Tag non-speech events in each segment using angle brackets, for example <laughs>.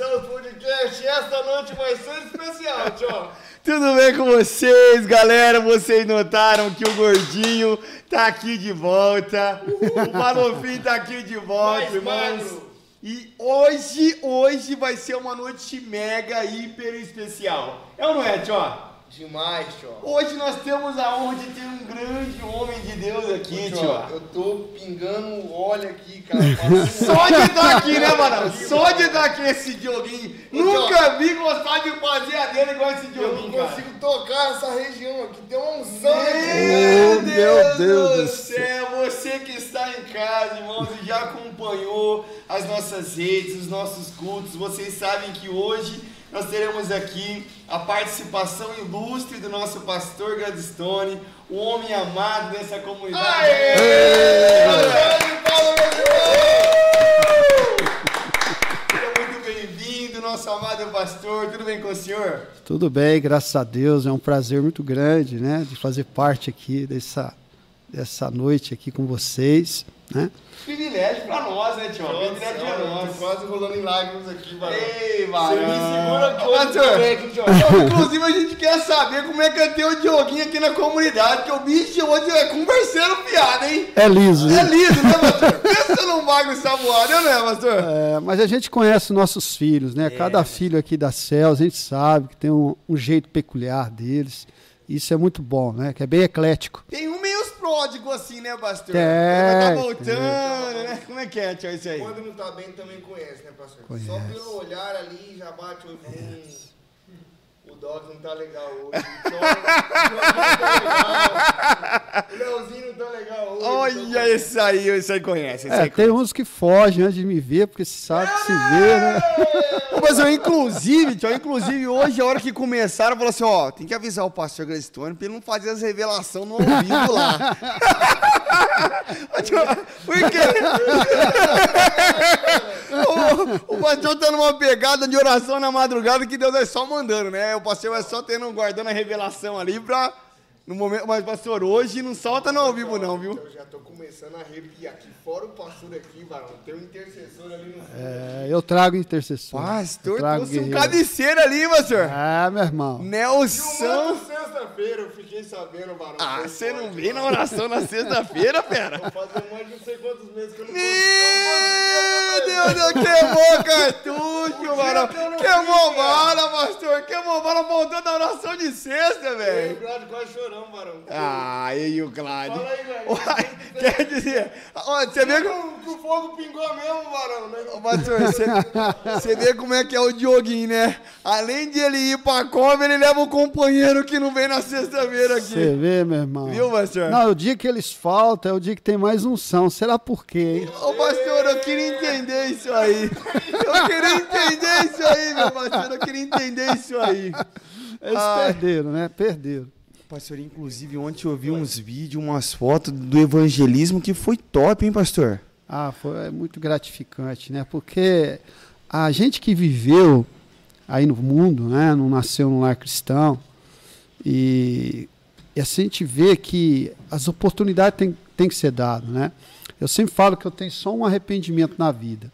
Santos Podcast. Esta noite vai ser especial, tchau. <laughs> Tudo bem com vocês, galera? Vocês notaram que o gordinho tá aqui de volta. O Malofim tá aqui de volta, Mais irmãos. magro. E hoje, hoje vai ser uma noite mega, hiper especial. É ou não é, tio? Demais, tchau. Hoje nós temos a honra de ter um grande homem de Deus aqui, tio. eu tô pingando óleo aqui, cara. <laughs> Só de estar aqui, né, mano? Só de estar aqui esse Dioguinho. Nunca vi gostar de fazer a dele igual esse Eu Dioguinho, não cara. consigo tocar essa região aqui. Tem uma unção. Meu Deus, meu Deus do do céu, você que está em casa, irmãos, e já acompanhou as nossas redes, os nossos cultos, vocês sabem que hoje nós teremos aqui a participação ilustre do nosso pastor Gladstone, o homem amado dessa comunidade. Seja muito bem-vindo, nosso amado pastor, tudo bem com o senhor? Tudo bem, graças a Deus. É um prazer muito grande, né, de fazer parte aqui dessa, dessa noite aqui com vocês, né? Privilégio pra nós, né, tio? Privilégio eu nós. quase rolando em lágrimas aqui, mano. Ei, Você varão. me segura tchau. Não, Inclusive, a gente quer saber como é que é ter o Dioguinho aqui na comunidade, que o bicho hoje é converseiro piada, hein? É liso, É né? lindo, né, pastor? Pensa num bagulho saboado, não é, pastor? É, mas a gente conhece nossos filhos, né? Cada filho aqui da Céus, a gente sabe que tem um, um jeito peculiar deles. Isso é muito bom, né? Que é bem eclético. Tem um meio os pródigos assim, né, pastor? Ele tá voltando, né? Como é que é, tio, isso aí? Quando não tá bem, também conhece, né, pastor? Só Conhece. pelo olhar ali já bate o. Hum, o Dog não tá legal hoje. O tá legal. O Leozinho não tá legal hoje. Olha esse aí, esse aí conhece, esse É, aí tem uns que fogem antes de me ver, porque se sabe que se vê, né? Ô, pastor, inclusive, tio, inclusive hoje, a hora que começaram, falou assim, ó, tem que avisar o pastor Gladstone pra ele não fazer as revelações no ouvido lá. <laughs> Por quê? <laughs> o, o pastor tá numa pegada de oração na madrugada que Deus é só mandando, né? O pastor vai só tendo, guardando a revelação ali pra... No momento, mas, pastor, hoje não solta no ao vivo, não, viu? Eu já tô começando a arrepiar aqui. Fora o pastor aqui, varão. Tem um intercessor ali no fundo. É, eu trago intercessor. Eu Pastor, trago trouxe um cabeceiro ali, pastor. Ah, meu irmão. Nelson. Sexta-feira, eu fiquei sabendo, varão. Ah, você não vem na oração na sexta-feira, pera? <laughs> Vou fazer mais de não sei quantos meses que eu não Meu. Deus, Deus, queimou cartucho, não Queimou bala, pastor. Queimou bala, voltou da oração de sexta, velho. Lembrado, quase choramos, varão. Ah, e o Cláudio. Fala aí, velho. Quer dizer, ó, você vê que... Que o fogo pingou mesmo, varão. Né? Ô, pastor, você, você vê como é que é o Dioguinho, né? Além de ele ir pra cova, ele leva o companheiro que não vem na sexta-feira aqui. Você vê, meu irmão. Viu, pastor? Não, o dia que eles faltam é o dia que tem mais unção. Será por quê, hein? Ô pastor, eu queria entender isso aí. Eu queria entender isso aí, meu pastor. Eu queria entender isso aí. Eles Ai. perderam, né? Perderam. Pastor, inclusive ontem eu vi uns vídeos, umas fotos do evangelismo que foi top, hein, pastor? Ah, foi é muito gratificante, né? Porque a gente que viveu aí no mundo, né? Não nasceu num lar cristão. E, e assim a gente vê que as oportunidades têm têm que ser dadas, né? Eu sempre falo que eu tenho só um arrependimento na vida.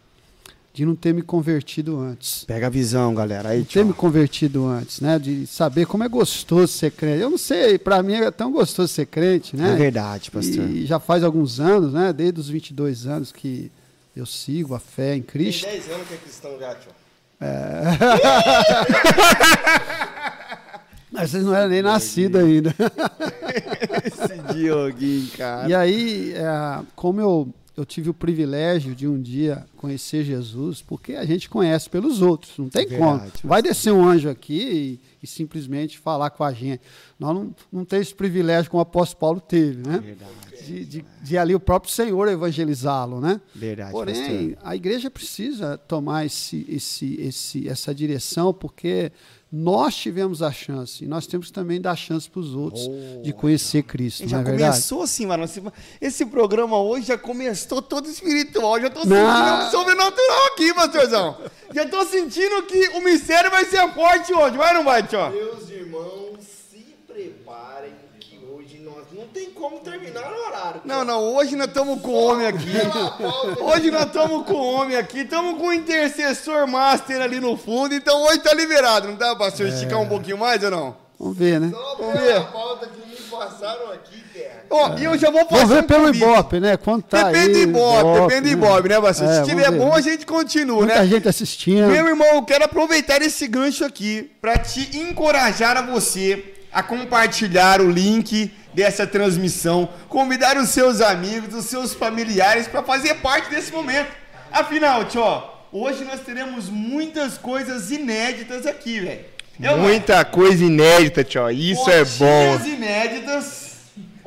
De não ter me convertido antes. Pega a visão, galera. Aí, de ter me convertido antes, né? De saber como é gostoso ser crente. Eu não sei, para mim é tão gostoso ser crente, né? É verdade, pastor. E já faz alguns anos, né? Desde os 22 anos que eu sigo a fé em Tem Cristo. 10 anos que é cristão já, tio. <laughs> Mas vocês não eram nem nascidos ainda. <laughs> Esse Dioguinho, cara. E aí, é, como eu, eu tive o privilégio de um dia conhecer Jesus, porque a gente conhece pelos outros, não tem Verdade, como. Vai descer um anjo aqui e, e simplesmente falar com a gente. Nós não, não temos esse privilégio como o apóstolo Paulo teve, né? Verdade. De, de, de ali o próprio Senhor evangelizá-lo, né? Verdade, Porém, pastor. a igreja precisa tomar esse, esse, esse, essa direção, porque nós tivemos a chance, e nós temos que também dar chance para os outros de conhecer Cristo, Já não é verdade? começou assim, mano. Esse, programa hoje já começou todo espiritual. Já tô Não. sentindo um sobrenatural aqui, pastorzão. Já tô sentindo que o mistério vai ser forte hoje. Vai ou não vai, tio? Meus irmãos, se preparem nós não tem como terminar no horário. Não, não, hoje nós estamos com o homem aqui. Hoje nós estamos com o homem aqui, estamos com o intercessor master ali no fundo, então hoje tá liberado, não dá, pastor? Esticar um pouquinho mais ou não? Vamos ver, né? Só Vamos pela ver. pauta que me passaram aqui, terra. Ó, e eu já vou Vamos passar ver um pelo convite. Ibope, né? Quanto tá Depende do aí, Ibope, depende do Ibope, né, pastor? É, Se vamos tiver ver. bom, a gente continua, Muita né? gente assistindo. Meu irmão, eu quero aproveitar esse gancho aqui para te encorajar a você a compartilhar o link dessa transmissão, convidar os seus amigos, os seus familiares para fazer parte desse momento. Afinal, tio, hoje nós teremos muitas coisas inéditas aqui, velho. Eu- Muita coisa inédita, tio. Isso é bom. Fotinhas inéditas,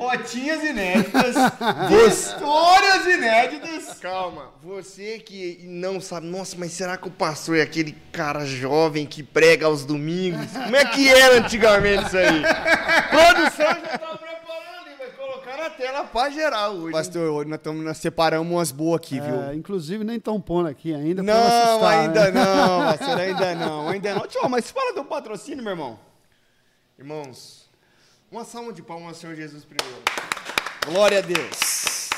fotinhas inéditas, <laughs> histórias inéditas. Calma, você que não sabe, nossa, mas será que o pastor é aquele cara jovem que prega aos domingos? Como é que era antigamente isso aí? <laughs> Produção já tá preparando e vai colocar na tela pra gerar hoje. Pastor, hoje nós, tamo, nós separamos umas boas aqui, viu? É, inclusive nem estão pondo aqui ainda. Não, assustar, ainda né? <laughs> não, pastor, ainda não, ainda não. Tio, mas fala do patrocínio, meu irmão. Irmãos, uma salva de palmas ao Senhor Jesus primeiro. Glória a Deus.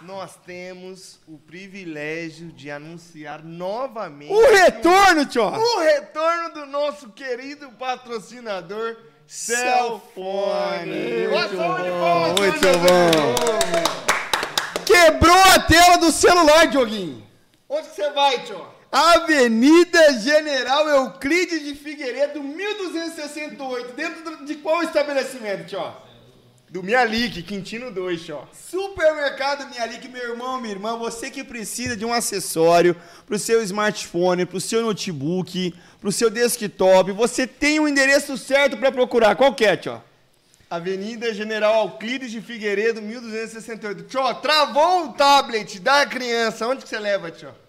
Nós temos o privilégio de anunciar novamente O retorno, tio. o retorno do nosso querido patrocinador Cellfone. Uma salva de palmas, muito bom. Quebrou a tela do celular, Dioguinho. Onde você vai, tio? Avenida General Euclides de Figueiredo, 1268. Dentro de qual estabelecimento, tio? Do Mialik, Quintino 2, ó. Supermercado Mialik, meu irmão, minha irmã, você que precisa de um acessório para o seu smartphone, para o seu notebook, para o seu desktop, você tem o endereço certo para procurar. Qual que é, tio? Avenida General Euclides de Figueiredo, 1268. Tio, travou o tablet da criança. Onde que você leva, tio?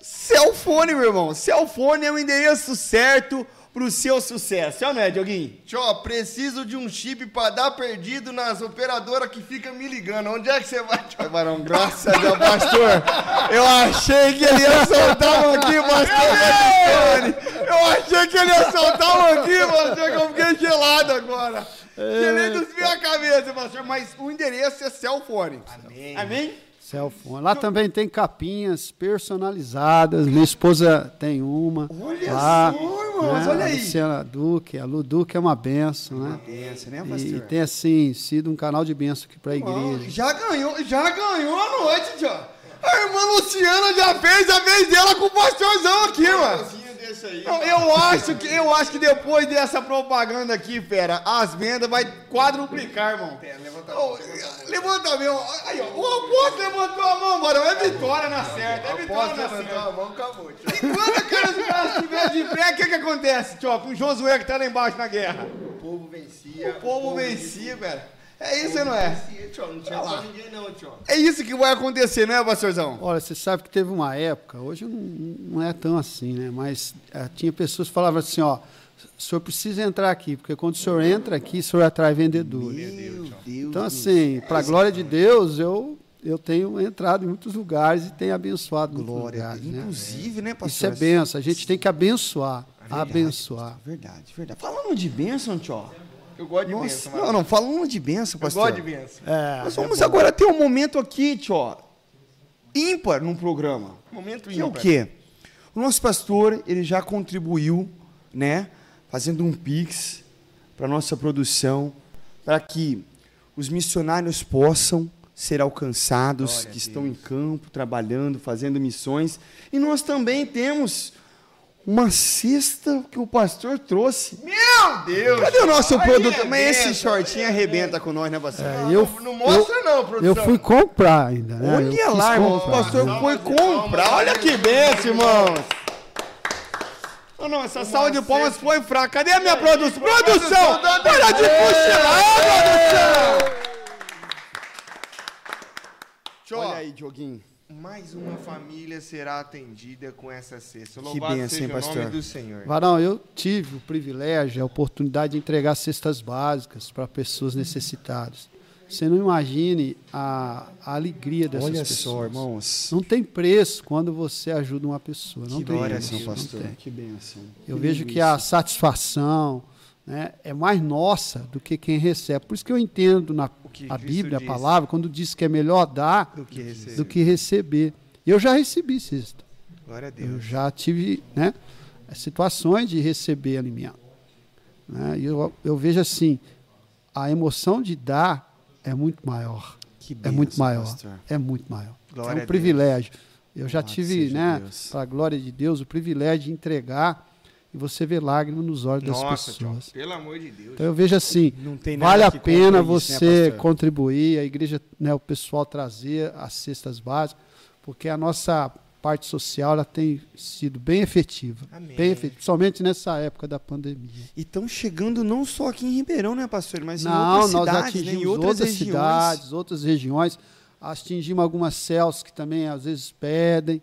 Cellfone, meu irmão. Cellfone é o endereço certo para o seu sucesso. É não é, Dioguinho? Tio, preciso de um chip pra dar perdido nas operadoras que ficam me ligando. Onde é que você vai, tio? Varão, graças a Deus, pastor. <laughs> Eu achei que ele ia soltar um aqui, pastor. Eu achei que ele ia soltar um aqui, pastor, que eu fiquei gelado agora. Gelei dos meus a cabeça, pastor. Mas o endereço é Cellfone. Amém. Amém? Cellphone. Lá também tem capinhas personalizadas. Minha esposa tem uma. Olha lá, só, irmãos, né? olha A aí. Luciana Duque. A Lu Duque é uma benção, né? Pensa, né, E tem, assim, sido um canal de benção aqui para a igreja. Já ganhou, já ganhou a noite, tio. A irmã Luciana já fez a vez dela com o pastorzão aqui, mano. Desse aí. Não, eu acho que eu acho que depois dessa propaganda aqui, fera, as vendas vai quadruplicar, irmão. levanta Ô, levanta a mão. Aí, ó, o apóstolo levantou a mão, mano. É vitória na certa. É vitória na certa. a mão, acabou, tio. E quando aqueles braços estiver de pé, o que que acontece, tio? Com Josué que tá lá embaixo na guerra. O povo vencia. O povo vencia, velho. É isso, não é? Não tinha lá. pra ninguém, não, tio. É isso que vai acontecer, não é, pastorzão? Olha, você sabe que teve uma época, hoje não, não é tão assim, né? Mas eh, tinha pessoas que falavam assim, ó, o senhor precisa entrar aqui, porque quando o senhor entra aqui, o senhor atrai vendedores. Meu Deus. Então, assim, para a glória de Deus, eu, eu tenho entrado em muitos lugares e tenho abençoado muitos Glória. lugares, né? Inclusive, né, Isso pastor? é benção, a gente tem que abençoar, abençoar. Verdade, verdade. Falando de bênção, tio. Eu gosto de Nossa, bênção, não, mano. não, falando de bênção, Eu pastor. gosto de bênção. É, Nós vamos agora ter um momento aqui, tio, ímpar num programa. Momento Que é o ímpar. quê? O nosso pastor, ele já contribuiu, né, fazendo um pix para nossa produção, para que os missionários possam ser alcançados, Glória que estão em campo, trabalhando, fazendo missões. E nós também temos uma cesta que o pastor trouxe. Meu Deus! Cadê o nosso Aí produto? Mas esse shortinho arrebenta com nós, né, pastor? É, eu, Não mostra não, eu produção. fui comprar ainda, né? Eu Olha quis lá, irmão, o pastor né? foi comprar. Olha que benção, irmãos. Não, não, essa salva de palmas foi fraca. Cadê a minha produção? Produção! Para de cochilar, produção! Olha aí, Dioguinho. Mais uma família será atendida com essa cesta. Que Louvado bênção, seja hein, o pastor? nome do Senhor. Varão, eu tive o privilégio, a oportunidade de entregar cestas básicas para pessoas necessitadas. Você não imagine a, a alegria dessas Olha pessoas. só, irmãos. Não tem preço quando você ajuda uma pessoa. Não Que tem bênção, preço. não pastor. tem. Que bênção. Eu vejo que a satisfação, né, é mais nossa do que quem recebe. Por isso que eu entendo na a Bíblia, a disse. palavra, quando diz que é melhor dar Do que receber. do que receber. Eu já recebi cesta. Glória a Eu Deus. já tive né, situações de receber alimento. Né? E eu, eu vejo assim, a emoção de dar é muito maior. Que É muito maior. pastor. É muito maior. Glória é a um privilégio. Eu já tive, né, para a glória de Deus, o privilégio de entregar e você ver lágrimas nos olhos das Nossa, Tchau, pessoas. pelo amor de Deus. Então eu vejo assim, Não tem nada vale a pena isso, né, você pastor? contribuir, a igreja, né, o pessoal trazer as cestas básicas, porque a nossa parte social ela tem sido bem efetiva. Amém. Bem efetiva, principalmente nessa época da pandemia. E estão chegando não só aqui em Ribeirão, né, pastor? Mas em Não, outras nós cidades, né, atingimos em outras, outras, regiões. cidades, outras regiões. Atingimos algumas céus que também às vezes pedem.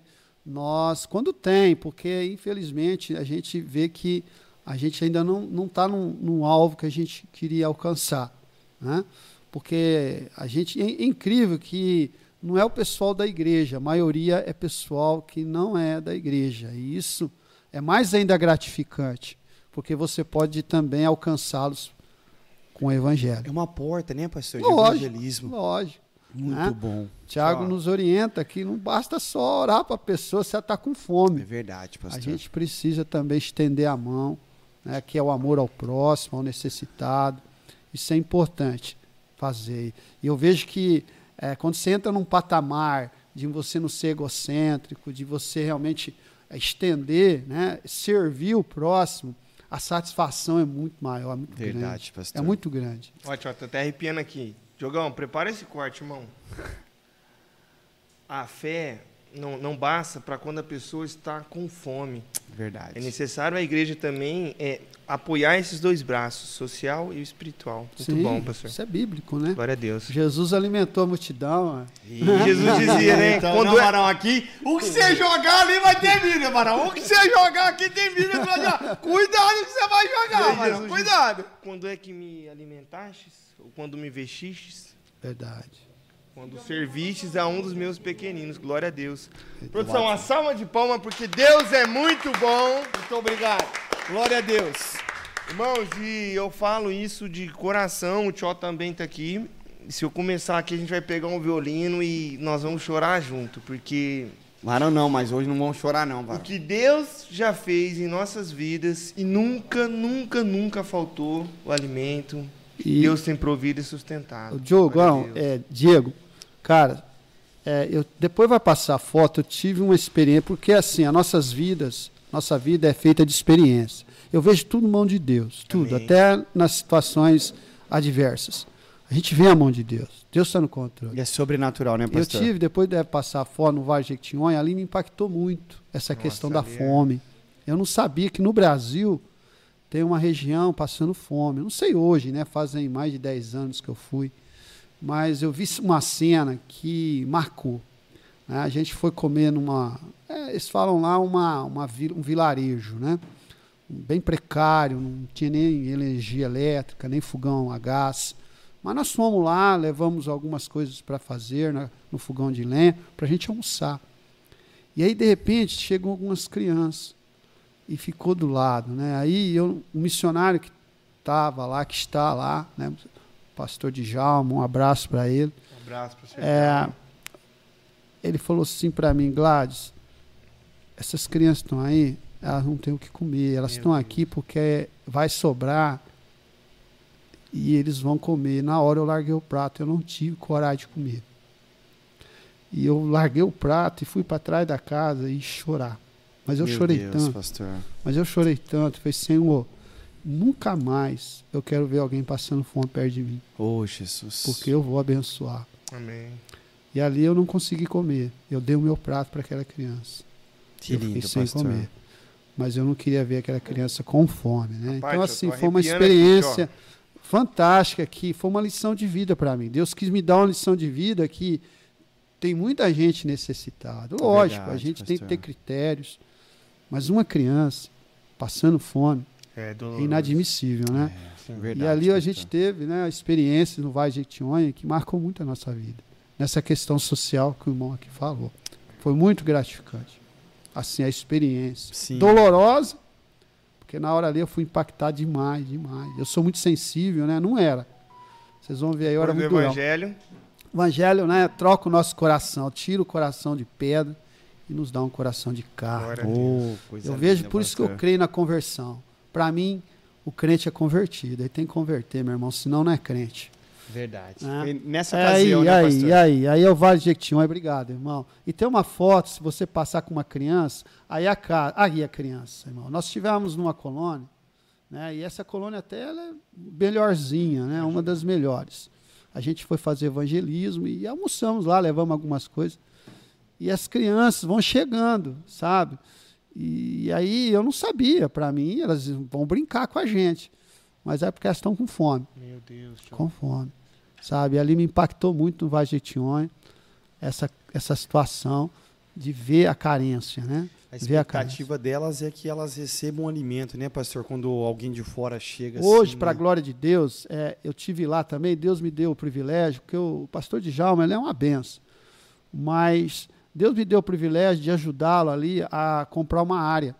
Nós, quando tem, porque infelizmente a gente vê que a gente ainda não está num, num alvo que a gente queria alcançar. Né? Porque a gente. É, é incrível que não é o pessoal da igreja, a maioria é pessoal que não é da igreja. E isso é mais ainda gratificante, porque você pode também alcançá-los com o evangelho. É uma porta, né, pastor? De Lógico, evangelismo. lógico. Muito né? bom. Tiago nos orienta que não basta só orar para a pessoa se ela está com É fome. verdade, pastor. A gente precisa também estender a mão, né, que é o amor ao próximo, ao necessitado. Isso é importante fazer. E eu vejo que eh, quando você entra num patamar de você não ser egocêntrico, de você realmente eh, estender, né, servir o próximo, a satisfação é muito maior, é muito Verdade, grande. pastor. É muito grande. Ó, tio, tô até arrepiando aqui. Diogão, prepara esse corte, irmão. A fé não, não basta para quando a pessoa está com fome. Verdade. É necessário a igreja também é, apoiar esses dois braços, social e espiritual. Muito Sim, bom, pastor. Isso é bíblico, né? Glória a Deus. Jesus alimentou a multidão. ó. E Jesus dizia, né? <laughs> Então, quando não, é- Barão, aqui, o que você jogar ali vai ter Bíblia, Barão. O que você jogar aqui tem jogar. Cuidado que você vai jogar. Jesus Cuidado. Quando é que me alimentastes? Ou quando me vestistes? Verdade. Quando servistes a um dos meus pequeninos. Glória a Deus. Produção, uma salva de palmas, porque Deus é muito bom. Muito obrigado. Glória a Deus. Irmãos, e eu falo isso de coração, o Tchó também tá aqui. Se eu começar aqui, a gente vai pegar um violino e nós vamos chorar junto, porque Barão não, mas hoje não vamos chorar não, o Barão. que Deus já fez em nossas vidas e nunca, nunca, nunca faltou o alimento. E Deus tem provido e sustentado. o Diogão, Glória a Deus. é, Diego, cara, é, eu, depois vai passar a foto, eu tive uma experiência, porque assim, as nossas vidas, nossa vida é feita de experiência. Eu vejo tudo mão de Deus, tudo, Amém. até nas situações adversas. A gente vê a mão de Deus. Deus está no controle. E é sobrenatural, né, Eu pastor? tive, depois de passar a foto no Vale de Jequitinhonha, ali me impactou muito essa Nossa, questão da é- fome. Eu não sabia que no Brasil tem uma região passando fome. Eu não sei hoje, né? Fazem mais de 10 anos que eu fui. Mas eu vi uma cena que marcou. né? A gente foi comer numa. é, eles falam lá uma, uma, um vilarejo, né? Bem precário, não tinha nem energia elétrica, nem fogão a gás. Mas nós fomos lá, levamos algumas coisas para fazer né, no fogão de lenha, para a gente almoçar. E aí, de repente, chegam algumas crianças e ficou do lado. Né? Aí, eu, um missionário que estava lá, que está lá, né, o pastor Djalma, um abraço para ele. Um abraço para você. É, ele falou assim para mim, Gladys, essas crianças estão aí, elas não têm o que comer, elas estão aqui porque vai sobrar e eles vão comer. Na hora eu larguei o prato, eu não tive coragem de comer. E eu larguei o prato e fui para trás da casa e chorar. Mas eu Meu chorei Deus, tanto, pastor. mas eu chorei tanto, falei, Senhor, nunca mais eu quero ver alguém passando fome perto de mim, Oh, Jesus. porque eu vou abençoar. Amém. E ali eu não consegui comer. Eu dei o meu prato para aquela criança. Que eu lindo, fiquei sem pastor. comer. Mas eu não queria ver aquela criança com fome, né? Rapaz, então assim, foi uma arrepiando aqui, experiência fantástica que foi uma lição de vida para mim. Deus quis me dar uma lição de vida que tem muita gente necessitada. Lógico, a verdade, gente tem que pastor. ter critérios, mas uma criança passando fome É, é inadmissível, né? É, E verdade, ali a gente teve né, experiências no Vale de Jequitinhonha que marcou muito a nossa vida. Nessa questão social que o irmão aqui falou. Foi muito gratificante. Assim, a experiência. Sim. Dolorosa, Porque na hora ali eu fui impactado demais, demais. Eu sou muito sensível, né? Não era. Vocês vão ver aí, eu era muito durão. Evangelho. O Evangelho, né, troca o nosso coração, tira o coração de pedra e nos dá um coração de carne. Oh, coisa Eu vejo, por isso que eu creio na conversão. Para mim, o crente é convertido. Ele tem que converter, meu irmão, senão não é crente. Verdade. É. Foi Nessa É ocasião, aí, né, aí, pastor? aí, aí é o Vale de Jequitinhonha, obrigado, irmão. E tem uma foto, se você passar com uma criança, aí a casa, aí a criança, irmão. Nós estivemos numa colônia, né? E essa colônia até ela é melhorzinha, né? Uma das melhores. A gente foi fazer evangelismo e almoçamos lá, levamos algumas coisas. E as crianças vão chegando, sabe? E aí eu não sabia, para mim, elas vão brincar com a gente. Mas é porque elas estão com fome Meu Deus. com fome. Sabe? Ali me impactou muito no de Jequitinhonha, essa, essa situação de ver a carência, né? A expectativa delas é que elas recebam um alimento, né, pastor? Quando alguém de fora chega Hoje, assim, para a né? glória de Deus, é, eu tive lá também, Deus me deu o privilégio, porque o, pastor Djalma ele é uma benção. Mas Deus me deu o privilégio de ajudá-lo ali a comprar uma área.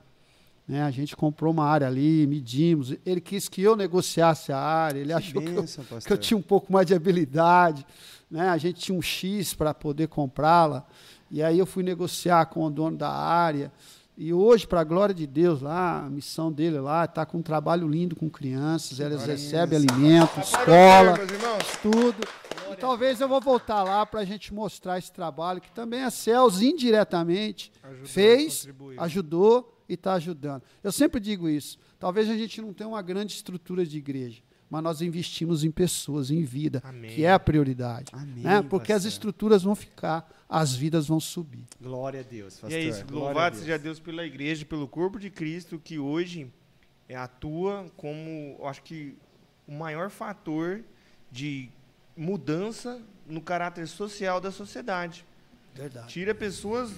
Né? A gente comprou uma área ali, medimos. Ele quis que eu negociasse a área, ele Que achou que eu, <laughs> que eu tinha um pouco mais de habilidade, né? A gente tinha um X para poder comprá-la. E aí eu fui negociar com o dono da área. E hoje, para a glória de Deus, lá, a missão dele lá está com um trabalho lindo com crianças, elas recebem alimento, escola, Meus irmãos. tudo. E talvez eu vou voltar lá para a gente mostrar esse trabalho que também a Céus indiretamente Ajudou, fez, contribuiu. ajudou e está ajudando. Eu sempre digo isso. Talvez a gente não tenha uma grande estrutura de igreja, mas nós investimos em pessoas, em vida, Amém. que é a prioridade. Amém, né? Porque as pastor. estruturas vão ficar, as vidas vão subir. Glória a Deus, pastor. E é isso, Glória louvado Deus. seja Deus pela igreja, pelo corpo de Cristo, que hoje é, atua como, acho que, o maior fator de mudança no caráter social da sociedade. Verdade. Tira pessoas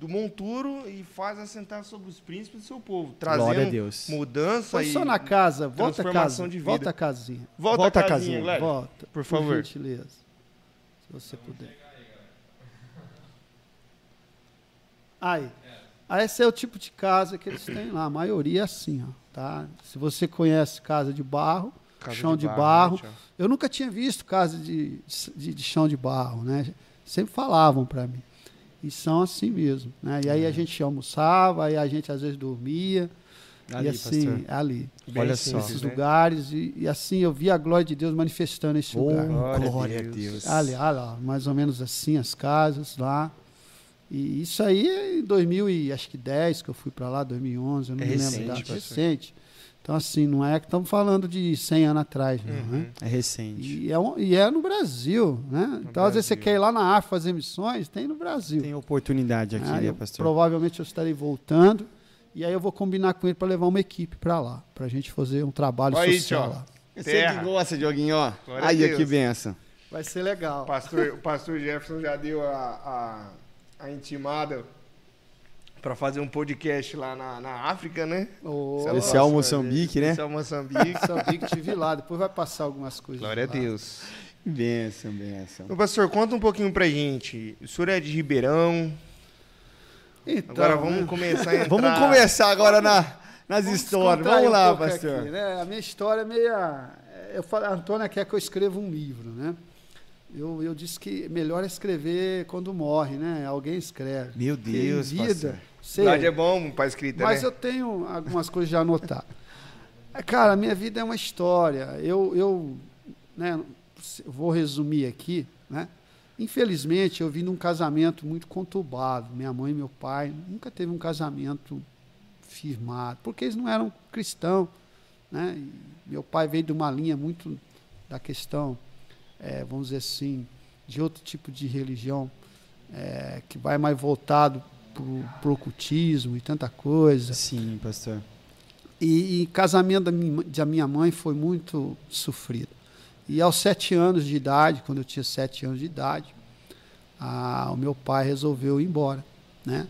do monturo e faz assentar sobre os príncipes do seu povo, trazendo Deus. mudança Foi e só na casa, volta a transformação casa, de vida. volta a casinha. Volta, Volta a a casinha, casinha. Volta, por favor. gentileza. Se você puder. Aí. Aí esse é o tipo de casa que eles têm lá. A maioria é assim, ó, tá? Se você conhece casa de barro, Casa chão de né, barro. tio? Eu nunca tinha visto casa de, de, de chão de barro, né? Sempre falavam para mim. E são assim mesmo, né? E aí a gente almoçava, aí a gente às vezes dormia. Ali, e assim, pastor. ali. Bem Olha só. Nesses né? lugares. E, e assim eu vi a glória de Deus manifestando esse Oh, lugar. Glória glória, a Deus. Deus. Ali, olha lá, mais ou menos assim as casas lá. E isso aí é em 2010 que eu fui para lá, 2011, eu não É me recente, lembro da recente. Então assim, não é que estamos falando de 100 anos atrás, não, Uhum. né? É recente. E é, um- e é no Brasil, né? então, às vezes, você Brasil. quer ir lá na África fazer missões, tem no Brasil. Tem oportunidade aqui, né, eu- pastor? provavelmente eu estarei voltando. E aí eu vou combinar com ele para levar uma equipe para lá, para a gente fazer um trabalho Aí, social tio. lá. Você Terra. que gosta, Dioguinho, ó. Glória Aí, Deus. que benção. Vai ser legal. O pastor, o pastor Jefferson já deu a, a, a intimada para fazer um podcast lá na, na África, né? Ô, Especial Nossa, Moçambique, né? Especial Moçambique. <laughs> Sabia que tive lá, depois vai passar algumas coisas. Glória a lá. Deus. Que benção, benção. Ô, pastor, conta um pouquinho pra gente. O senhor é de Ribeirão. Então, Agora vamos né? começar a <laughs> entrar. Vamos começar agora na- nas Vamos histórias. Vamos lá, um pastor. aqui, né? A minha história é meia. Eu falo, a Antônia quer que eu escreva um livro, né? Eu, eu disse que melhor é escrever quando morre, né? Alguém escreve. Meu Deus, em pastor. Sei, Verdade é bom pra escrita, mas né? eu tenho algumas coisas já anotadas. É, Cara, a minha vida é uma história. Eu, eu né, vou resumir aqui, né? Infelizmente, eu vim de um casamento muito conturbado. Minha mãe e meu pai nunca teve um casamento firmado, porque eles não eram cristãos, né? E meu pai veio de uma linha muito da questão, eh, vamos dizer assim, de outro tipo de religião, eh, que vai mais voltado para o ocultismo e tanta coisa. Sim, pastor. E, e casamento da minha, da minha mãe foi muito sofrido. E aos sete anos de idade, quando eu tinha sete anos de idade, a- o meu pai resolveu ir embora, né?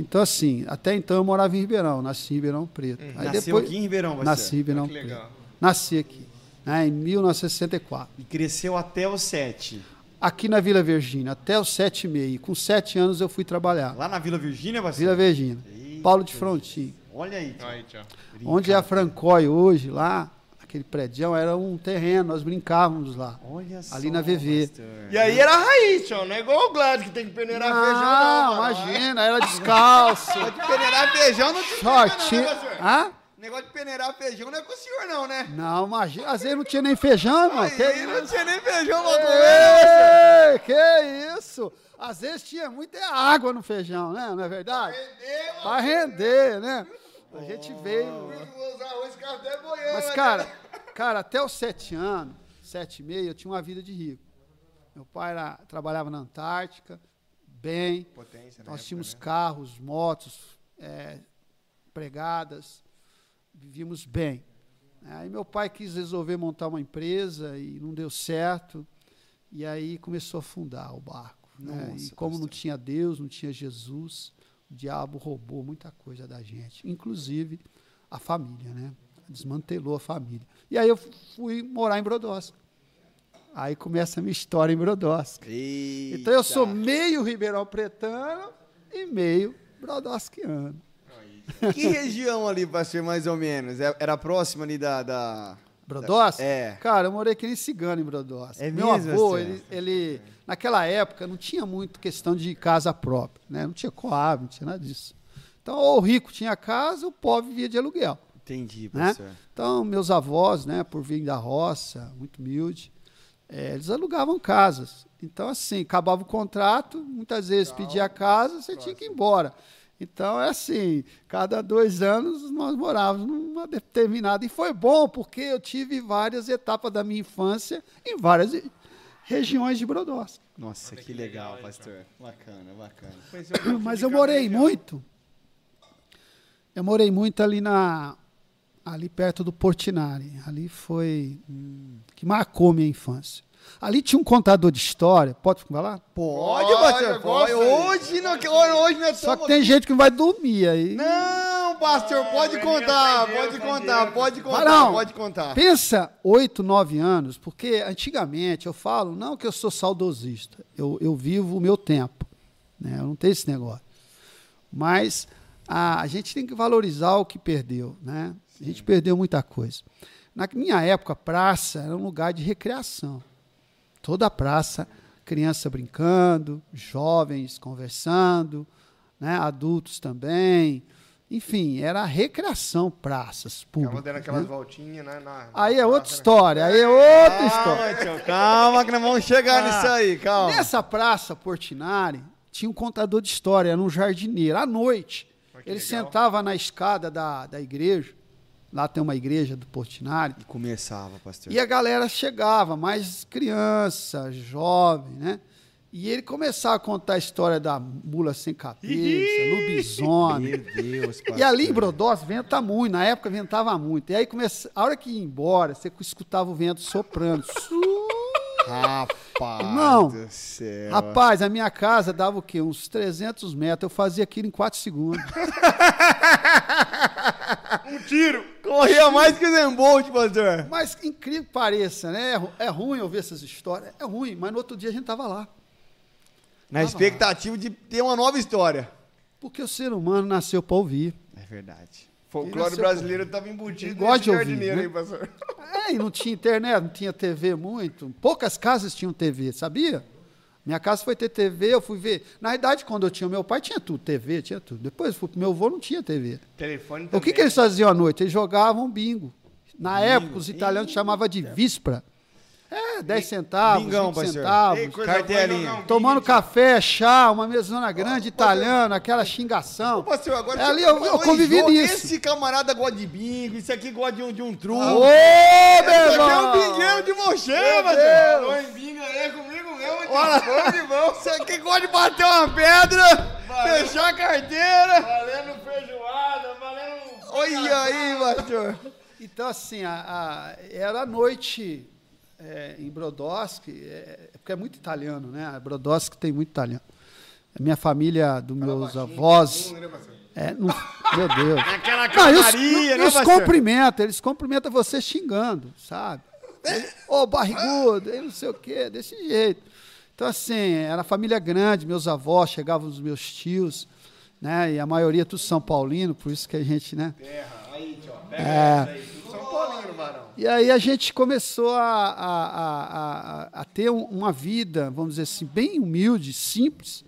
Então, assim, até então eu morava em Ribeirão, nasci em Ribeirão Preto. Aí Nasceu depois, aqui em Ribeirão, pastor. nasci em Ribeirão Preto. Nasci aqui, né, em 1964. E cresceu até os sete. Aqui na Vila Virgínia, até os sete e meio. Com sete anos eu fui trabalhar. Lá na Vila Virgínia? Vila Virgínia. Eita. Paulo de Frontin. Olha aí. Aí, tchau. Onde é a Francói hoje, lá, aquele prédio, era um terreno, nós brincávamos lá. Olha só. Ali na VV. pastor. E aí era raiz, tio. Não é igual o Gladys que tem que peneirar feijão, não. Não, mano. imagina, era descalço. Negócio de peneirar feijão não te Shortinho. não? Hã? Negócio de peneirar feijão não é com o senhor, não, né? Não, imagina. Às vezes não tinha nem feijão, mano. Que Aí não tinha nem feijão pra né, Ei, que isso? Às vezes tinha muita água no feijão, né? Não é verdade? Pra render, né? A gente veio. Café boiando. Mas, cara, cara, até os sete anos, sete e meio, eu tinha uma vida de rico. Meu pai era, trabalhava na Antártica, bem. Potência, Nós né? tínhamos carros, motos, é, empregadas, vivíamos bem. Aí meu pai quis resolver montar uma empresa e não deu certo. E aí começou a afundar o barco. né? Nossa, E como não pastor. tinha Deus, não tinha Jesus, o diabo roubou muita coisa da gente, inclusive a família, né? Desmantelou a família. E aí eu fui morar em Brodowski. Aí começa a minha história em Brodowski. Então eu sou meio ribeirão pretano e meio brodowskiano. <laughs> Que região ali, pastor, mais ou menos? É- Era próximo ali da. da... Brodowski? É. Cara, eu morei que nem cigano em Brodowski. É Meu mesmo, avô, Esther? ele, ele, naquela época, não tinha muito questão de casa própria, né? Não tinha coab, não tinha nada disso. Então, ou o rico tinha casa, o pobre vivia de aluguel. Entendi, né? pastor. Então, meus avós, né, por vir da roça, muito humilde, eh, eles alugavam casas. Então, assim, acabava o contrato, muitas vezes pedia a casa, você tinha que ir embora. Então, é assim, cada dois anos nós morávamos numa determinada. E foi bom, porque eu tive várias etapas da minha infância em várias regiões de Brodowski. Nossa, que legal, pastor. Bacana, bacana. Mas eu <coughs> morei muito. Eu morei muito ali na ali perto do Portinari. Ali foi hum, que marcou minha infância. Ali tinha um contador de história, pode falar? Pode, pastor, pode. Hoje não, hoje não é Só que tem gente que não vai dormir aí. Não, pastor, pode contar, pode contar, pode contar, Não. pode contar. Pensa oito, nove anos, porque antigamente eu falo, não que eu sou saudosista, eu, eu vivo o meu tempo, né? eu não tenho esse negócio. Mas a, a gente tem que valorizar o que perdeu, né? A gente perdeu muita coisa. Na minha época, praça era um lugar de recreação. Toda a praça, criança brincando, jovens conversando, né? adultos também. Enfim, era recreação, praças públicas. dando aquelas né? voltinhas, né? Na, Aí é outra praça, né? história, aí é outra história. Calma, tio, calma que nós vamos chegar <laughs> nisso aí, calma. Nessa praça Portinari, tinha um contador de história, era um jardineiro. À noite, ele legal. sentava na escada da, da igreja, lá tem uma igreja do Portinari, E começava, pastor. e a galera chegava, mais criança, jovem, né? E ele começava a contar a história da mula sem cabeça, lobisomem. Meu Deus, pastor. E ali em Brodós venta muito, na época ventava muito. E aí começa, a hora que ia embora, você escutava o vento soprando. <laughs> Rapaz Irmão, do céu. Rapaz, a minha casa dava o quê? Uns 300 metros. Eu fazia aquilo em 4 segundos. <laughs> Um tiro! Corria mais que o Zembolt, pastor. Mas incrível que pareça, né? É, é ruim ouvir essas histórias. É ruim, mas no outro dia a gente tava lá. Na expectativa de ter uma nova história. Porque o ser humano nasceu para ouvir. É verdade. Folclore brasileiro tava embutido gosta de ouvir, né? aí, pastor. É, e não tinha internet, não tinha TV muito. Poucas casas tinham TV, sabia? Minha casa foi ter TV, eu fui ver. Na verdade, quando eu tinha meu pai, tinha tudo, TV, tinha tudo. Depois fui pro meu avô, não tinha TV. Telefone O que, também. que eles faziam à noite? Eles jogavam bingo. Na época, os italianos chamavam de víspera. É, 10 centavos, Bingão, 20 parceiro. centavos. Ei, coisa Cartelinha. boa jogar um Tomando café, chá, uma mesona grande, italiana, aquela xingação. Pastor, agora É ali eu- eu convivi nisso. Esse camarada gosta de bingo, esse aqui gosta de um, de um truco. Ô, meu esse aqui é um irmão! bingueiro de Falou pastor. em bingo aí é comigo mesmo, Olha. Bom de mão. Esse aqui gosta de bater uma pedra, Valeu. fechar a carteira. Valendo feijoada, valendo... Olha aí, pastor. Então, assim, a- a- era a noite é, em Brodowski, é, porque é muito italiano, né? Brodowski tem muito italiano. A minha família, dos meus avós. Né, pastor? É, não- meu Deus. <laughs> Aquela Não, e os, calmaria, e né, pastor? cumprimentam, eles cumprimentam você xingando, sabe? Ô, barrigudo, e não sei o quê, desse jeito. Então, assim, era família grande, meus avós, chegavam os meus tios, né? E a maioria é tudo São Paulino, por isso que a gente, né? Terra, aí, tio. Pega É. aí, Paulino, varão. E aí a gente começou a, a, a, a, a ter um- uma vida, vamos dizer assim, bem humilde, simples,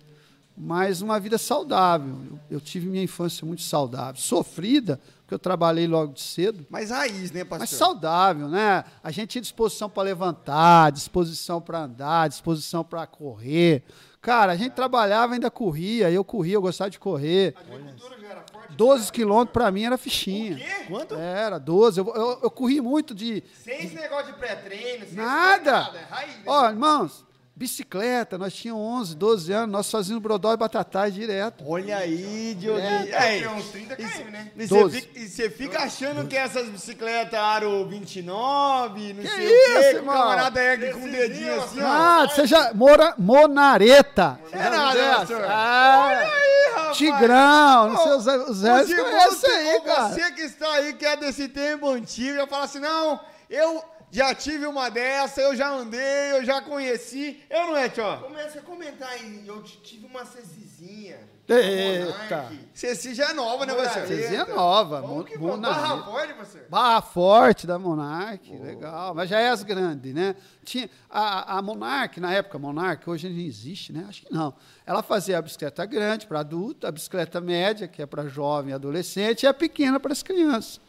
mas uma vida saudável. Eu, eu tive minha infância muito saudável, sofrida, porque eu trabalhei logo de cedo, Mas raiz, né, pastor? mas saudável, né? A gente tinha disposição para levantar, disposição para andar, disposição para correr. Cara, a gente trabalhava, ainda corria, eu corria, eu gostava de correr. A agricultura já era. 12 quilômetros para mim era fichinha. Quanto? Era, 12. Eu, eu, eu corri muito de, Sem esse negócio de pré-treino, sem Nada. esse- É raiz, né? Ó, irmãos, bicicleta, nós tínhamos 11, 12 anos, nós fazíamos brodó e batatais direto. Olha aí, Dioguinho. É, Ei, tem uns 30 km, né? E Doze. você fica, e você fica achando que essas bicicletas aro 29, não Que sei isso, o quê, que o irmão? camarada ergue com o Decidiu, dedinho assim, ó. Ah, você já. Mora, monareta. Você já É nada, pastor. essa? Ah, Tigrão, não sei, os, os Os restos irmãos conhecem que- aí, cara. Você que está aí, que é desse tempo antigo, já fala assim, não, eu já tive uma dessa, eu já andei, eu já conheci. Eu não é, tio? Começa a comentar aí. Eu tive uma Cecizinha. Eita. Ceci já é nova, né, você? Cezinha nova, Como mo- que vamos? Barra forte, pastor? Barra Forte da Monark, legal. Mas já é as grandes, né? Tinha, a, a Monark, na época, Monark, hoje não existe, né? Acho que não. Ela fazia a bicicleta grande para adulto, a bicicleta média, que é para jovem e adolescente, e a pequena para as crianças.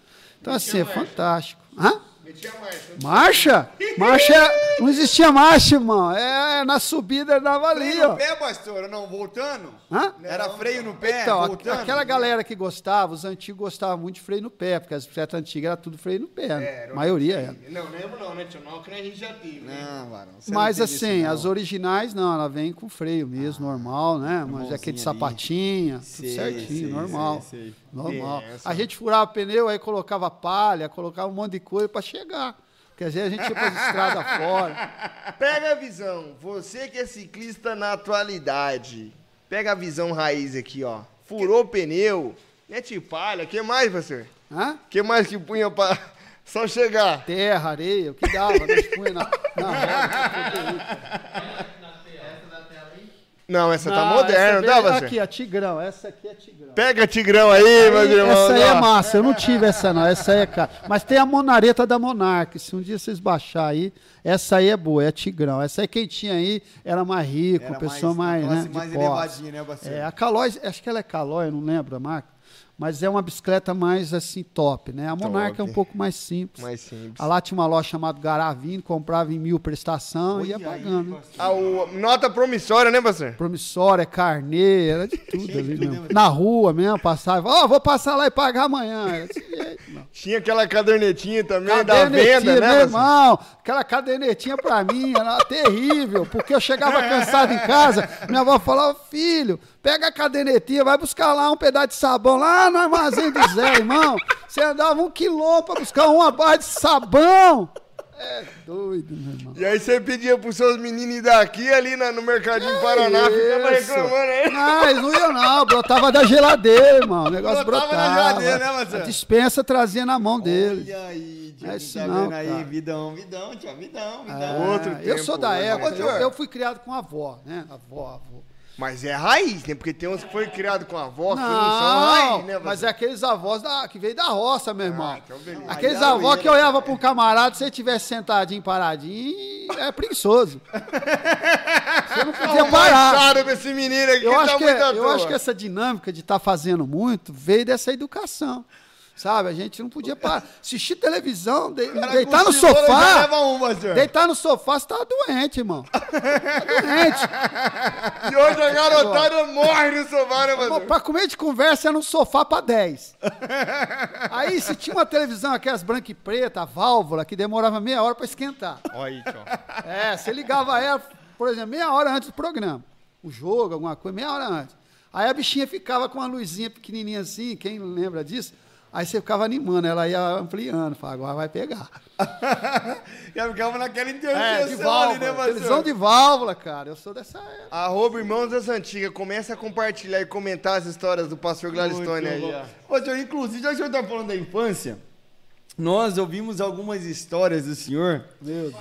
Então, assim, é fantástico. Hã? Metia marcha. Marcha? <laughs> Marcha, é- não existia marcha, irmão. É, na subida dava ali, Freio no pé, pastor? Não, voltando? Hã? Era freio no pé, Então, voltando? aquela galera que gostava, os antigos gostavam muito de freio no pé, porque as bicicletas antigas era tudo freio no pé, né? É, era a maioria era. Não, lembro não, né, tio? Não, que a gente já teve, né? Não, varão. você Mas não assim, isso, não. as originais não, ela vem com freio mesmo, normal, né? Mas mãozinha aquele ali. sapatinha, tudo Sei, certinho, sei, normal. sei, sei. Normal. Benção. A gente furava pneu, aí colocava palha, colocava um monte de coisa para chegar. Porque às vezes a gente para as estradas <laughs> fora. Pega a visão. Você que é ciclista na atualidade. Pega a visão raiz aqui, ó. Furou o pneu. Mete palha. O que mais, pastor? Hã? O que mais que punha pra <laughs> só chegar? Terra, areia, o que dava, nós punha na, na roda. Não, essa tá Não, moderna, essa tá, veio- pastor? Aqui, a Tigrão, essa aqui é Tigrão. Pega Tigrão aí, meus irmãos. essa aí é massa, eu não tive essa não, essa aí é cara. Mas tem a monareta da Monark, se um dia vocês baixar aí, essa aí é boa, é Tigrão. Essa aí quem tinha aí era mais rico, Era pessoa mais, classe né, mais elevadinha, né, parceiro? É, a Calói, acho que ela é Calói, não lembro a marca, mas é uma bicicleta mais assim top, né? A Monark é um Top. pouco mais simples. Mais simples. Ah, Lá tinha uma loja chamada Garavino, comprava em mil prestação e ia aí, pagando. Ah, o- nota promissória, né, pastor? promissória, carnê, era de tudo ali <laughs> mesmo. Na rua mesmo, passava, ó, vou passar lá e pagar amanhã. <laughs> Tinha aquela cadernetinha também da Cadernetinha, venda, né, meu irmão, aquela cadernetinha pra mim era terrível, porque eu chegava <laughs> cansado em casa, minha avó falava, filho, pega a cadernetinha, vai buscar lá um pedaço de sabão, lá no armazém do Zé, irmão. Você andava um quilômetro pra buscar uma barra de sabão. É doido, meu irmão. E aí você pedia pros seus meninos daqui ali na- no Mercadinho Paraná, ficava Isso. reclamando aí. Não, eles não iam não, brotava da geladeira, irmão. O negócio Brotava brotava. na geladeira, né, Marcelo? A dispensa trazia na mão deles. Olha aí, Diogo, É isso tá não, aí? cara. Vidão, vidão, tio, vidão, vidão. É, outro eu tempo, sou da né? época, eu, eu fui criado com a avó, né? Avó, avó. Mas é raiz, né? Porque tem uns que foi criado com avó que não, são raiz, né? Não, mas é aqueles avós da, que veio da roça, meu irmão. Ah, então beleza. Aqueles Aí avós que zoeira, olhavam pra um camarada, se ele tivesse sentadinho, paradinho, é preguiçoso. <laughs> Você não podia parar. desse menino aqui Eu tá acho, que, muito à eu acho que essa dinâmica de estar fazendo muito veio dessa educação. Sabe? A gente não podia parar. Assistir televisão, de- deitar no sofá. Leva um, pastor. Deitar no sofá, você tá doente, irmão. Tá doente. <laughs> E hoje a garotada morre no sofá, né, pastor? Pra comer de conversa é no sofá pra 10. Aí, se tinha uma televisão, aquelas branca e preta, a válvula, que demorava meia hora pra esquentar. Olha aí, tio. É, você ligava ela, por exemplo, meia hora antes do programa. O jogo, alguma coisa, meia hora antes. Aí a bichinha ficava com uma luzinha pequenininha assim, quem lembra disso? Aí você ficava animando, ela ia ampliando, falava, agora vai pegar. <laughs> Já ficava naquela É, de interseção ali, né, válvula, televisão de válvula, cara, eu sou dessa época. Arroba Irmãos das Antigas, começa a compartilhar e comentar as histórias do pastor Gladstone aí. Ô, senhor, inclusive, já que o senhor tá falando da infância, nós ouvimos algumas histórias do senhor Meu Deus.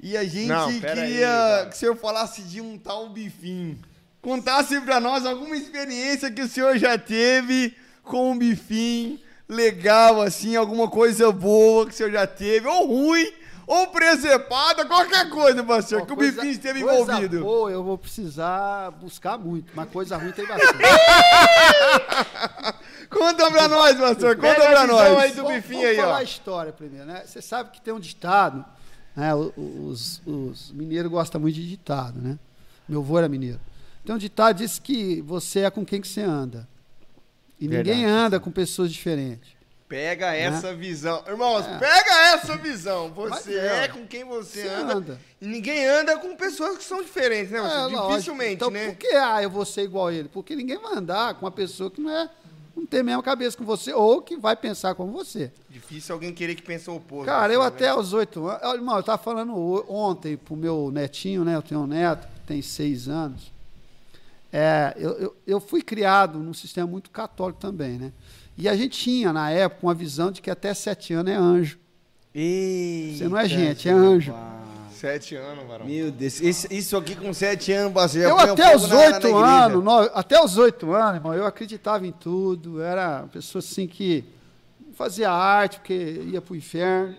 e a gente Não, aí, queria cara. que o senhor falasse de um tal bifinho. contasse pra nós alguma experiência que o senhor já teve com um bifim legal, assim, alguma coisa boa que o senhor já teve, ou ruim, ou presepada, qualquer coisa, pastor, Ó, que o bifim esteve coisa envolvido. Boa, eu vou precisar buscar muito, mas coisa ruim tem bastante. <laughs> Conta pra nós, pastor, conta Pega pra nós. aí do Vamos- bifinho vamos aí, falar ó. a história primeiro, né? Você sabe que tem um ditado, né? Os, os mineiros gostam muito de ditado, né? Meu avô era mineiro. Tem um ditado que diz que você é com quem que você anda. E ninguém Verdade, anda com pessoas diferentes. Pega essa visão. Irmãos, É. pega essa visão. Você é, é com quem você, Você anda. anda. E ninguém anda com pessoas que são diferentes, né? É. Dificilmente, então, né? Por que ah, eu vou ser igual a ele? Porque ninguém vai andar com uma pessoa que não é não tem a mesma cabeça com você ou que vai pensar como você. Difícil alguém querer que pense o oposto. Cara, eu assim, até né? aos oito anos. Olha, Irmão, eu tava falando ontem pro meu netinho, né? Eu tenho um neto que tem seis anos. É, eu, eu, eu fui criado num sistema muito católico também, né? E a gente tinha, na época, uma visão de que até sete anos é anjo. Você não é gente, é anjo. Sete anos, varão. Meu Deus, isso, isso aqui com sete anos, já Eu um até os oito anos, no- até os oito anos, irmão, eu acreditava em tudo. Era uma pessoa assim que fazia arte, porque ia pro inferno.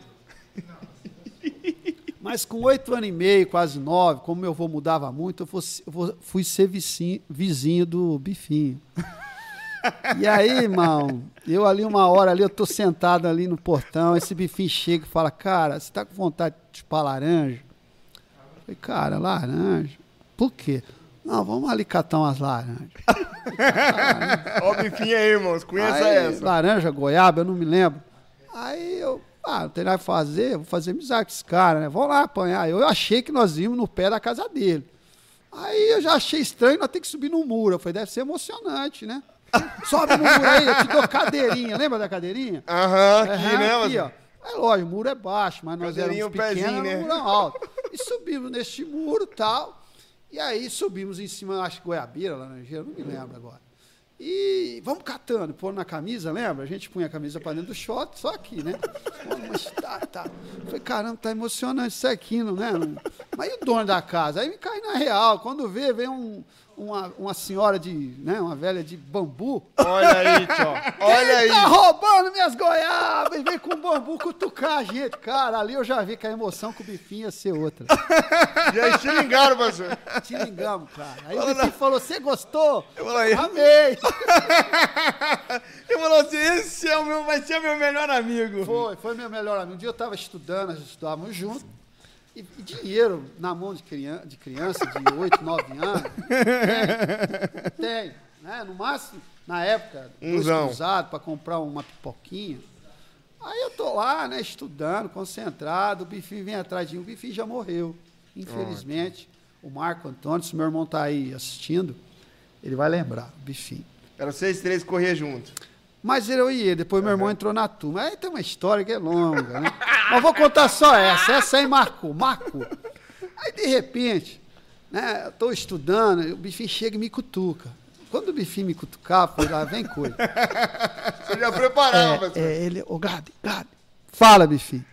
<laughs> Mas com oito anos e meio, quase nove, como meu avô mudava muito, eu fosse- eu fui ser vizinho, vizinho do Bifinho. E aí, irmão, eu ali uma hora ali, eu tô sentado ali no portão, esse Bifinho chega e fala, cara, você tá com vontade de chupar laranja? Eu falei, cara, laranja? Por quê? Não, vamos ali catar umas laranjas. <laughs> Ó o bifinho aí, irmãos. Conheça Aí, essa. Laranja, goiaba, eu não me lembro. Aí eu, ah, não tem nada pra fazer, vou fazer amizade com esse cara, né? Vamos lá apanhar. Eu achei que nós íamos no pé da casa dele. Aí eu já achei estranho, nós temos que subir no muro. Eu falei, deve ser emocionante, né? Sobe no muro aí, eu te dou cadeirinha. Lembra da cadeirinha? Aham, aqui, Aham, né, aqui, ó. É lógico, o muro é baixo, mas nós éramos o pezinho, pequenos, né? muro alto. E subimos neste muro e tal. E aí subimos em cima, acho que goiabeira, laranjeira, não me lembro agora. E vamos catando, pôr na camisa, lembra? A gente punha a camisa para dentro do short, só aqui, né? Mas tá, tá. Falei, caramba, tá emocionante isso aqui, não é? Mas e o dono da casa? Aí me cai na real. Quando vê, vem um, uma, uma senhora de, né, uma velha de bambu. Olha aí, tio. <laughs> Olha aí. Ele tá roubando minhas goiabas e vem com bambu cutucar a gente. Cara, ali eu já vi que a emoção com o bifinho ia ser outra. Já estilingaram, pastor. Te ligamos, cara. Aí o bifinho falou, você gostou? Eu falei, Amei. <laughs> Ele falou assim: esse é o meu, vai ser meu melhor amigo. Foi, foi meu melhor amigo. Um dia eu estava estudando, nós estudávamos juntos. E, e dinheiro na mão de criança, de, criança, de 8, 9 anos. <laughs> Tem, tem, né? No máximo, na época, dois Umzão. cruzados para comprar uma pipoquinha. Aí eu tô lá, né, estudando, concentrado, o Bifi vem atrás de mim, o Bifi já morreu, infelizmente. O Marco Antônio, se meu irmão tá aí assistindo, ele vai lembrar, o Bifi. Era vocês três correr junto. Mas eu ele, depois meu irmão entrou na turma. Aí tem uma história que é longa, né? Mas vou contar só essa. Essa aí marcou, marcou. Aí, de repente, né, eu tô estudando, o bifinho chega e me cutuca. Quando o bifinho me cutucava, falei, lá vem coisa. <laughs> Você já preparava, É, é, ele, ô Gabi, Gabi, fala, bifinho.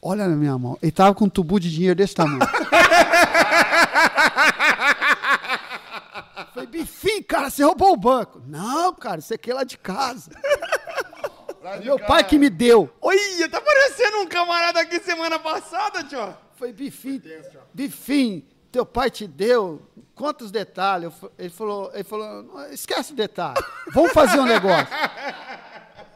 Olha na minha mão. Ele tava com um tubo de dinheiro desse tamanho. <laughs> Bifinho, cara, você roubou o banco. Não, cara, isso aqui é lá de casa. Lá de Meu pai que me deu. Olha, tá parecendo um camarada aqui semana passada, tio. Foi Bifim, Bifim, teu pai te deu, quantos detalhes? Ele falou, ele falou, "Não, esquece o detalhe, vamos fazer um negócio.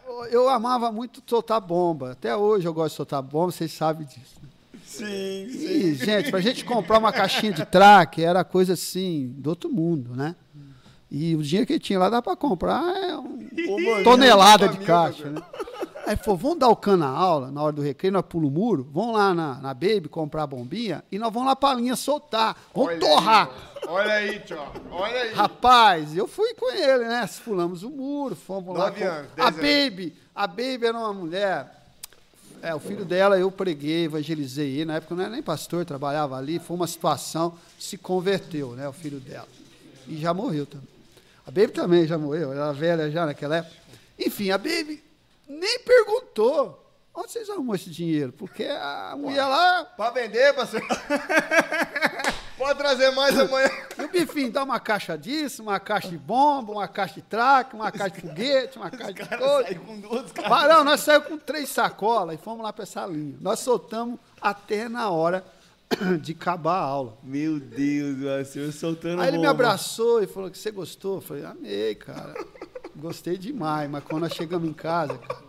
Eu- Eu amava muito soltar bomba, até hoje eu gosto de soltar bomba, vocês sabem disso. né? Sim, E, gente, pra gente comprar uma caixinha de track era coisa assim, do outro mundo, né? E o dinheiro que ele tinha lá dá pra comprar é um, <laughs> mano, tonelada uma de caixa, né? Aí ele falou, vamos dar o cano na aula, na hora do recreio, nós pulamos o muro, vamos lá na, na Baby comprar a bombinha e nós vamos lá pra linha soltar, vamos Olha torrar. Aí, olha aí, tio. Olha aí. Rapaz, eu fui com ele, né? Pulamos o muro, fomos lá. Com- anos, a anos. Baby, a Baby era uma mulher. É, o filho dela eu preguei, evangelizei ele. Na época não era nem pastor, trabalhava ali. Foi uma situação, se converteu, né? O filho dela. E já morreu também. A Baby também já morreu, ela era velha já naquela época. Enfim, a Baby nem perguntou onde vocês arrumam esse dinheiro, porque a mulher lá Pra vender, pastor. <laughs> Pode trazer mais amanhã. E o Bifim, dá uma caixa disso, uma caixa de bomba, uma caixa de traque, uma caixa de foguete, uma caixa de coisa. Com duas caras. Varão, nós saímos com três sacolas e fomos lá para essa linha. Nós soltamos até na hora <coughs> de acabar a aula. Meu Deus, o senhor soltando Aí ele me bomba. abraçou e falou que você gostou. Eu falei, amei, cara. <laughs> Gostei demais, mas quando nós chegamos em casa, cara,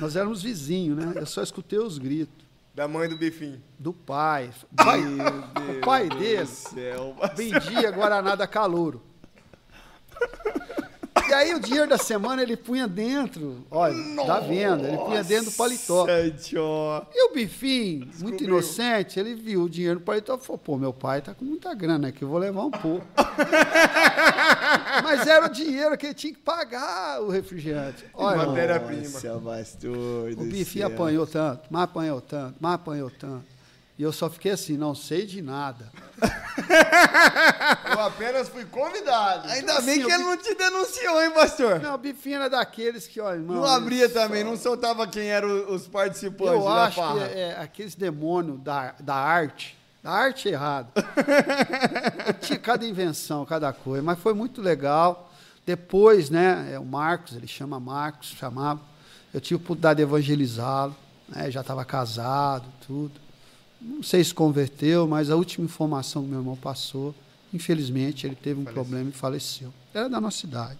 nós éramos vizinhos, né? Eu só escutei os gritos Da mãe do Bifim. do pai. pai o pai do dele céu. vendia Guaraná da Calouro. <laughs> E aí o dinheiro da semana ele punha dentro, olha, da venda, ele punha dentro do paletó. Nossa, tchó. E o Bifim, muito inocente, ele viu o dinheiro no paletó e falou, pô, meu pai tá com muita grana aqui, eu vou levar um pouco. <laughs> Mas era o dinheiro que ele tinha que pagar o refrigerante. Olha, Matéria-prima. Nossa, pastor o Bifim apanhou tanto, mas apanhou tanto, mas apanhou tanto. E eu só fiquei assim, não sei de nada. <laughs> Eu apenas fui convidado. Ainda bem que ele não te denunciou, hein, pastor? Não, o Bifim era daqueles que, olha, irmão... Não abria também, não soltava quem eram os participantes Eu da acho que farra. é, é aqueles demônios da, da arte, da arte errada. <laughs> Eu tinha cada invenção, cada coisa, mas foi muito legal. Depois, né, é, o Marcos, ele chama Marcos, chamava, eu tive a oportunidade de evangelizá-lo, né, já estava casado, tudo. Não sei se converteu, mas a última informação que meu irmão passou, infelizmente, ele teve um problema e faleceu. Era da nossa cidade.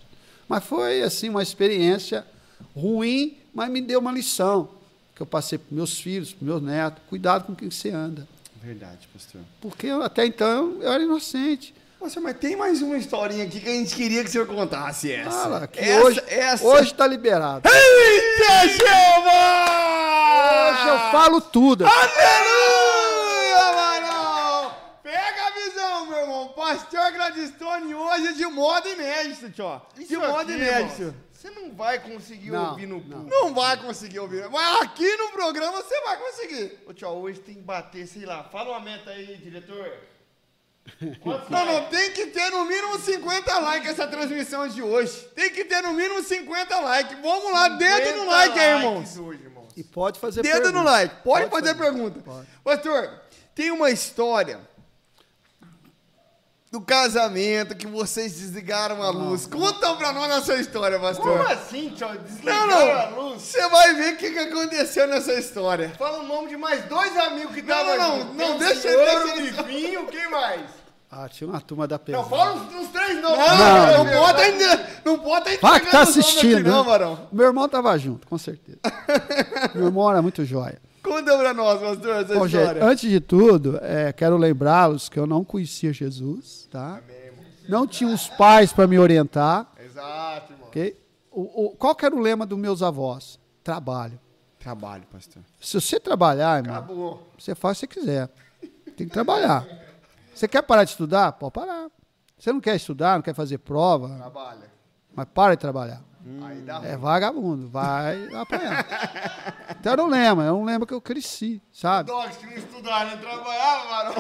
Mas foi, assim, uma experiência ruim, mas me deu uma lição que eu passei para meus filhos, para meus netos. Cuidado com quem você anda. Verdade, pastor. Porque até então eu era inocente. Nossa, mas tem mais uma historinha aqui que a gente queria que o senhor contasse essa. Fala, que essa, hoje essa. hoje está liberado. Eita, Jeová! Hoje eu falo tudo. Aleluia, varão! Pega a visão, Pastor Gladstone hoje de modo inédito, tio. De modo aqui, inédito. irmão, Você não vai conseguir Não, ouvir no não. público. Não vai conseguir ouvir. Mas aqui no programa você vai conseguir. Ô, tio, hoje tem que bater, sei lá. Fala uma meta aí, diretor. <laughs> Não, não, tem que ter no mínimo 50 likes essa transmissão de hoje. Tem que ter no mínimo 50 likes. Vamos lá, dedo no 50 like aí, irmãos. Hoje, irmãos. E pode fazer Dedo pergunta. no like. Pode, Pode fazer, fazer. pergunta. Pode. Pastor, tem uma história do casamento que vocês desligaram a luz. Conta pra nós essa história, pastor. Como assim, tio? Não, Desligaram a não. luz? Você vai ver o que, que aconteceu nessa história. Fala o nome de mais dois amigos que Não, estavam não, não, Tem o deixa- deixa o ele- Bifinho, quem mais? Ah, tinha uma turma da Não, pesada. fala os, os três nomes. Não, Não, não, bota ainda. Não bota ainda. Vai que tá assistindo. Não, né? varão. Meu irmão tava junto, com certeza. <laughs> Meu irmão era muito jóia. Conta pra nós, pastor, essa Bom, gente, história. antes de tudo, é, quero lembrá-los que eu não conhecia Jesus, tá? Não tinha os pais para me orientar, Exato, irmão. ok? O, o- qual era o lema dos meus avós? Trabalho. Trabalho, pastor. Se você trabalhar, irmão, Acabou. você faz o que você quiser. Tem que trabalhar. Você quer parar de estudar? Pode parar. Você não quer estudar, não quer fazer prova, Trabalha. mas para de trabalhar. Dá É vagabundo, vai apanhar. Então era um lema, era um lema que eu cresci, sabe? Dogs que não estudaram, não trabalhavam, varão.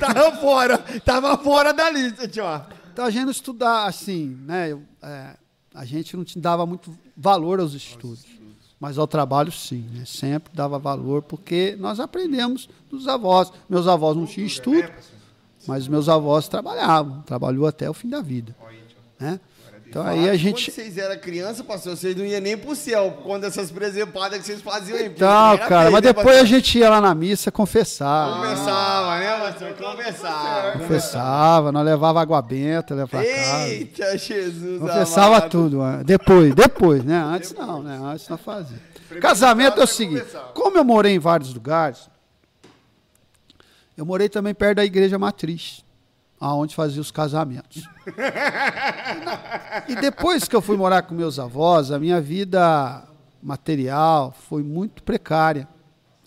<laughs> tava fora. Tava fora da lista, tio. Então a gente não estudar assim, né? eu, é, a gente não te dava muito valor aos estudos, mas ao trabalho sim, né? Sempre dava valor porque nós aprendemos dos avós. Meus avós não tinham estudo, mas meus avós trabalhavam, trabalhou até o fim da vida, né? Então aí a Quando gente vocês eram criança, pastor, vocês não iam nem pro céu conta dessas presepadas que vocês faziam aí. Então, cara, feio, mas né, depois pastor? a gente ia lá na missa confessar. Conversava, né, pastor? Conversava. Confessava, nós levava água benta, levava pra casa. Eita, Jesus Confessava amado. tudo. né? Depois, depois, né? Antes não, né? Antes não fazia. Casamento é o seguinte: como eu morei em vários lugares, eu morei também perto da igreja matriz, aonde fazia os casamentos. E depois que eu fui morar com meus avós, a minha vida material foi muito precária.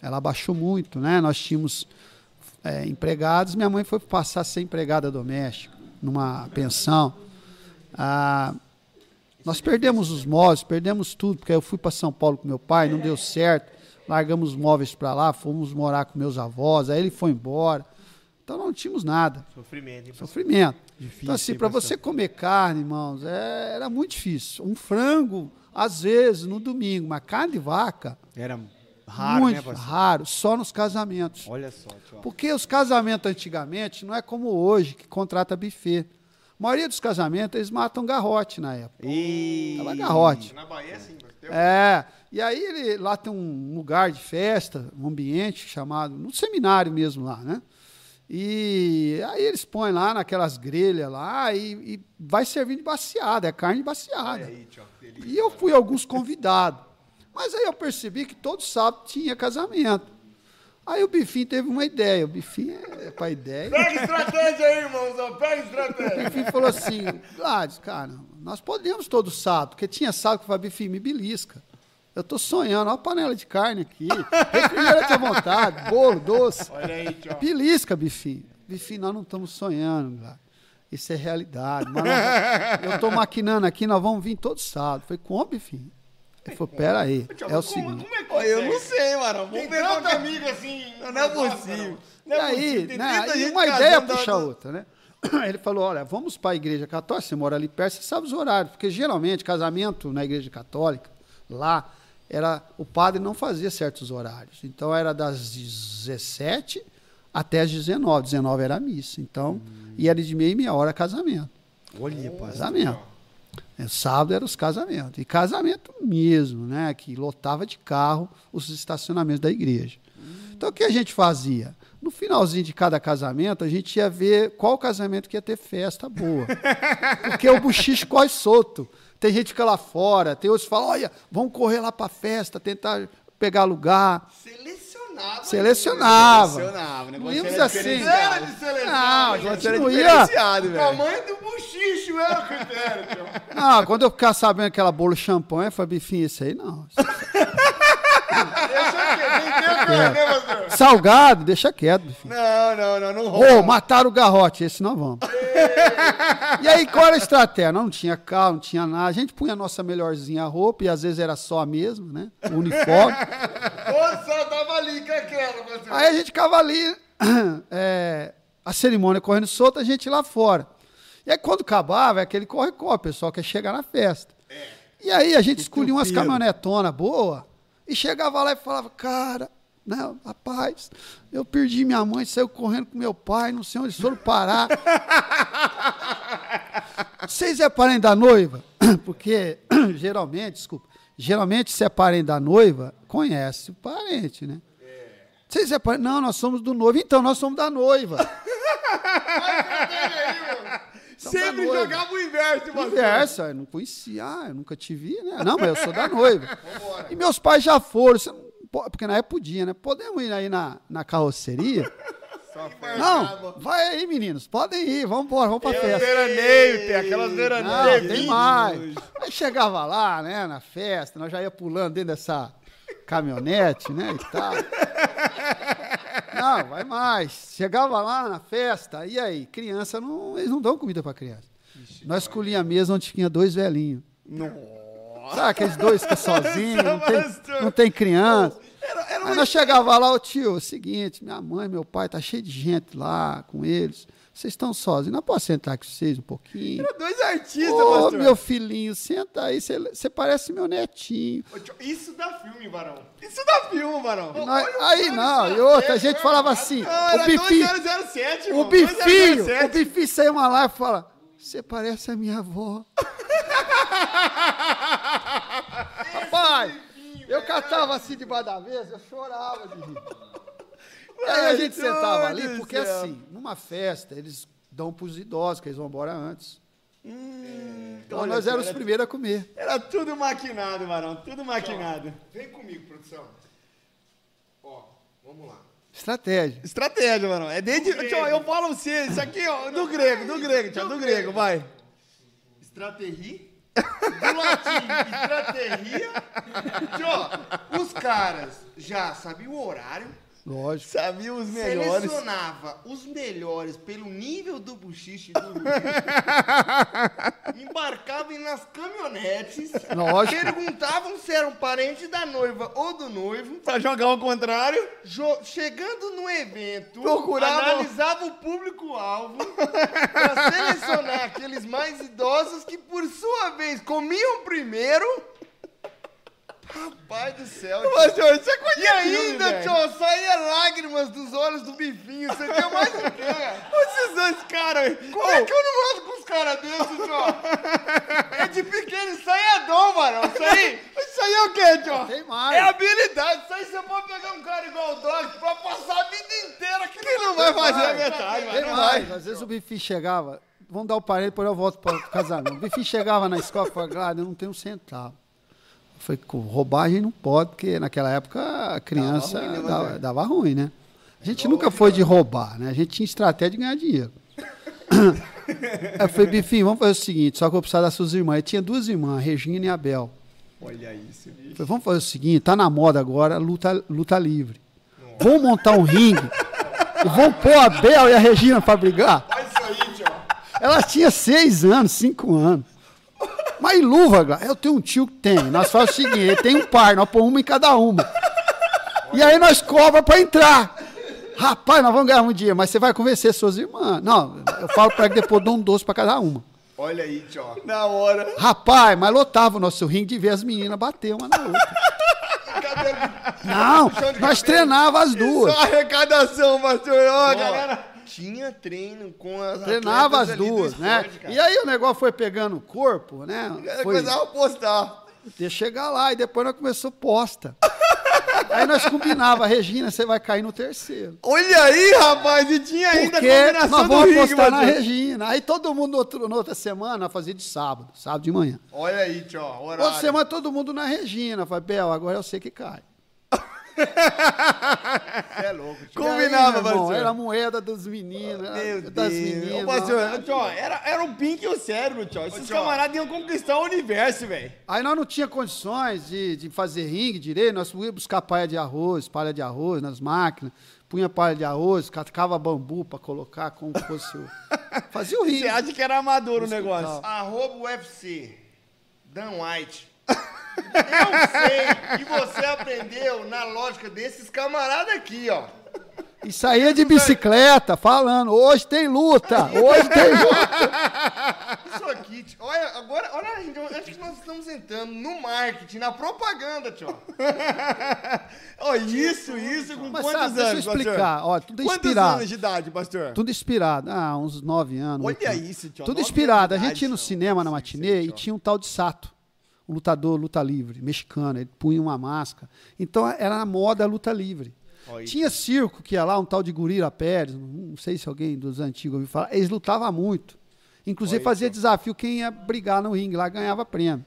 Ela baixou muito, né? Nós tínhamos é, empregados, minha mãe foi passar a ser empregada doméstica, numa pensão. Ah, nós perdemos os móveis, perdemos tudo, porque eu fui para São Paulo com meu pai, não deu certo. Largamos os móveis para lá, fomos morar com meus avós, aí ele foi embora. Então não tínhamos nada, Sofrimento, hein, sofrimento. Difícil, então assim, para você comer carne, irmãos, é- era muito difícil. Um frango, às vezes, no domingo, mas carne de vaca, Era Raro, muito né, raro, só nos casamentos. Olha só, tio. Porque os casamentos antigamente não é como hoje, que contrata buffet. A maioria dos casamentos, eles matam garrote na época. E... Tava garrote. Na Bahia é pastor. É, e aí ele, lá tem um lugar de festa, um ambiente chamado, no seminário mesmo lá, né? E aí eles põem lá naquelas grelhas lá e, e vai servindo de baciada, é carne baciada. Aí, delícia. E eu fui alguns convidados. Mas aí eu percebi que todo sábado tinha casamento. Aí o Bifinho teve uma ideia. O Bifinho é para ideia. Pega estratégia aí, irmãozão. Pega estratégia. O Bifinho falou assim: Gladys, cara, nós podemos todo sábado, porque tinha sábado que falei, Bifinho, me belisca. Eu tô sonhando, olha a panela de carne aqui, refrigerante à vontade, <laughs> bolo, doce. Olha aí, tio. Belisca, Bifinho. Bifinho, nós não estamos sonhando, Gladys. Isso é realidade. Mas nós- <laughs> eu estou maquinando aqui, nós vamos vir todo sábado. Falei, como, Bifinho? Ele falou, pera aí, é o seguinte. Como é que eu não sei, mano. Vamos ver que é- amigo assim. Não é possível. Não E é aí, possível. Né, tanta aí uma ideia dá- puxa a outra, né? <clears throat> Ele falou, olha, vamos para a igreja católica, você mora ali perto, você sabe os horários, porque geralmente casamento na igreja católica, lá, era o padre não fazia certos horários. Então era das 17 até as 19, 19 era a missa. Então, e era de meia e meia hora casamento. Olha. Casamento. É, Sábado eram os casamentos. E casamento mesmo, né? Que lotava de carro os estacionamentos da igreja. Então o que a gente fazia? No finalzinho de cada casamento, a gente ia ver qual casamento que ia ter festa boa. <laughs> Porque o buchicho corre solto. Tem gente que fica lá fora, tem outros que falam, olha, vamos correr lá para festa, tentar pegar lugar. Selecionava. Selecionava. Selecionava, o Não íamos assim. Era de seleção. Não, a né? gente não ia. tamanho do buchicho era o critério, tio. Não, quando eu ficava sabendo aquela bolo champanhe, eu falei, bifinho, isso aí não. Né, pastor? Salgado, deixa quieto. Não, não, não, não Ô, rola. mataram o garrote, esse nós vamos. e aí, qual era a estratégia? Não tinha carro, não tinha nada. A gente punha a nossa melhorzinha roupa, e às vezes era só a mesma, né? O uniforme. Ô, só tava ali com aquela, pastor. aí a gente ficava ali, <clears throat> é, a cerimônia correndo solta, a gente lá fora. E aí, quando acabava, é aquele corre-corre, o pessoal quer chegar na festa. E aí a gente escolhia umas caminhonetonas boas e chegava lá e falava, cara, né, rapaz, eu perdi minha mãe, saiu correndo com meu pai, não sei onde foram parar. <laughs> Vocês é parente da noiva? <clears throat> Porque <clears throat> geralmente, desculpa, geralmente se é parente da noiva, conhece o parente, né? Vocês é parente? Não, nós somos do noivo. Então, nós somos da noiva. <laughs> Sempre jogava o inverso, mano. Conversa, eu não conhecia, ah, eu nunca te vi, né? Não, mas eu sou da noiva. E meus pais já foram, você não pode- porque na época podia, né? Podemos ir aí na, na carroceria? Não, vai aí, meninos, podem ir, vamos embora, vamos pra festa. Veraneio, tem aquelas Não, veraneias. tem mais. Aí chegava lá, né, na festa, nós já ia pulando dentro dessa caminhonete, né, e tal. Não, vai mais. Chegava lá na festa, e aí? Criança, não, eles não dão comida pra criança. Nós escolhíamos a mesa onde tinha dois velhinhos. Sabe aqueles dois que <laughs> ficam sozinhos, não tem, não tem criança. Aí nós chegava lá, ô tio, é o seguinte, minha mãe, meu pai, tá cheio de gente lá com eles. Vocês estão sozinhos, não posso sentar com vocês um pouquinho? Dois artistas, Ô, pastor. meu filhinho, senta aí, você- parece meu netinho. Isso dá filme, varão. Isso dá filme, varão. Nós- aí não, e outra, a gente falava assim, Não, era o bifinho, 2007, o bifinho, 2007. o bifinho saiu uma lá e fala, você parece a minha avó. <laughs> Rapaz, eu catava assim debaixo da mesa, eu chorava de rir. E aí a gente sentava ali, do porque assim, numa festa, eles dão pros idosos, que eles vão embora antes. Então olha nós éramos os primeiros a comer. Era tudo maquinado, varão. Tudo maquinado. Vem comigo, produção. Ó, vamos lá. Estratégia. Estratégia, varão. É desde. Do Tio, grego. eu falo pra você, isso aqui, ó, do grego, do grego, tio, do grego, vai. Estratégia. <laughs> Do latim, estratégia. Tio, os caras já sabiam o horário. Lógico. Sabia os melhores. Selecionava os melhores pelo nível do buchiche do <laughs> Embarcavam nas caminhonetes. Lógico. Perguntavam se eram parente da noiva ou do noivo. Pra jogar ao contrário. Jo- chegando no evento, Procuravam- analisava o público-alvo para selecionar aqueles mais idosos que, por sua vez, comiam primeiro Rapaz do céu. Isso é coisa E ainda, filme, tio, saía lágrimas dos olhos do bifinho. Você quer mais o quê? <laughs> Esses dois caras. Como é que eu não ando com os caras desses, tio? É de pequeno, isso aí é dom, varão. Isso aí, Isso aí é o quê, tio? Tem mais. é habilidade. Isso aí você pode pegar um cara igual o Dog pra passar a vida inteira que Que não vai fazer a metade, Tem mano. Não mais. vai. Às vezes o Bifi chegava, vamos dar o parede, depois eu volto para o casamento. O Bifi chegava na escola e falava, Glad, eu não tenho um centavo. Eu falei, "Com roubagem não pode, porque naquela época a criança ruim, né, dava, dava ruim, né? A gente nunca foi de roubar, né? A gente tinha estratégia de ganhar dinheiro. Aí <coughs> eu falei, Bifinho, vamos fazer o seguinte, só que eu precisava das suas irmãs. Eu tinha duas irmãs, Regina e Abel. Olha isso. Eu falei, vamos fazer o seguinte, tá na moda agora, luta, luta livre. Vamos montar um ringue e vamos pôr a Bel e a Regina pra brigar. Faz isso aí, tio. Ela tinha seis anos, cinco anos. Mas e luva? Eu tenho um tio que tem. Nós fazemos o seguinte, ele tem um par, nós põe uma em cada uma. E aí nós cobra pra entrar. Rapaz, nós vamos ganhar um dia, mas você vai convencer suas irmãs. Não, eu falo pra que depois eu dou um doce pra cada uma. Olha aí, tio. Na hora. Rapaz, mas lotava o nosso ringue de ver as meninas bater uma na outra. Não, nós treinava as duas. Só arrecadação, pastor. Ó, galera. Tinha treino com as Treinava as do duas, né? esporte. E aí o negócio foi pegando corpo, né? Foi Começava a postar. até chegar lá e depois nós começou posta. <laughs> Aí nós combinava, Regina, você vai cair no terceiro. Olha aí, rapaz. E tinha ainda a Porque combinação nós do vamos ringue, apostar na pastor. Regina. Aí todo mundo, outro, na outra semana, fazia de sábado, sábado de manhã. Olha aí, tio. Horário. Outra semana todo mundo na Regina. Falei, Bel, agora eu sei que cai. Você é louco, tio. Combinava, pastor. Era a moeda dos meninos, Meu das Deus. meninas. Ô, tio, era, era o Pink e o cérebro, tio. Esses tio. camaradas iam conquistar o universo, velho. Aí nós não tinha condições de, de fazer ringue direito, nós íamos buscar palha de arroz, palha de arroz nas máquinas, punha palha de arroz, catava bambu para colocar como fosse o... <laughs> Fazia o ringue. Você acha que era amador o negócio? Arroba UFC. Dan White. Eu sei que você aprendeu na lógica desses camaradas aqui, ó. E saía de bicicleta falando, hoje tem luta, hoje tem <laughs> luta. Isso aqui, tio. Olha, agora, olha, gente, acho que nós estamos entrando no marketing, na propaganda, tio. <laughs> Ó, isso, isso com Mas quantos sabe, deixa eu anos, explicar, ó, tudo Quantos inspirado. anos de idade, pastor? Tudo inspirado, ah, uns nove anos. oito Olha anos. isso, tio. Tudo inspirado. A anos gente ia no cinema, na matinê, e tinha um tal de Sato, lutador luta livre, mexicano. Ele punha uma máscara. Então era na moda a luta livre. Tinha circo que ia lá, um tal de Gurira Pérez, não sei se alguém dos antigos ouviu falar. Eles lutavam muito. Inclusive fazia desafio quem ia brigar no ringue lá ganhava prêmio.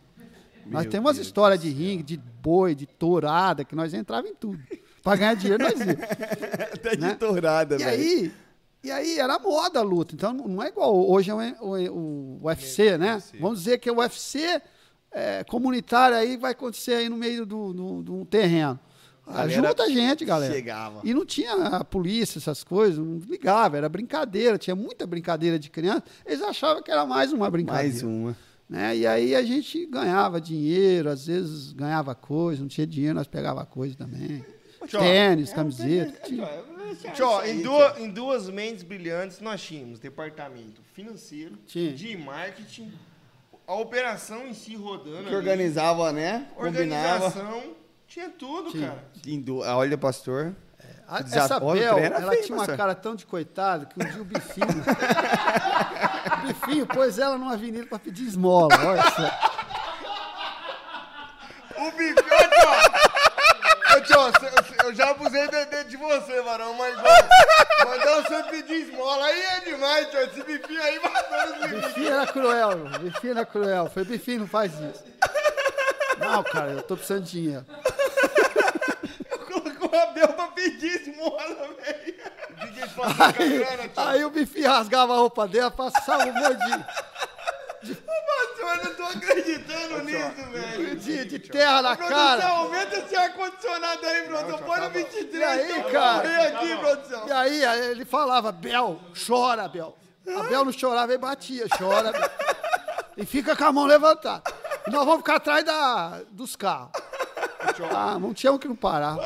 nós temos umas histórias de ringue, de boi, de tourada, que nós entrava em tudo. Para ganhar dinheiro nós ia. <laughs> Até de né? tourada, E velho. aí, e aí era moda a luta. Então não é igual hoje é o, o, o UFC, né? Vamos dizer que o UFC é, comunitário aí vai acontecer aí no meio do, do, do terreno. Galera Ajuda a gente, galera. chegava. E não tinha a polícia, essas coisas, não ligava, era brincadeira, tinha muita brincadeira de criança. Eles achavam que era mais uma brincadeira. Mais uma. Né? E aí a gente ganhava dinheiro, às vezes ganhava coisa, não tinha dinheiro, nós pegava coisa também. Tênis, camiseta. tinha. Tio, em, duas, em duas mentes brilhantes nós tínhamos departamento financeiro, Tinha. de marketing, a operação em si rodando. Que ali, organizava, né? Combinava. Organização, tinha tudo, Tinha. cara. Indo- ah, Olha, pastor. A- Já- Essa olha, o Bel, era ela feio, tinha uma pastor. cara tão de coitado que um dia o Bifinho. <laughs> o Bifinho pôs ela numa avenida pra pedir esmola. Olha só. O bife, ô, tio! Ô, eu já abusei de, de- de você, varão, mas ó, mandar você pedir esmola aí é demais, tio. Esse bifinho aí matando os limites. Bifinho era cruel, meu. Bifinho era cruel. Foi Bifinho, não faz isso. Não, cara, eu tô precisando de dinheiro. <laughs> Colocou o Abel pra pedir esmola, velho. DJ passando com a grana, tio. Aí o Bifinho rasgava a roupa dela, passava um monte de, Pastor, eu não tô acreditando nisso, velho. de, de terra na Produção, cara. aumenta esse ar-condicionado aí, produção. Põe no 23. E aí, cara? morrer aqui, produção. E aí, ele falava, Bel, chora, Bel. A Bel não chorava, ele batia, chora, Bel. E fica com a mão levantada. E nós vamos ficar atrás da, dos carros. Ah, não tinha um que não céu.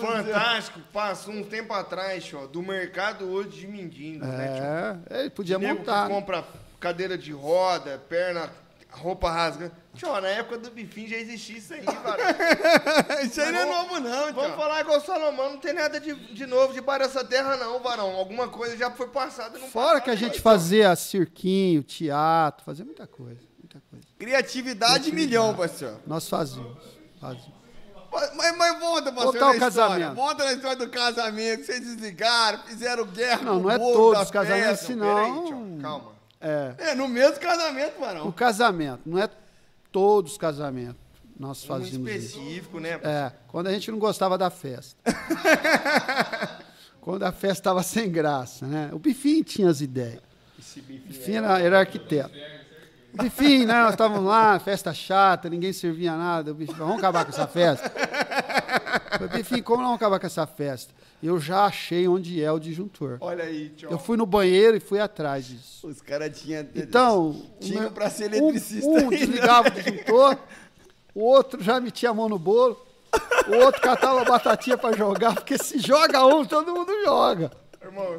Fantástico, passou um tempo atrás, tio, do mercado hoje de mendigos, né? É, ele podia que montar. né? compra cadeira de roda, perna roupa rasgando. Tio, na época do Bifim já existia isso aí, varão. <laughs> Isso aí não é novo, não, Vamos tio. falar igual o Salomão, não tem nada de, de novo debaixo dessa terra, não, varão. Alguma coisa já foi passada no Fora que a gente fazia cirquinho, teatro, fazia muita coisa. Muita coisa. Criatividade milhão, pastor. Nós fazíamos. fazíamos. Mas, mas, volta, pastor, Voltar ao casamento. Volta na história do casamento. Vocês desligaram, fizeram guerra Não, não é todos os casamentos, festa. senão- Peraí, tio, calma. É. É, no mesmo casamento, O varão. casamento, não é todos os casamentos. Nós Um fazíamos isso. específico, né? É, quando a gente não gostava da festa. <laughs> quando a festa estava sem graça, né? O Bifim tinha as ideias. O Bifim era, era arquiteto. O Bifim, né? Nós estávamos lá, festa chata, ninguém servia nada. O Bifim, vamos acabar com essa festa? Falei, Bifim, como não vamos acabar com essa festa? Eu já achei onde é o disjuntor. Olha aí, tio. Eu fui no banheiro e fui atrás disso. Os caras tinham. Então, Tinha meu- pra ser um- eletricista Um, ainda. desligava o disjuntor, o outro já metia a mão no bolo, o outro catava a batatinha pra jogar, porque se joga um, todo mundo joga. Irmão,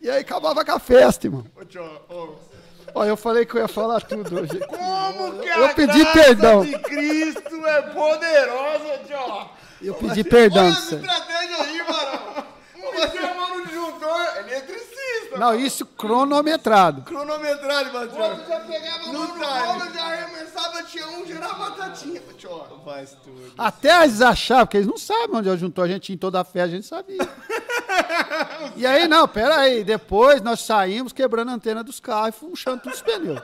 E aí acabava com a festa, irmão. ô, tio, ô. Ó, eu falei que eu ia falar tudo hoje. Como que Eu a pedi graça perdão. de Cristo é poderosa, tio? Eu pedi perdão. Olha essa você. estratégia aí, varão. Você é mão no disjuntor, eletricista. Não, isso cronometrado. Cronometrado, pastor. Você já pegava a No no time. bolo, já arremessava, tinha um, gerava batatinha, tio. Faz tudo. Até eles achavam, porque eles não sabem onde disjuntor. A gente em toda a festa, a gente sabia. <laughs> E aí, não, pera aí. Depois nós saímos quebrando a antena dos carros e funchando todos os pneus.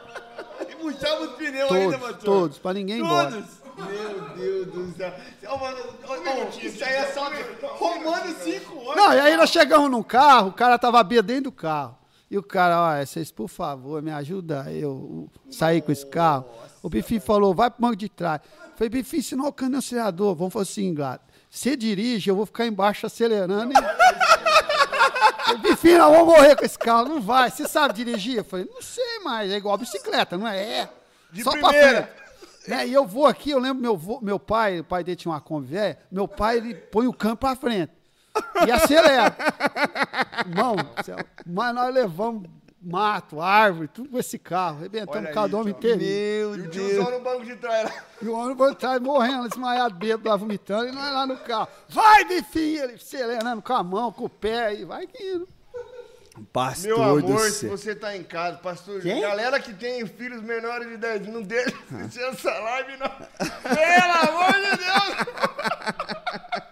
E puxava os pneus ainda, Todos, pastor. todos, pra ninguém ir embora. Todos. Meu Deus do céu. Ó, mano, ó, ó, Isso aí é só Romano 5 horas. Não, e aí nós chegamos num carro, o cara tava bêbado dentro do carro. E o cara, ó, vocês, por favor, me ajuda eu sair com esse carro. O Bifi falou, vai pro banco de trás. Eu Falei, Bifi, se não alcança o acelerador, vamos fazer assim, Glato. Você dirige, eu vou ficar embaixo acelerando. E... <laughs> Bifi, nós vamos morrer com esse carro. Não vai. Você sabe dirigir? Eu falei, não sei mais. É igual a bicicleta, não é? É. De Só primeira. pra frente. Né? E eu vou aqui, eu lembro meu, vô- meu pai, o pai dele tinha uma Kombi velha, meu pai ele põe o câmbio pra frente e acelera. Irmão, céu, mas nós levamos mato, árvore, tudo com esse carro, arrebentamos cada homem inteiro. Meu E o Deus. tiozão no banco de trás lá. E o homem por trás morrendo, desmaiado, bêbado, lá vomitando, e nós lá no carro. Vai, bifinho! Ele acelerando com a mão, com o pé, e vai que indo. Pastor Meu amor, do se céu. você tá em casa, pastor, Quem? galera que tem filhos menores de 10, não deixa assistir essa live, não. Pelo amor de Deus! <laughs>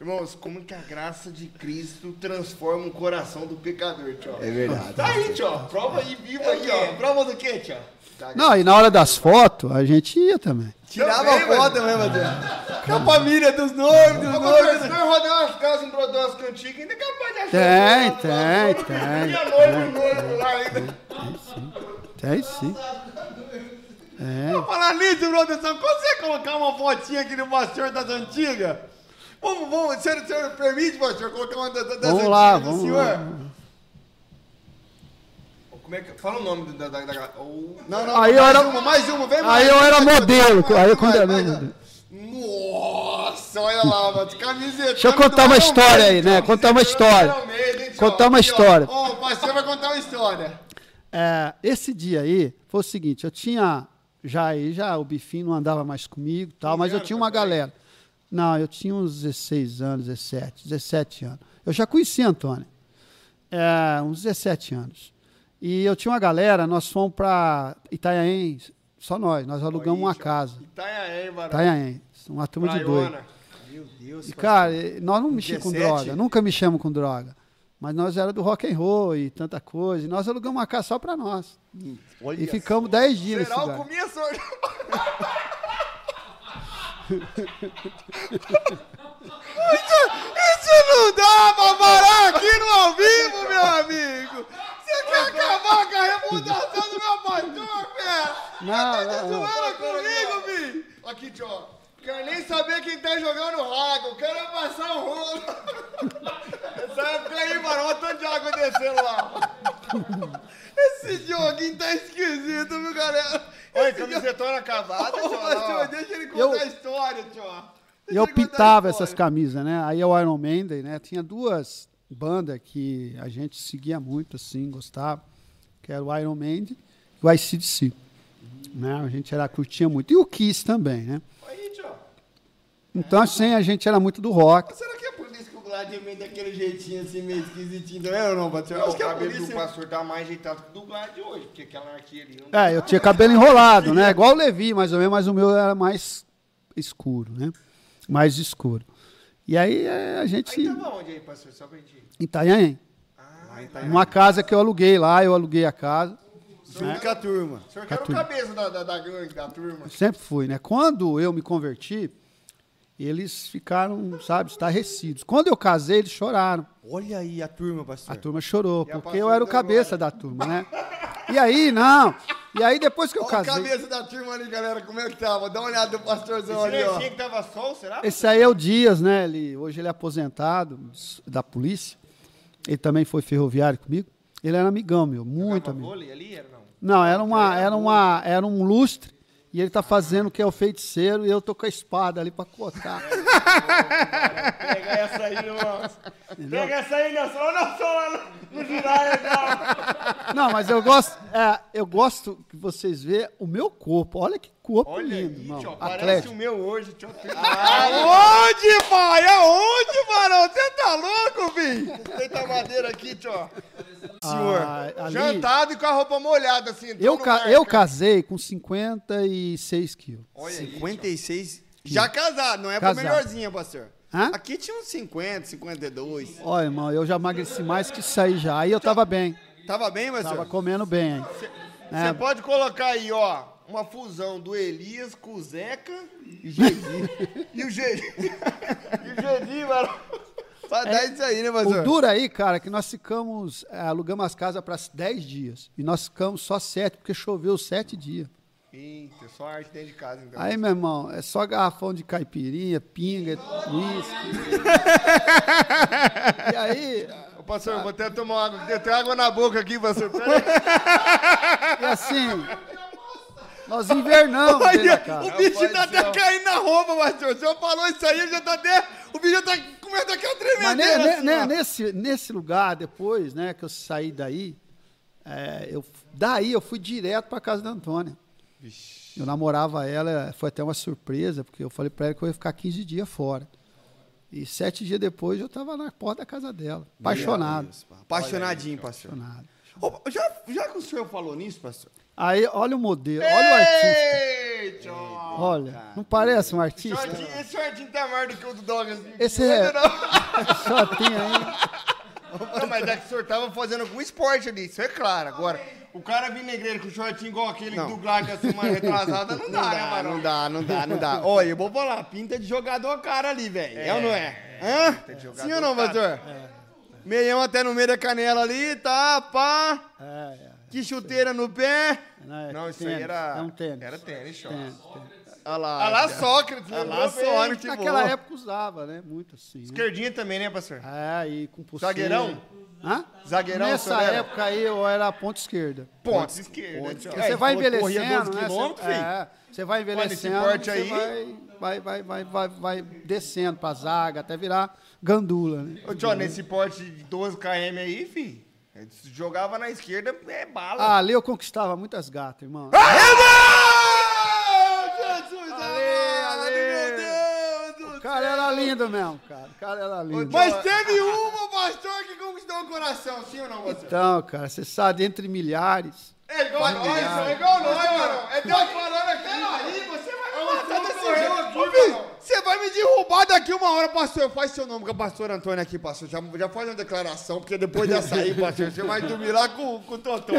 Irmãos, como que a graça de Cristo transforma o coração do pecador, tio? É verdade. Tá aí, tio. Prova aí, viva aí, ó. Prova do quê, tio? Não, e na hora das fotos, a gente ia também. Tirava a foto mesmo, Deus. Com a família dos noivos, dos noivos. se rodar umas casas em Brodowski antigas, ainda é capaz de achar. Tem, tem, casal, tem, Tinha noivo e noivo lá ainda. Tem sim. É. Falar nisso, produção, consegue colocar uma fotinha aqui no pastor das antigas? Vamos, vamos, senhor, o senhor permite, pastor, colocar uma das, das Vamos antigas lá, do vamos senhor? lá. Como é que... Fala o nome da... da, da, o- Não, não, Aí mais eu era- uma, mais uma, vem mais. Aí eu era modelo, aí eu mais, quando era mais, modelo. Nossa, olha lá, mano, camiseta. Deixa eu contar uma história aí, né? Contar uma história. Contar uma história. Ó, o pastor vai contar uma história. É, esse dia aí foi o seguinte, eu tinha já aí já o Bifinho não andava mais comigo, e tal, mas eu tinha uma galera. Não, eu tinha uns 16 anos, 17, 17 anos. Eu já conhecia Antônio. É, uns 17 anos. E eu tinha uma galera, nós fomos para Itanhaém, só nós, nós alugamos uma casa. Itanhaém, varão. Itanhaém, uma turma de dois. Praiona. Meu Deus, E, cara, nós não mexíamos com 17? droga, nunca mexemos com droga. Mas nós era do rock and roll e tanta coisa. E nós alugamos uma casa só pra nós. olha E ficamos 10 dias Geral lugar. comia sorte. <laughs> Isso não dá pra parar aqui no ao vivo, meu amigo! Você quer acabar com a reputação do meu pastor, velho? Não, não, não. Zoando comigo, filho! Aqui, tio. Quero nem saber quem tá jogando raga. Eu quero é passar o rolo. Essa época aí, mano, olha o tanto de água descendo lá. Esse joguinho tá esquisito, viu, galera? Olha, camisetona acabada, tio. deixa ele contar Eu- a história, tio. Deixa eu ele contar a pintava história. essas camisas, né? Aí o Iron Maiden, né? Tinha duas bandas que a gente seguia muito, assim, gostava. Que era o Iron Maiden e o ICDC. Né? A gente era, curtia muito. E o Kiss também, né? Aí. Então, assim, a gente era muito do rock. Será que é por isso que o vem daquele jeitinho assim, meio esquisitinho? Não é ou não, pastor? Não, Acho o que é cabelo do pastor tá mais ajeitado que o do Glad de hoje, porque aquela anarquia ali não É, eu tinha cabelo enrolado, né? Igual o Levi, mais ou menos, mas o meu era mais escuro, né? Mais escuro. E aí é, a gente. Aí tava onde aí, pastor? Só pra gente. Em Itanhaém. Ah, então. Uma casa que eu aluguei lá, eu aluguei a casa. Junto com a turma. O senhor que era o cabeça da, da, da gangue, da turma. Sempre fui, né? Quando eu me converti, eles ficaram, sabe, estarrecidos. Quando eu casei, eles choraram. Olha aí a turma, pastor. A turma chorou, E a porque eu era o cabeça da turma, né? E aí, não. E aí, depois que eu Olha a casei. cabeça da turma ali, galera, como é que tava? Dá uma olhada no pastorzão ali, ó. Silencinho que tava sol, será? Esse aí é o Dias, né? Ele, hoje ele é aposentado da polícia. Ele também foi ferroviário comigo. Ele era amigão meu, muito amigo. vôlei ali, era não? Não, era uma, era uma, era um lustre e ele tá fazendo o que é o feiticeiro e eu tô com a espada ali para cortar. Pega essa aí, irmão. Pega essa aí, Nelson. Ô, Nelson, lá no, no Jiraya, não. Não, mas eu gosto, é, eu gosto que vocês vejam o meu corpo. Olha que corpo Olha lindo, aí, tio, parece o meu hoje, tio. Aonde, pai? Aonde, varão? Você tá louco, filho? Deita madeira aqui, tio. senhor. Ah, ali- Jantado e com a roupa molhada, assim. entrou eu, ca- eu casei com 56 quilos. Olha aí, 56. Já casado, não é Casado. pra melhorzinha, pastor. Hã? Aqui tinha uns 50, 52. Olha, irmão, eu já emagreci mais que isso aí já. Aí eu tava bem, Tava bem, pastor? tava comendo bem. hein? Você É, pode colocar aí, ó, uma fusão do Elias com o Zeca e Gedi. <laughs> e o Gedi. e o Gedi, mano. Pra dar isso aí, né, pastor? O duro aí, cara, que nós ficamos, é, alugamos as casas para 10 dias. E nós ficamos só 7, porque choveu 7 dias. Eita, só arte dentro de casa, então. Aí, meu irmão, é só garrafão de caipirinha, pinga, uísque. <laughs> e aí, Ô, pastor, eu vou até tomar água. Tenho água na boca aqui, pastor. <laughs> E assim, nós invernamos Olha, casa. o bicho tá até caindo na roupa, pastor. O senhor falou isso aí, ele já tá até... O bicho já tá comendo aquela Mas ne- tremedeira ne- assim, ó. nesse, nesse lugar, depois, né, que eu saí daí, é, eu, daí eu fui direto para casa da Antônia. Eu namorava ela, foi até uma surpresa, porque eu falei para ela que eu ia ficar 15 dias fora. E sete dias depois eu estava na porta da casa dela, apaixonado. Apaixonadinho, pastor. apaixonado. Já, já que o senhor falou nisso, pastor? Aí, olha o modelo, olha o artista. Eita, ó. Olha, não parece um artista? Shortinho, esse shortinho tá maior do que o do Douglas. Esse Não é- não. <laughs> Só tem aí. Não, mas é que o senhor tava fazendo algum esporte ali, isso é claro. Agora, o cara vir igreja com shortinho igual aquele do Glad da semana retrasada, não <laughs> dá, Não né, dá, Marão? não dá, não dá, não dá. Olha, eu vou falar, pinta de jogador cara ali, velho. É, ou não é? Hã? de jogador Sim ou não, pastor? Meião até no meio da canela ali, tá, pá. É, é. Que chuteira no pé. Não, é Não, isso tênis, aí era. É um tênis. Era tênis, tênis. Olha lá. Ah lá, Sócrates, lembrou lá. Sócrates. Naquela boa. época usava, né? Muito assim. Né? Esquerdinha também, né, pastor? É, e com pulseira. Zagueirão? Hã? Zagueirão, Nessa era? época aí eu era ponta esquerda. Pontos esquerda. tio. esquerda. Você É, vai envelhecendo, 12 né? Você, filho. é, você vai envelhecendo, Olha, esse porte você aí- vai, vai, vai, vai, vai, vai descendo pra zaga até virar gandula, né? Ô, tio, nesse porte de 12 km aí, fi, se jogava na esquerda, é bala. Ah, ali eu conquistava muitas gatas, irmão. Jesus amado, meu Deus do O cara era lindo mesmo, cara. O cara era lindo. Mas teve uma, pastor, que conquistou o coração, sim ou não, pastor? Então, cara, você sabe, entre milhares. É igual, só, é igual nós, mano. É Deus falando aqui, aí, você vai me matar desse jeito. Você vai me derrubar daqui uma hora, pastor. Faz seu nome com a pastora Antônia aqui, pastor. Já, já faz uma declaração, porque depois dessa aí, pastor, você vai dormir lá com, com o Totó.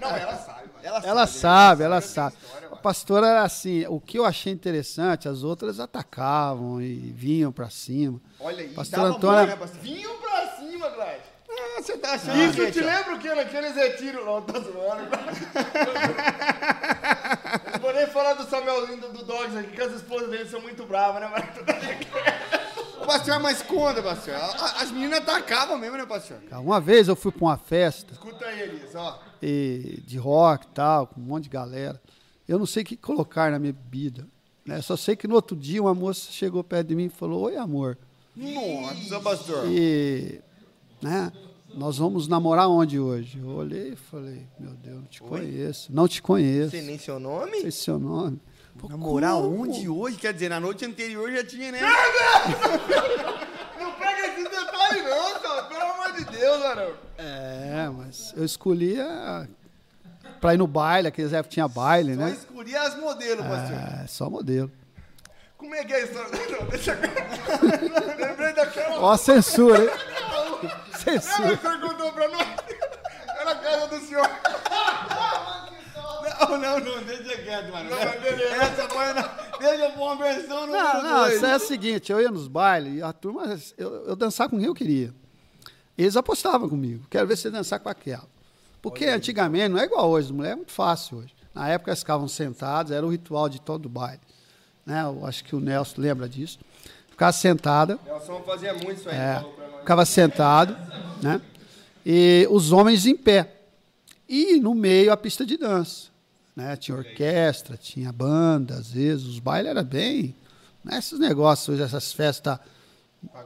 Não, ela sabe. Ela sabe. Ela sabe, ela sabe. A pastora era assim, o que eu achei interessante, as outras atacavam e vinham pra cima. Olha aí, Pastor dava Antônia- amor, né, pastor? Vinham pra cima, Glad. Ah, você tá achando Isso que, te lembra o que? Naqueles retiros lá, tá zoando. Não vou nem falar do Samuelzinho do, do Dogs aqui, que as esposas dele são muito bravas, né, mano? Pastor, mas conta, pastor. A- a- As meninas atacavam mesmo, né, pastor? Uma vez eu fui pra uma festa Escuta aí, Elias, ó. e, de rock e tal, com um monte de galera. Eu não sei o que colocar na minha bebida. Né? Só sei que no outro dia uma moça chegou perto de mim e falou, oi amor. Nossa, pastor. E, né? Nós vamos namorar onde hoje? Eu olhei e falei, meu Deus, não te conheço. Não te conheço. Sei nem seu Não nome? sei seu nome. Pô, Namorar como? onde hoje? Quer dizer, na noite anterior já tinha, né? Não pega esses detalhes não, cara. Pelo amor de Deus, Arão. É, mas eu escolhia pra ir no baile, aqueles épocas tinha baile, Só né? escolher as modelos, pastor. É, só modelo. Como é que é a história? Não, deixa eu... <laughs> Lembrei daquela... Ó a censura, hein? Não, Censura. o senhor contou pra nós. Era a casa do senhor. Não, não, não, deixa quieto, mano. Não, mas beleza. Essa foi na... Deixa eu pôr uma versão no Não, não, isso é o seguinte, eu ia nos bailes e a turma, eu, eu dançar com quem eu queria. Eles apostavam comigo, quero ver você dançar com aquela. Porque antigamente, não é igual hoje, mulher é muito fácil hoje. Na época eles ficavam sentados, era o ritual de todo baile. Né? Eu acho que o Nelson lembra disso. Ficava sentada, Nelson fazia muito isso aí. é, ficava sentado, né? E os homens em pé. E no meio a pista de dança. Né? Tinha orquestra, tinha banda, às vezes, os bailes eram bem. Né? Esses negócios, essas festas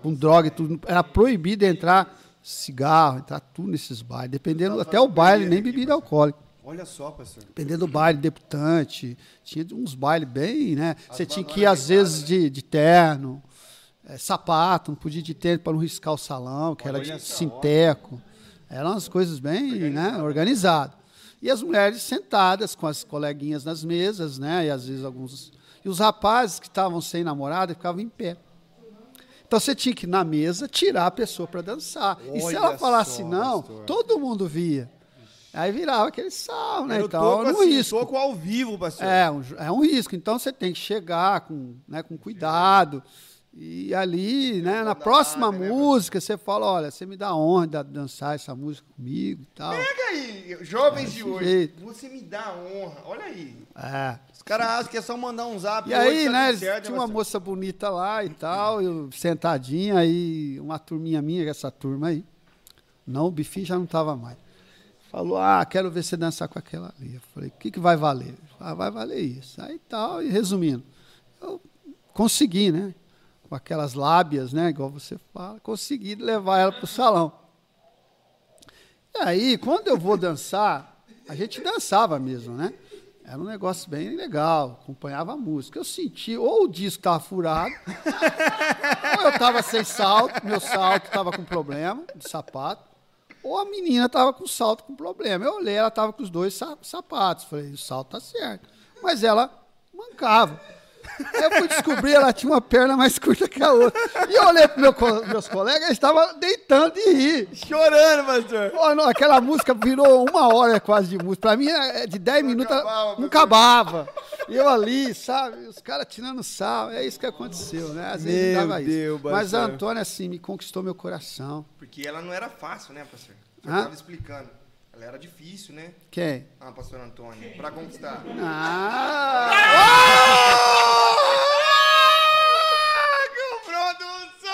com droga e tudo. Era proibido entrar cigarro, entrar tudo nesses bailes. Dependendo, até o baile, nem bebida alcoólica. Olha só, pastor. Dependendo do baile, debutante. Tinha uns bailes bem, né? Você tinha que ir, às vezes, de, de terno, eh, sapato, não podia de tênis para não riscar o salão, que era de sinteco. Eram umas coisas bem né, organizadas. E as mulheres sentadas com as coleguinhas nas mesas, né? E às vezes alguns. E os rapazes que estavam sem namorada ficavam em pé. Então você tinha que na mesa tirar a pessoa para dançar. e se Olha ela falasse só, não, pastor. todo mundo via. Aí virava aquele sal, né? O Então, toco no assim, risco. toco ao vivo, pastor. É um, é um risco. Então você tem que chegar com, né, com cuidado. E ali, né, na próxima música, você fala, olha, você me dá honra de dançar essa música comigo e tal. Pega aí, jovens de Desse hoje. jeito. Você me dá honra. Olha aí. É. Os caras acham que é só mandar um zap. E aí, tá né, certo, tinha uma moça bonita lá e tal, eu sentadinha, aí uma turminha minha, essa turma aí. Não, o bifinho já não estava mais. Falou, ah, quero ver você dançar com aquela ali. Eu falei, o que, que vai valer? Ah, vai valer isso. Aí tal, e resumindo, eu consegui, né? Com aquelas lábias, né? Igual você fala, consegui levar ela pro salão. E aí, quando eu vou dançar, a gente dançava mesmo, né? Era um negócio bem legal, acompanhava a música. Eu senti, ou o disco estava furado, <laughs> ou eu estava sem salto, meu salto estava com problema de sapato, ou a menina estava com salto com problema. Eu olhei, ela estava com os dois sa- sapatos. Falei, o salto tá certo. Mas ela mancava. Aí eu fui descobrir, ela tinha uma perna mais curta que a outra. E eu olhei para meu co- meus colegas, eles estavam deitando de rir. Chorando, pastor. Pô, não, aquela música virou uma hora quase de música. Pra mim, é de 10 minutos, ela acabava, não acabava. E eu ali, sabe? Os caras tirando sal. É isso que aconteceu, né? Às vezes Meu não dava Deus, isso. Mas a pastor. Antônia, assim, me conquistou meu coração. Porque ela não era fácil, né, pastor? Você Hã? tava explicando. Ela era difícil, né? Quem? Ah, pastor Antônio, pra conquistar. Ah! Produção!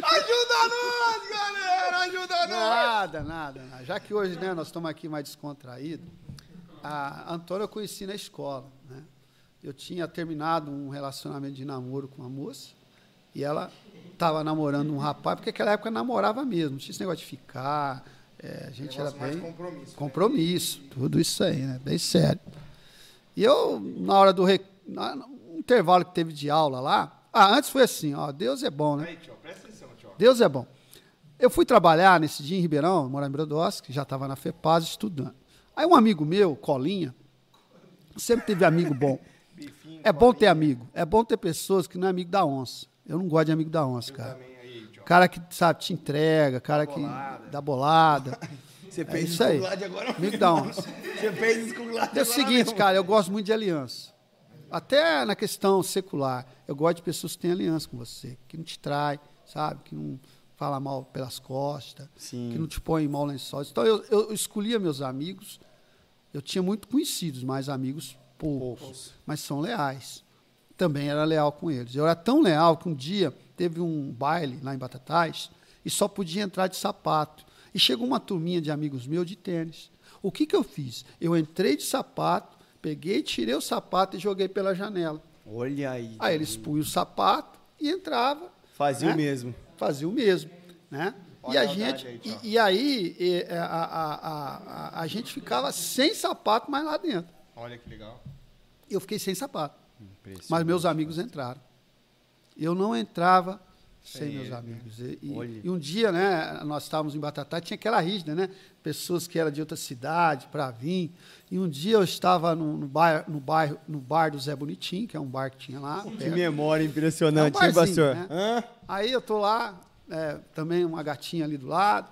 Ajuda nós, galera! Ajuda nós! Nada, nada, nada. Já que hoje né, nós estamos aqui mais descontraídos, a Antônia eu conheci na escola. Né? Eu tinha terminado um relacionamento de namoro com uma moça e ela estava namorando um rapaz, porque naquela época namorava mesmo, não tinha esse negócio de ficar. É, a gente era bem. compromisso. né? Compromisso, tudo isso aí, né? Bem sério. E eu, na hora do rec... na- no intervalo que teve de aula lá, ah, antes foi assim, ó, Deus é bom, né? Aí, tio, presta atenção, tio. Deus é bom. Eu fui trabalhar nesse dia em Ribeirão, eu morava em Brodowski, já estava na FEPAS estudando. Aí um amigo meu, Colinha, sempre teve amigo bom. <laughs> Bifinho, É bom ter amigo. É bom ter pessoas que não é amigo da onça. Eu não gosto de amigo da onça, cara. também. Cara que, sabe, te entrega, cara que dá bolada. <laughs> Você É fez isso aí. agora da <laughs> onça. Você fez isso com o Glad É o seguinte, mesmo. cara, eu gosto muito de aliança. Até na questão secular, eu gosto de pessoas que têm aliança com você, que não te trai, sabe? Que não fala mal pelas costas, Sim. que não te põe em mau lençóis. Então eu, eu escolhia meus amigos, eu tinha muito conhecidos, mas amigos poucos, mas são leais. Também era leal com eles. Eu era tão leal que um dia teve um baile lá em Batatais e só podia entrar de sapato. E chegou uma turminha de amigos meus de tênis. O que, que eu fiz? Eu entrei de sapato, peguei, tirei o sapato e joguei pela janela. Olha aí. Aí eles punham o sapato e entrava. Fazia né? o mesmo. Fazia o mesmo. Né? E Olha a gente, aí, e, e aí e, a, a, a, a, a gente ficava sem sapato mais lá dentro. Olha que legal. Eu fiquei sem sapato. Mas meus amigos entraram. Eu não entrava sem meus amigos. E, e- e um dia, né, nós estávamos em Batatá, tinha aquela rígida, né? Pessoas que eram de outra cidade para vir. E um dia eu estava no, no, bar, no, bairro, no bar do Zé Bonitinho, que é um bar que tinha lá. Que memória impressionante, É um hein, pastor? né? Aí eu tô lá, é, também uma gatinha ali do lado.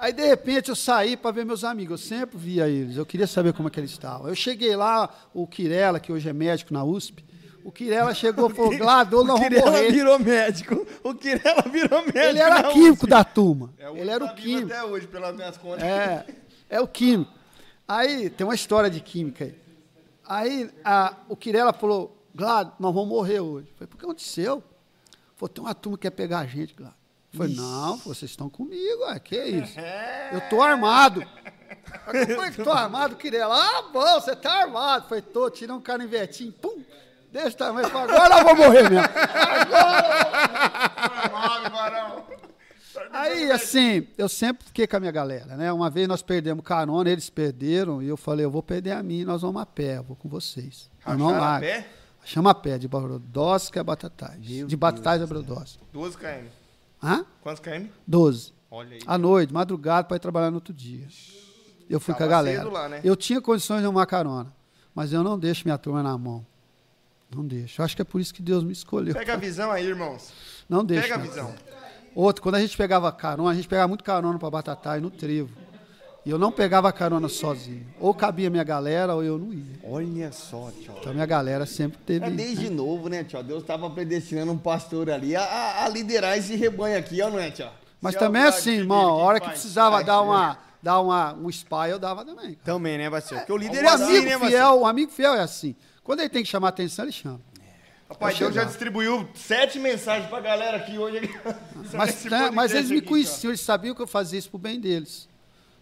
Aí, de repente, eu saí para ver meus amigos. Eu sempre via eles. Eu queria saber como é que eles estavam. Eu cheguei lá, o Quirela, que hoje é médico na USP, o Quirela chegou e falou, Glado, nós O vamos Quirela morrer. virou médico. O Quirela virou médico. Ele era na químico da turma. É o ele era o único da químico. Até hoje, pelas minhas contas. É, é o químico. Aí tem uma história de química aí. Aí a- o Quirela falou, Glado, nós vamos morrer hoje. Eu falei, por que aconteceu? Falou, tem uma turma que quer pegar a gente, Glado. Falei, não, vocês estão comigo, ué, que <laughs> isso? Eu tô armado. Como é que tô <laughs> armado, Quirela? Ah, bom, você tá armado. Eu falei, tô, tira um canivetinho, pum, desse tamanho. Agora eu vou morrer mesmo. Varão. Aí, assim, eu sempre fiquei com a minha galera, né? Uma vez nós perdemos carona, eles perderam, e eu falei, eu vou perder a mim, nós vamos a pé, eu vou com vocês. Não Racharam a largo. pé? Chama a pé, de Brodowski a Batatais. de Batatais a Brodowski. 12 km. Hã? Quantos km? 12. Olha aí. À noite, madrugada, para ir trabalhar no outro dia. Eu fui Tava com a galera. lá, né? Eu tinha condições de arrumar carona, mas eu não deixo minha turma na mão. Não deixo. Eu acho que é por isso que Deus me escolheu. Pega a visão aí, irmãos. Não deixo. Pega a visão. Outro, quando a gente pegava carona, a gente pegava muito carona para Batatai no trevo. E eu não pegava carona sozinho. Ou cabia minha galera, ou eu não ia. Olha só, tio. Então minha galera sempre teve. É desde novo, né, tio? Deus estava predestinando um pastor ali a, a- liderar esse rebanho aqui, ó, não é, tio? Mas Se é também Vlad assim, irmão, a hora que faz? precisava Faz, dar né? uma, dar uma, um spy, eu dava também. cara. Também, né, pastor? Porque o líder O é assim, amigo né, fiel, o amigo fiel é assim. Quando ele tem que chamar atenção, ele chama. Rapaz, Eu já distribuiu sete mensagens pra galera aqui hoje. Mas, <laughs> né, mas eles me conheciam, eles sabiam que eu fazia isso pro bem deles.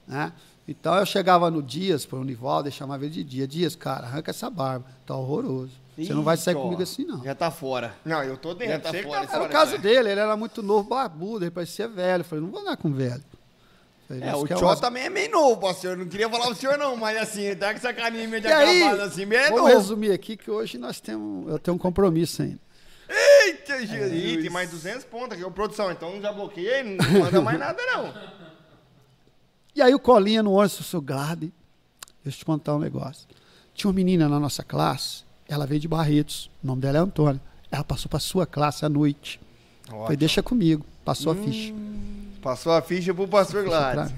Né? Então eu chegava no Dias, para o Nivaldo, e chamava ele de Dias. Dias, cara, arranca essa barba. Tá horroroso. Você não vai sair Ih, comigo assim, não. Já tá fora. Não, eu tô Já dentro. tá Você que fora, tá esse Era fora. o caso dele, ele era muito novo, barbudo, ele parecia velho. Eu falei, não vou andar com velho. É, isso o Tio umas- também é meio novo, pastor. Eu não queria falar pro senhor, não, mas assim, tá com essa carinha meio de aí, acabado assim, meio é novo. resumir aqui que hoje nós temos, eu tenho um compromisso ainda. Eita, Jesus. tem mais 200 pontos aqui, ô produção. Então já bloqueei, não manda mais nada, não. E aí o Colinha no ônibus, seu Glade, deixa eu te contar um negócio. Tinha uma menina na nossa classe, ela veio de Barretos, o nome dela é Antônia. Ela passou para sua classe à noite. Foi, deixa comigo, passou a ficha. Passou a ficha pro pastor Gladys.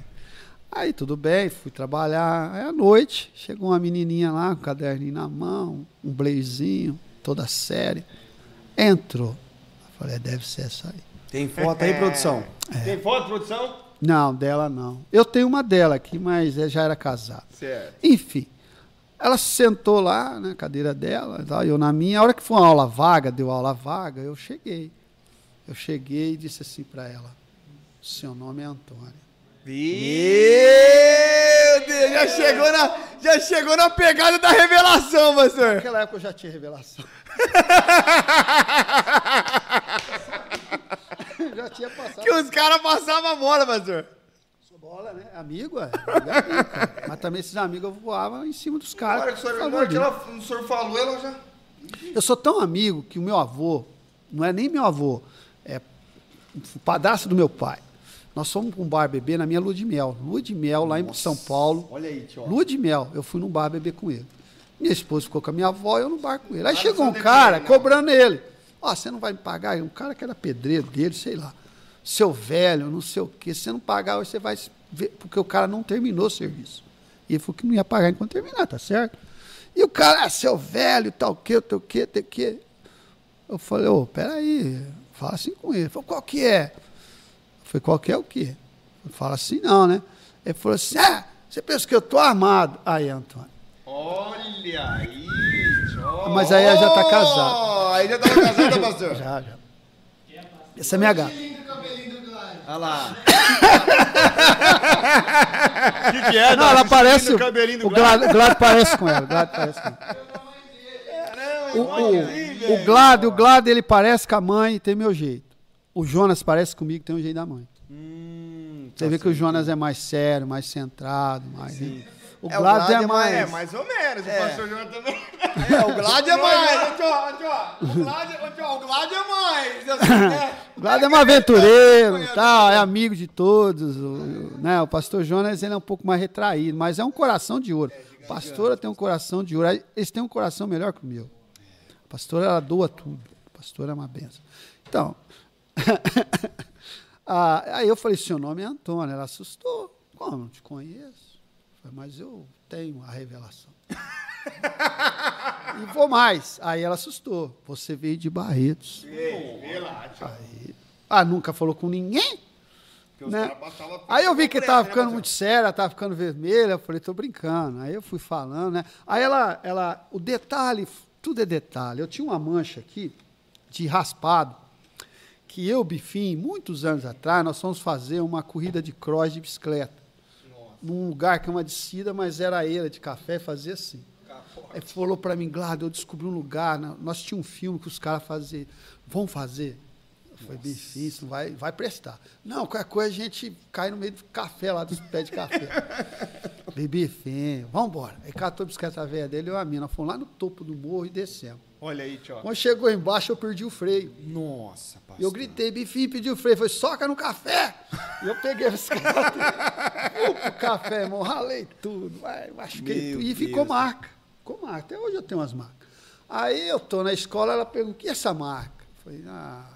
Aí tudo bem, fui trabalhar. Aí à noite, chegou uma menininha lá, com um caderninho na mão, um blazinho, toda séria. Entrou. Eu falei, "É, deve ser essa aí. Tem foto aí, produção? <laughs> Tem foto, produção? Não, dela não. Eu tenho uma dela aqui, mas ela já era casada. Certo. Enfim, ela sentou lá na cadeira dela, eu na minha. A hora que foi uma aula vaga, deu aula vaga, eu cheguei. Eu cheguei e disse assim para ela: Seu nome é Antônia. Meu Deus, já chegou, na, já chegou na pegada da revelação, pastor. Naquela época eu já tinha revelação. <laughs> já tinha passado. Que os caras passavam a bola, pastor. Sou bola, né? Amigo, é. Amigo, é amigo. Mas também esses amigos eu voava em cima dos caras. hora que o senhor, que ela- o senhor falou, ela já. Eu sou tão amigo que o meu avô, não é nem meu avô, é o padrasto do meu pai. Nós fomos para um bar beber na minha lua de mel. Lua de mel lá em São Paulo. Olha aí, tio. Lua de mel. Eu fui num bar beber com ele. Minha esposa ficou com a minha avó e eu no bar com ele. Aí chegou um cara Efigênia. cobrando ele. Ó, você não vai me pagar? Um cara que era pedreiro dele, sei lá. Seu velho, não sei o quê. Se você não pagar, hoje você vai ver. Porque o cara não terminou o serviço. E ele falou que não ia pagar enquanto terminar, tá certo? E o cara, ah, seu velho, tal que, tal que, tal que. Eu falei, ô, peraí, fala assim com ele. Ele falou, qual que é? Falei, qual que é o quê? Fala assim não, né? Ele falou assim, ah, você pensa que eu tô armado? Aí, Antônio. Olha aí, tio. Mas aí ela já tá casada. Oh, aí já tava casada, <laughs> pastor? Já, já. Essa é minha gata. Olha lá. O <laughs> que, que é? Não, ela parece. o cabelinho do O Glado, o Glado parece com ela. O Glado parece com ela. O, o, o Glado, o Glado, ele parece com a mãe e tem meu jeito. O Jonas parece comigo, tem o jeito da mãe. Você vê que o Jonas é mais sério, mais centrado, mais. O É, o Glad é é mais. É, mais ou menos. O É. pastor João também. É, o Glad é mais. Tio, ô, tio, O Glad o é mais. assim? O Glad é um aventureiro, tal, é amigo de todos. O, o- né, o pastor Jonas ele é um pouco mais retraído, mas é um coração de ouro. A pastora tem um coração de ouro. Eles têm um coração melhor que o meu. A pastora ela doa tudo. A pastora é uma benção. Então, <laughs> ah, aí eu falei, seu nome é Antônio. Ela assustou. Como? Não te conheço. Falei, mas eu tenho a revelação. <laughs> e vou mais. Aí ela assustou. Você veio de Barretos. Aí, ah, nunca falou com ninguém? Né? Aí eu vi que tava ficando muito séria, tava ficando vermelha, eu falei, tô brincando. Aí eu fui falando, né? Aí ela, ela, o detalhe, tudo é detalhe. Eu tinha uma mancha aqui de raspado, que eu, Bifim, muitos anos atrás, nós fomos fazer uma corrida de cross de bicicleta. Num lugar que é uma descida, mas era era de café, fazia assim. Aí falou para mim, Glado, eu descobri um lugar, nós tínhamos um filme que os caras faziam, vão fazer. Bem difícil, vai, vai prestar. Não, qualquer coisa a gente cai no meio do café lá, dos pés de café. <laughs> Bebi fim, vamos embora. Aí catou a bicicleta velha dele e eu e a mina, fomos lá no topo do morro e descemos. Olha aí, tio. Quando chegou embaixo, eu perdi o freio. Nossa, E eu gritei, Bifinho pediu freio, foi soca no café. E eu peguei <laughs> pro café, irmão, ralei tudo, vai, machuquei tudo. E ficou marca, ficou marca. Até hoje eu tenho umas marcas. Aí eu tô na escola, ela perguntou, o que é essa marca? Eu falei, ah,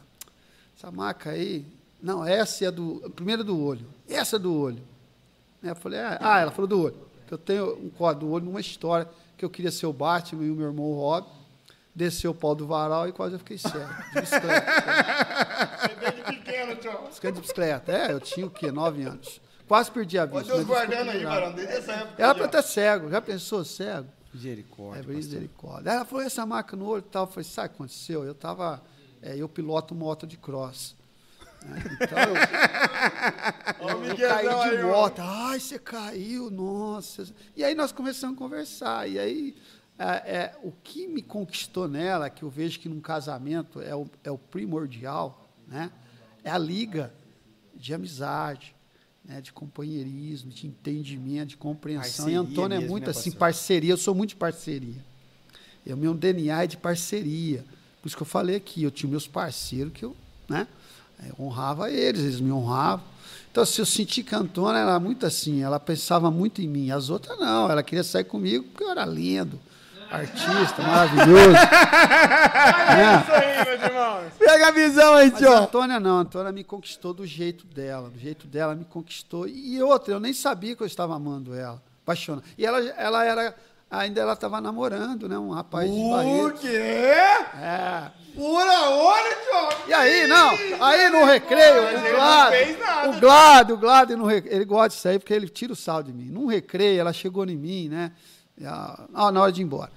essa marca aí, não, essa é do, primeiro do olho, essa é do olho. Né, Eu falei, ah, ah, ela falou do olho. Eu tenho um código do olho numa história que eu queria ser o Batman e o meu irmão o Rob. Desceu o pau do varal e quase eu fiquei cego. De bicicleta. <laughs> Desde pequeno, tio. Bicicleta de bicicleta. É, eu tinha o quê? Nove anos. Quase perdi a vista. Deus mas guardando aí, varão. Desde essa época. Era ó. estar cego. Já pensou cego? Misericórdia. É, misericórdia. Ela falou, essa marca no olho e tal. Eu falei, sabe o que aconteceu? Eu tava... é, eu piloto moto de cross. né? Então, eu, <laughs> eu Miguelzão caí de moto. Ai, você caiu, nossa. E aí nós começamos a conversar. E aí, é, é, o que me conquistou nela, que eu vejo que num casamento é o, é o primordial, né? é a liga de amizade, né? de companheirismo, de entendimento, de compreensão. Parceria e Antônio é mesmo, muito né, assim, parceria. Eu sou muito de parceria. E o meu DNA é de parceria. Por isso que eu falei aqui, eu tinha meus parceiros que eu, né, eu honrava eles, eles me honravam. Então, se eu senti que a Antônia era muito assim, ela pensava muito em mim. As outras não, ela queria sair comigo porque eu era lindo, artista, maravilhoso. né? Isso aí, meus irmãos. Pega a visão aí, tio. a Antônia não, a Antônia me conquistou do jeito dela, do jeito dela me conquistou. E outra, eu nem sabia que eu estava amando ela, apaixonada. E ela, ela era, ainda ela estava namorando, né, um rapaz de O Barretos. quê? É. Pura olho, tio. E aí, não, aí no recreio, Mas o ele não Glado, fez nada. o Glado, o Glado, no recreio, ele gosta disso aí porque ele tira o sal de mim. Num recreio, ela chegou em mim, né, ah, na hora de ir embora.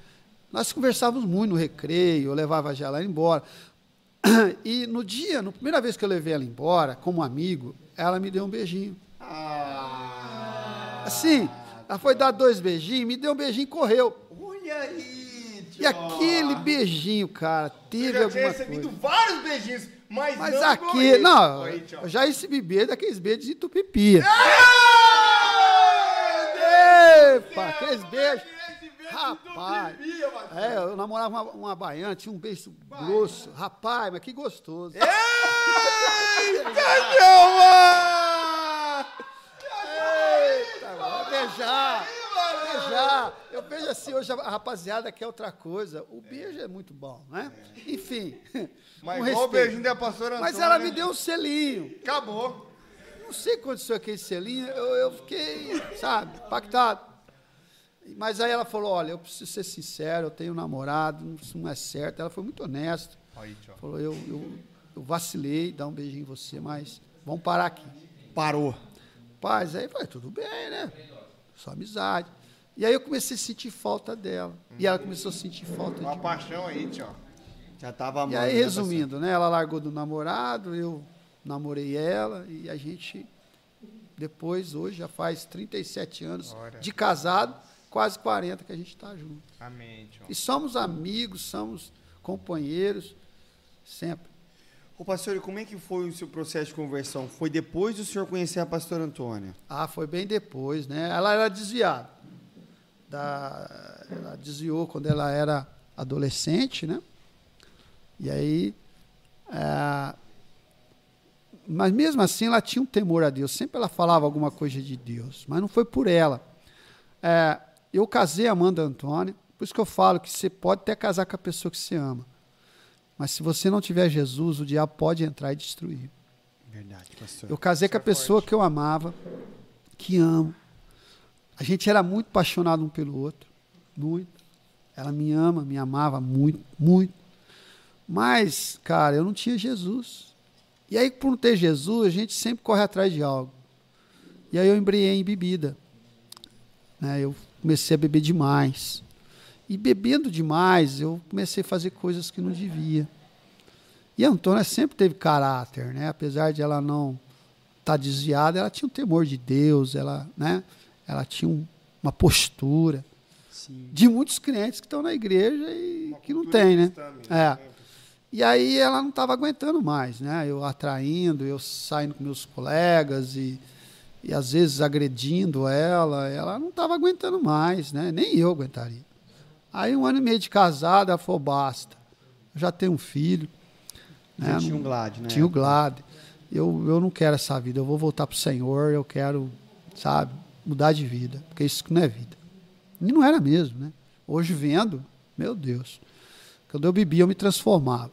Nós conversávamos muito no recreio, eu levava já ela embora. E no dia, na primeira vez que eu levei ela embora, como amigo, ela me deu um beijinho. Assim, ela foi dar dois beijinhos, me deu um beijinho e correu. Olha aí, tio. E aquele beijinho, cara, teve Eu já tinha alguma recebido coisa. vários beijinhos, mas, Mas não aqui, esse. não, eu já recebi beijo daqueles beijos de tupipi. Epa, aqueles beijos. Rapaz, é, eu namorava uma, uma baiana, tinha um beijo grosso. Rapaz, mas que gostoso. Eita, Gilmar! Eita, vai beijar, beijar. Eu vejo assim, hoje a rapaziada quer outra coisa. O beijo é muito bom, né? Enfim, Mas com igual o respeito. beijinho da pastora Mas ela me né? deu um selinho. Acabou. Não sei o que aconteceu aquele selinho, eu, eu fiquei, sabe, impactado. Mas aí ela falou, olha, eu preciso ser sincero, eu tenho um namorado, isso não é certo. Ela foi muito honesta. Aí. Falou, eu, eu, eu vacilei, dar um beijinho em você, mas vamos parar aqui. Parou. Paz, aí falei, tudo bem, né? Só amizade. E aí eu comecei a sentir falta dela. E ela começou a sentir falta de Uma paixão aí, tio. Já tava E amando, aí, né, resumindo, né? Ela largou do namorado, eu namorei ela e a gente, depois, hoje, já faz 37 anos Olha. de casado, quase 40 que a gente está junto. Amém, tio. E somos amigos, somos companheiros, sempre. Ô pastor, e como é que foi o seu processo de conversão? Foi depois do senhor conhecer a pastora Antônia? Ah, foi bem depois, né? Ela era desviada. Da, ela desviou quando ela era adolescente, né? E aí. é, mas mesmo assim ela tinha um temor a Deus. Sempre ela falava alguma coisa de Deus, mas não foi por ela. É, eu casei a Amanda Antônia, por isso que eu falo que você pode até casar com a pessoa que você ama. Mas se você não tiver Jesus, o diabo pode entrar e destruir. Verdade, pastor. Eu casei com a pessoa que eu amava, que amo. A gente era muito apaixonado um pelo outro, muito. Ela me ama, me amava muito, muito. Mas, cara, eu não tinha Jesus. E aí, por não ter Jesus, a gente sempre corre atrás de algo. E aí eu embriei em bebida. Né? Eu comecei a beber demais. E bebendo demais, eu comecei a fazer coisas que não devia. E a Antônia sempre teve caráter, né? Apesar de ela não estar desviada, ela tinha um temor de Deus, ela, né? Ela tinha um- uma postura Sim. de muitos crentes que estão na igreja e que não tem, né? É. E aí ela não estava aguentando mais, né? Eu atraindo, eu saindo com meus colegas e, e às vezes agredindo ela, ela não estava aguentando mais, né? Nem eu aguentaria. Aí um ano e meio de casada, ela falou, basta. Eu já tenho um filho. Né? tinha um Glad, né? Tinha o Glad. Eu, eu não quero essa vida, eu vou voltar para o Senhor, eu quero, sabe, mudar de vida, porque isso não é vida. E não era mesmo, né? Hoje vendo, meu Deus. Quando eu bebia, eu me transformava.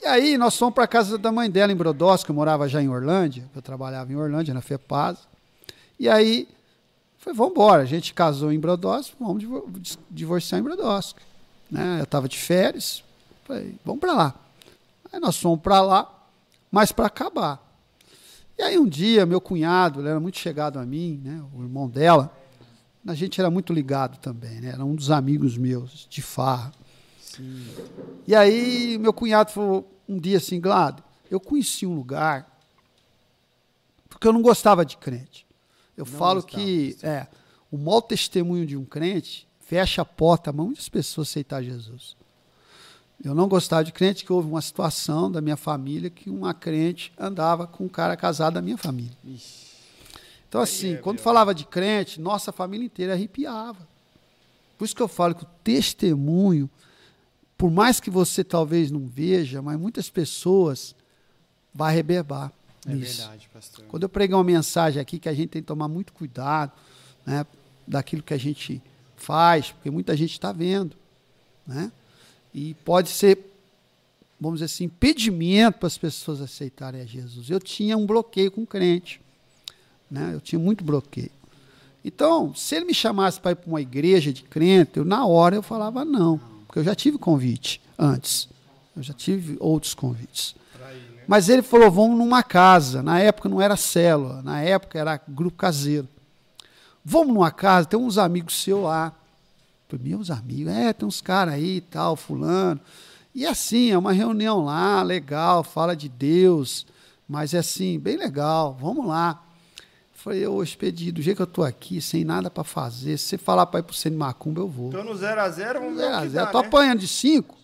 E aí nós fomos para casa da mãe dela em Brodowski, que eu morava já em Orlândia, eu trabalhava em Orlândia, na FEPAS. E aí, foi, vamos embora. A gente casou em Brodowski, vamos divorciar em Brodowski. Né? Eu estava de férias, falei, vamos para lá. Aí nós fomos para lá, mas para acabar. E aí um dia, meu cunhado, ele era muito chegado a mim, né? o irmão dela, a gente era muito ligado também, né? era um dos amigos meus, de farra. E aí meu cunhado falou um dia assim, Glado, eu conheci um lugar, porque eu não gostava de crente. Eu falo gostava, que é, o mau testemunho de um crente fecha a porta a muitas pessoas aceitar Jesus. Eu não gostava de crente, que houve uma situação da minha família que uma crente andava com um cara casado da minha família. Então, assim, quando falava de crente, nossa família inteira arrepiava. Por isso que eu falo que o testemunho, por mais que você talvez não veja, mas muitas pessoas vai reberbar É nisso. verdade, pastor. Quando eu preguei uma mensagem aqui que a gente tem que tomar muito cuidado né, daquilo que a gente faz, porque muita gente está vendo. Né? E pode ser, vamos dizer assim, impedimento para as pessoas aceitarem a Jesus. Eu tinha um bloqueio com o crente. Né? Eu tinha muito bloqueio. Então, se ele me chamasse para ir para uma igreja de crente, eu, na hora eu falava não, porque eu já tive convite antes. Eu já tive outros convites. Mas ele falou, vamos numa casa. Na época não era célula, na época era grupo caseiro. Vamos numa casa, tem uns amigos seus lá. Falei, meus amigos, é, tem uns caras aí e tal, fulano. E assim, é uma reunião lá, legal, fala de Deus, mas é assim, bem legal, vamos lá. Falei, ô Expedito, do jeito que eu tô aqui, sem nada para fazer, se você falar para ir pro Cine Macumba, eu vou. Então no 0x0, vamos ver Zero o a que zero. dá, Tô né? apanhando de 5,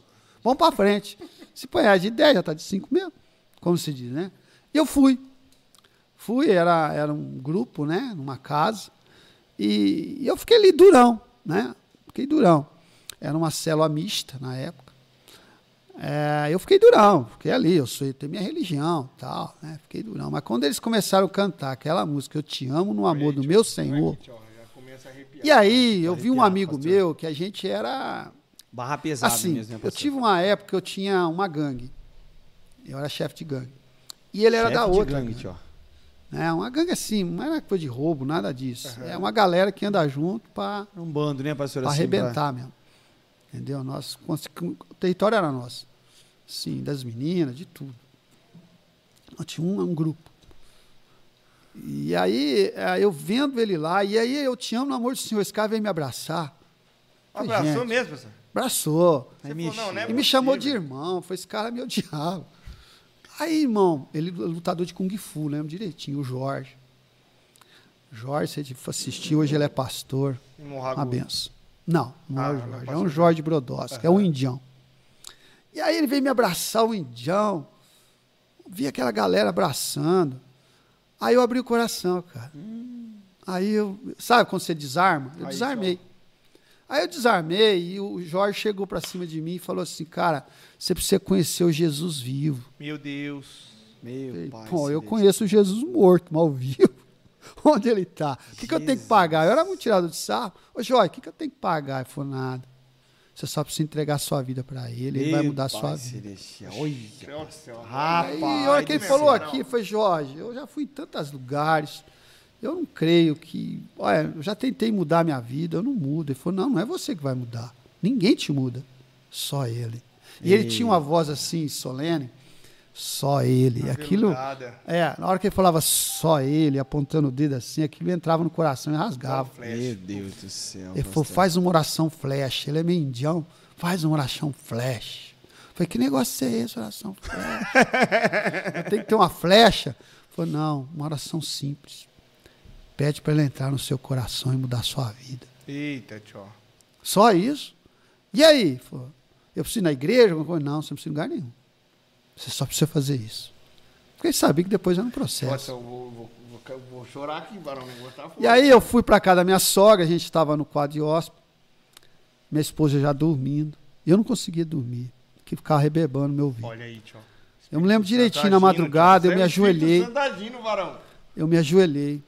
vamos para frente. Se apanhar de 10, já tá de 5 mesmo, como se diz, né? E eu fui. Fui, era, era um grupo, né? Numa casa. E, e eu fiquei ali durão, né? Fiquei durão. Era uma célula mista na época. É, eu fiquei durão, fiquei ali, eu sou, eu tenho minha religião tal, né? Fiquei durão. Mas quando eles começaram a cantar aquela música, Eu Te Amo no Amor do Meu Senhor. E aí, eu vi um amigo meu que a gente era Barra pesada assim, mesmo, né, eu tive uma época que eu tinha uma gangue. Eu era chefe de gangue. E ele era Chefe da de outra. gangue, gangue. tio. É, uma gangue assim, não era coisa de roubo, nada disso. É uma galera que anda junto para Um bando, né, pastor? para Assim, arrebentar mesmo. Entendeu? Nós, o território era nosso. Sim, das meninas, de tudo. Nós tinha um, um grupo. E aí, eh, eu vendo ele lá, e aí eu te amo no amor do Senhor. Esse cara veio me abraçar. Abraçou gente, mesmo, professor? Abraçou. Você falou, me não, não é E me chamou de irmão. Foi esse cara meu diabo. Aí, irmão, ele é lutador de Kung Fu, lembro direitinho, o Jorge. Jorge, você tipo, assistiu, hoje ele é pastor. Uma benção. Não, não Ah, é o não é Jorge, é um Jorge Brodowski, é um indião. E aí ele veio me abraçar, o indião. Vi aquela galera abraçando. Aí eu abri o coração, cara. Aí eu. Sabe quando você desarma? Eu Aí, desarmei. Aí eu desarmei e o Jorge chegou pra cima de mim e falou assim: Cara, você precisa conhecer o Jesus vivo. Meu Deus. Meu pai. Pô, eu celeste. conheço o Jesus morto, mal vivo. <laughs> Onde ele está? O que, que eu tenho que pagar? Eu era muito tirado de sarro. Ô, Jorge, o que, que eu tenho que pagar? Ele falou, nada. Você só precisa entregar sua vida para ele, ele vai mudar a sua vida. celestial. Olha. Rapaz. E a hora que ele falou aqui, foi Jorge, eu já fui em tantos lugares, eu não creio que. Olha, eu já tentei mudar minha vida, eu não mudo. Ele falou, não, não é você que vai mudar. Ninguém te muda. Só ele. E ele tinha uma voz assim, solene, só ele. Aquilo. É, na hora que ele falava só ele, apontando o dedo assim, aquilo entrava no coração e rasgava. Meu Deus do céu. Ele falou, faz uma oração flash. Ele é meio indião, faz uma oração flash. Falei, que negócio é esse, oração flash? <laughs> Tenho que ter uma flecha? Ele falou, não, uma oração simples. Pede para ele entrar no seu coração e mudar a sua vida. Eita, tio. Só isso. E aí? Falou, eu preciso ir na igreja? coisa? Não, você não precisa ir em lugar nenhum. Você só precisa fazer isso. Porque ele sabia que depois era um processo. Nossa, eu vou, vou, vou, vou chorar aqui, estar E aí eu fui para casa da minha sogra, a gente estava no quadro de hóspede, minha esposa já dormindo. E eu não conseguia dormir, que ficava rebebando meu ouvido. Olha aí, tio. Eu me lembro direitinho na madrugada, eu me ajoelhei, Santadino, varão. eu me ajoelhei.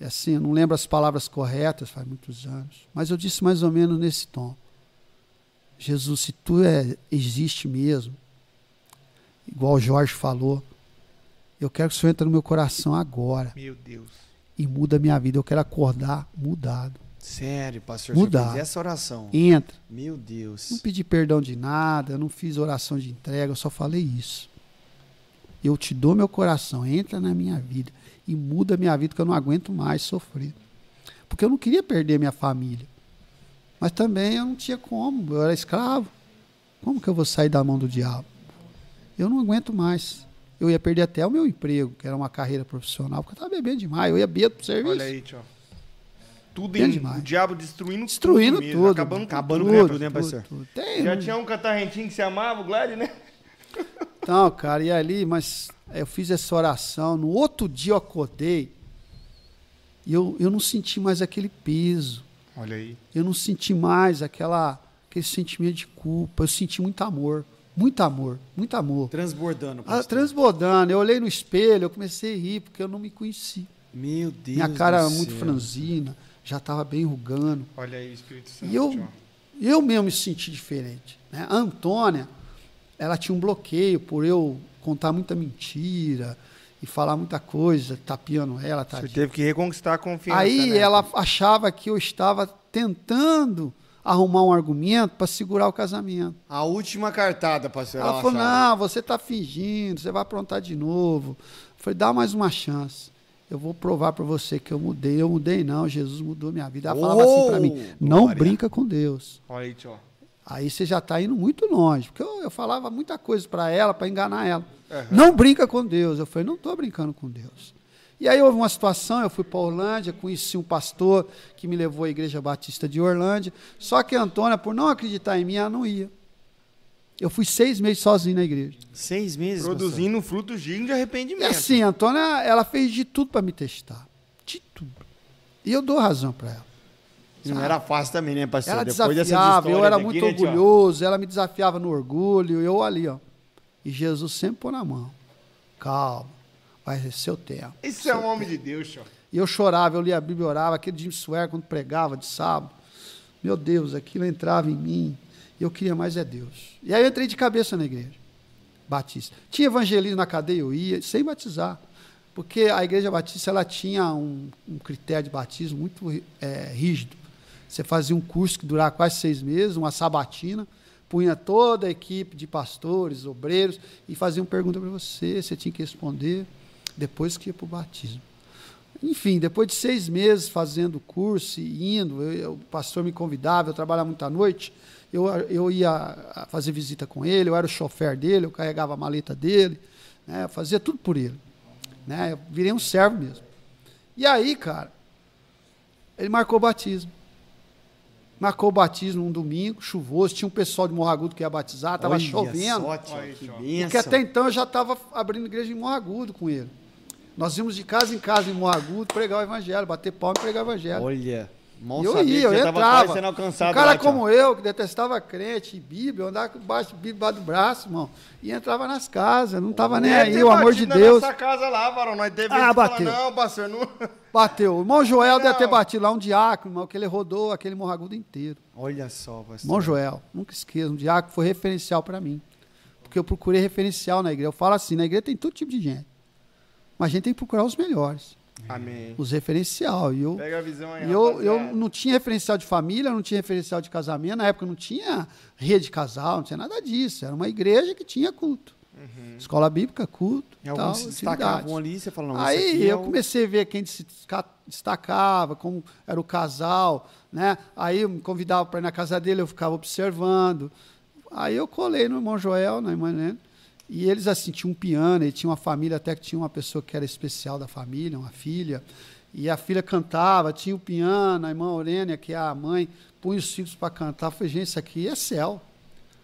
E assim, eu não lembro as palavras corretas, faz muitos anos, mas eu disse mais ou menos nesse tom. Jesus, se tu é, existe mesmo, igual o Jorge falou, eu quero que o Senhor entre no meu coração agora Meu Deus. e muda a minha vida. Eu quero acordar mudado. Sério, pastor. Mudar. essa oração. Entra. Meu Não Deus. pedi perdão de nada, eu não fiz oração de entrega, eu só falei isso. Eu te dou meu coração, entra na minha vida e muda a minha vida, que eu não aguento mais sofrer. Porque eu não queria perder minha família. Mas também eu não tinha como, eu era escravo. Como que eu vou sair da mão do diabo? Eu não aguento mais. Eu ia perder até o meu emprego, que era uma carreira profissional, porque eu estava bebendo demais. Eu ia beber pro serviço. Olha aí, tio. Tudo em, demais. o diabo destruindo, Destruindo tudo. tudo. Acabando com acabando tudo, tudo, né, tudo. Tem, Já tinha um catarrentinho que se amava, o Glad, né? <laughs> Então, cara, e ali, mas eu fiz essa oração. No outro dia eu acordei e eu, eu não senti mais aquele peso. Olha aí. Eu não senti mais aquela, aquele sentimento de culpa. Eu senti muito amor. Muito amor. Muito amor. Transbordando, Ah, transbordando. Eu olhei no espelho, eu comecei a rir, porque eu não me conheci. Meu Deus Minha cara era muito céu. franzina, já estava bem rugando. Olha aí, Espírito Santo. E eu, eu mesmo me senti diferente. Né? A Antônia, ela tinha um bloqueio por eu contar muita mentira e falar muita coisa, tapeando ela, tadinha. teve que reconquistar a confiança, Aí né? ela achava que eu estava tentando arrumar um argumento para segurar o casamento. A última cartada, pastor. Ela falou: não, você está fingindo, você vai aprontar de novo. Eu falei: dá mais uma chance. Eu vou provar para você que eu mudei. Eu mudei, não. Jesus mudou minha vida. Ela falava assim para mim: não glória. brinca com Deus. Olha aí, tio. Aí você já está indo muito longe. Porque eu, eu falava muita coisa para ela, para enganar ela. Não brinca com Deus. Eu falei: não estou brincando com Deus. E aí houve uma situação, eu fui para Orlândia, conheci um pastor que me levou à Igreja Batista de Orlândia. Só que a Antônia, por não acreditar em mim, ela não ia. Eu fui seis meses sozinho na igreja. Seis meses, Produzindo frutos dignos de E arrependimento. assim, a Antônia, ela fez de tudo para me testar. De tudo. E eu dou razão para ela. pastor. Não era fácil também, né, pastor? Ela Depois desafiava, eu era muito orgulhoso, ela me desafiava no orgulho, eu ali, ó. E Jesus sempre pôr na mão. Calma, vai ser seu tempo. Isso é um homem de Deus, tio. E eu chorava, eu lia a Bíblia, orava, aquele Jim Swear quando pregava de sábado. Meu Deus, aquilo entrava em mim. E eu queria mais é Deus. E aí eu entrei de cabeça na igreja. Batista. Tinha evangelismo na cadeia, eu ia, sem batizar. Porque a igreja batista ela tinha um, um critério de batismo muito é, rígido. Você fazia um curso que durava quase seis meses, uma sabatina, punha toda a equipe de pastores, obreiros, e faziam pergunta para você, você tinha que responder depois que ia para o batismo. Enfim, depois de seis meses fazendo curso e indo, eu- eu- o pastor me convidava, eu trabalhava muita noite, eu, eu ia fazer visita com ele, eu era o chofer dele, eu carregava a maleta dele, né, eu fazia tudo por ele. Né, eu virei um servo mesmo. E aí, cara, ele marcou o batismo. Marcou o batismo um domingo, chuvoso, tinha um pessoal de Morragudo que ia batizar, tava Olha chovendo. Só, Olha. Porque até então eu já estava abrindo igreja em Morragudo com ele. Nós íamos de casa em casa em Morragudo pregar o evangelho, bater palma e pregar o evangelho. Olha, mal eu sabia ia, eu tava entrava. sendo alcançado um cara lá, como eu, que detestava crente e Bíblia, eu andava com baixo Bíblia debaixo do braço, irmão. E entrava nas casas, não tava nem aí, o amor de Deus. Na nossa casa lá, varão. Nós teve Ah, que falar, bateu. não, pastor, não. <laughs> Bateu. O irmão Joel deve ter Não. batido lá um diácono, irmão, que ele rodou aquele Morragudo inteiro. Olha só, pastor. Irmão Joel, nunca esqueça, um diácono foi referencial para mim. Porque eu procurei referencial na igreja. Eu falo assim, na igreja tem todo tipo de gente. Mas a gente tem que procurar os melhores, Amém. os referencial. E eu, Pega a visão aí, eu, eu não tinha referencial de família, não tinha referencial de casamento. Na época não tinha rede de casal, não tinha nada disso. Era uma igreja que tinha culto. Escola bíblica, culto. E tal, se destacavam ali, você fala, não, Aí é eu o- comecei a ver quem se destacava, como era o casal, né? Aí eu me convidava para ir na casa dele, eu ficava observando. Aí eu colei no irmão Joel, na irmã Helena, e eles assim tinham um piano, e tinha uma família até que tinha uma pessoa que era especial da família, uma filha, e a filha cantava, tinha o piano, a irmã Aurênia, que é a mãe, punha os filhos para cantar. Eu falei, gente, isso aqui é céu.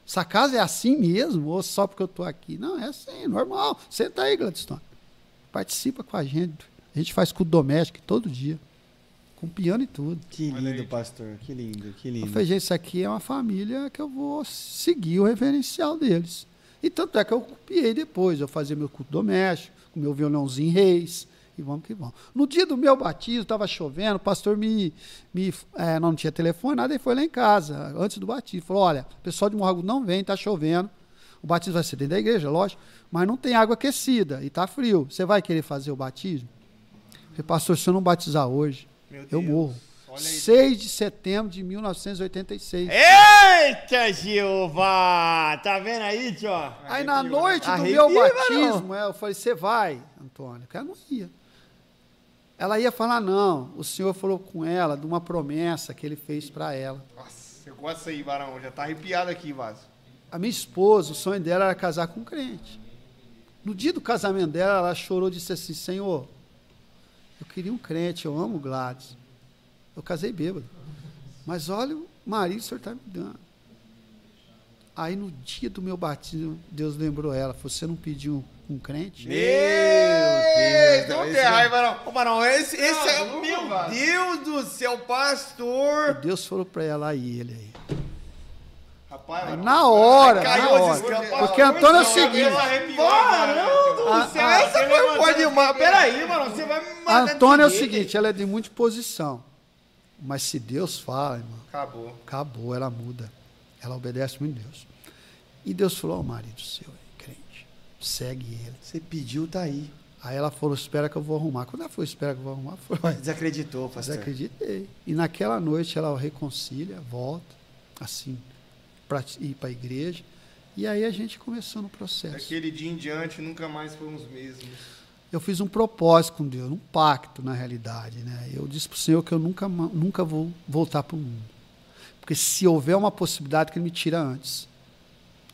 Essa casa é assim mesmo, ou só porque eu estou aqui? Não, é assim, normal. Senta aí, Gladstone. Participa com a gente. A gente faz culto doméstico todo dia. Com piano e tudo. Que lindo, pastor. Que lindo, que Eu lindo. falei, gente, isso aqui é uma família que eu vou seguir o referencial deles. E tanto é que eu copiei depois. Eu fazia meu culto doméstico, com meu violãozinho reis. E vamos que vamos. No dia do meu batismo, estava chovendo, o pastor me. me é, não tinha telefone, nada, ele foi lá em casa, antes do batismo. Falou: olha, o pessoal de Morragudo não vem, está chovendo. O batismo vai ser dentro da igreja, lógico, mas não tem água aquecida e está frio. Você vai querer fazer o batismo? Falei, pastor, se eu não batizar hoje, eu morro. Olha aí. 6 de setembro de 1986. Eita, Jeová! Tá vendo aí, tio? Aí na Arrepiou, noite do Arrepia, meu batismo, é, eu falei, você vai, Antônio? Ela não ia. Ela ia falar, não. O senhor falou com ela de uma promessa que ele fez para ela. Nossa, eu gosto aí, varão. Já tá arrepiado aqui, Vaso. A minha esposa, o sonho dela era casar com um crente. No dia do casamento dela, ela chorou e disse assim: Senhor, eu queria um crente, eu amo Gladys. Eu casei bêbado. Mas olha o marido que o senhor está me dando. Aí no dia do meu batismo, Deus lembrou ela: Você não pediu um crente? Meu Deus, não tem é- raiva, varão. Ô, Barão, esse, esse é. Não, Meu. Deus do céu, pastor! Deus falou para ela aí, ele aí. Rapaz, Aí, na hora, Caiu na hora. Porque Antônio é o Não, seguinte: Barão do céu, essa foi boa esse demais. cabelo. Peraí, mano, você vai me matar Antônia é o seguinte, ela é de muita posição. Mas se Deus fala, irmão, Acabou. acabou, ela muda. Ela obedece muito a Deus. E Deus falou ao marido seu, crente, segue ele. Você pediu, tá aí. Aí ela falou, espera que eu vou arrumar. Quando ela falou, espera que eu vou arrumar, falei, <laughs> Desacreditou, pastor. acreditei. E naquela noite ela reconcilia, volta, assim, para ir para a igreja. E aí a gente começou no processo. Daquele dia em diante, nunca mais fomos mesmos. Eu fiz um propósito com Deus, um pacto na realidade, né? Eu disse para o Senhor que eu nunca, nunca vou voltar para o mundo, porque se houver uma possibilidade que Ele me tira antes,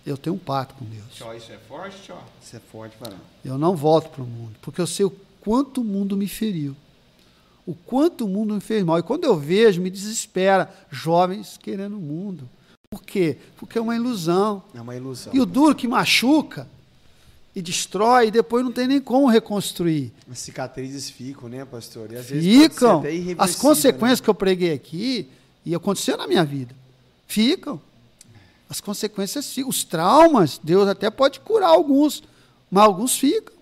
eu tenho um pacto com Deus. Tchau, isso é forte, tchau. Isso é forte, Barão. Eu não volto para o mundo, porque eu sei o quanto o mundo me feriu, o quanto o mundo me fez mal. E quando eu vejo, me desespera jovens querendo o mundo. Por quê? Porque é uma ilusão. É uma ilusão. E o duro que machuca e destrói, e depois não tem nem como reconstruir. As cicatrizes ficam, né, pastor? E às vezes pode ser ficam. até As consequências né? que eu preguei aqui, e aconteceu na minha vida, ficam. As consequências ficam. Os traumas, Deus até pode curar alguns, mas alguns ficam.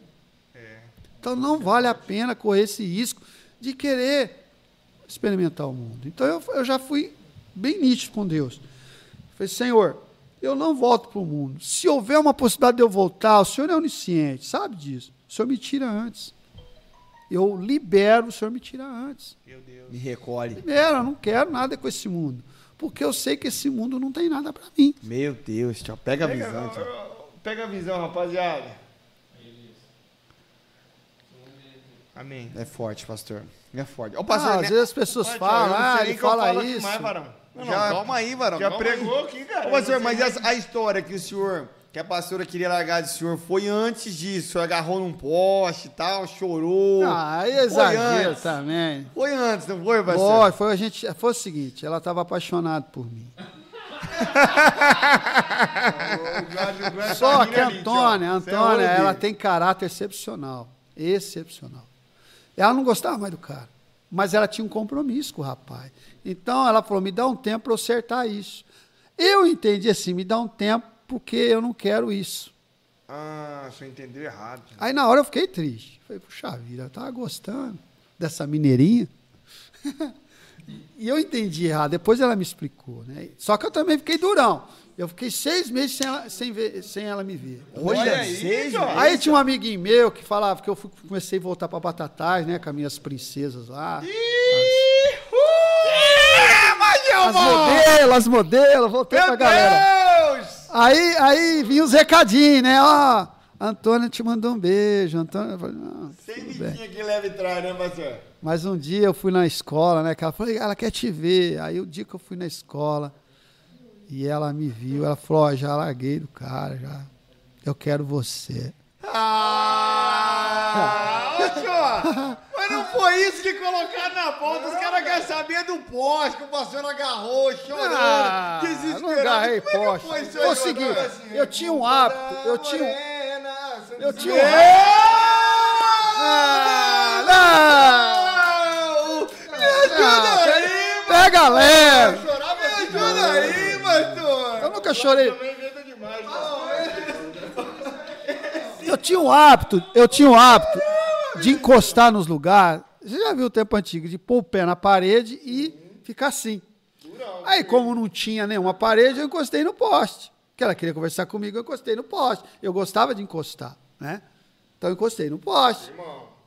Então não vale a pena correr esse risco de querer experimentar o mundo. Então eu, eu já fui bem nítido com Deus. Falei, Senhor, eu não volto para o mundo. Se houver uma possibilidade de eu voltar, o Senhor é onisciente, sabe disso. O Senhor me tira antes. Eu libero, o Senhor me tira antes. Meu Deus. Me recolhe. Libero, eu não quero nada com esse mundo. Porque eu sei que esse mundo não tem nada para mim. Meu Deus, tio. Pega a Pega, visão, tio. pega a visão, rapaziada. Amém. É forte, pastor. É forte. Ô, Ah, pastor, às né? vezes as pessoas falam, ah, nem ele fala isso. mais, varão. Não, não, já calma aí, varão. já calma pregou aí. aqui, cara. Ô, não sei mas essa- a história que o senhor que a pastora queria largar do senhor foi antes disso. O senhor agarrou num poste e tal, chorou. Ah, é Foi exagero antes. também. Foi antes, não foi, pastor? Foi, foi, a gente, foi o seguinte, ela estava apaixonada por mim. <laughs> Só que a Antônia, a Antônia, ela tem caráter excepcional. Excepcional. Ela não gostava mais do cara. Mas ela tinha um compromisso com o rapaz. Então ela falou: me dá um tempo para eu acertar isso. Eu entendi assim: me dá um tempo porque eu não quero isso. Ah, você entendeu errado. Aí na hora eu fiquei triste. Falei, puxa vida, eu tava gostando dessa mineirinha. <laughs> e eu entendi errado. Depois ela me explicou, né? Só que eu também fiquei durão. Eu fiquei seis meses sem ela, sem ver- sem ela me ver. Olha aí, seis, Jorge. Aí tinha um amiguinho meu que falava que eu fui- comecei a voltar para Batatais, né? Com as minhas princesas lá. As modelos, as modelos, voltei pra galera. Deus! Aí, aí vinha os recadinhos, né? Ó, Antônia te mandou um beijo. Antônia, eu falei, não, Sem biquinha que leva e traz, né, pastor? Mas um dia eu fui na escola, né? Ela falou, ela quer te ver. Aí o dia que eu fui na escola e ela me viu, ela falou, ó, já larguei do cara, já. Eu quero você. Ah! <laughs> Senhor! <laughs> Mas não foi isso que colocaram na pauta. Os caras querem saber do poste que o pastor agarrou, chorando, Ah, desesperado. não agarrei é poste. foi isso aí, o seguinte, pastor? eu tinha um hábito, eu tinha um... Eu tinha um Não! Me ajuda aí, Pega leve! Me ajuda aí, pastor! Eu nunca chorei. Eu tinha um hábito, eu tinha um hábito de encostar nos lugares. Você já viu o tempo antigo, de pôr o pé na parede e ficar assim. Aí, como não tinha nenhuma parede, eu encostei no poste. Que ela queria conversar comigo, eu encostei no poste. Eu gostava de encostar, né? Então eu encostei no poste.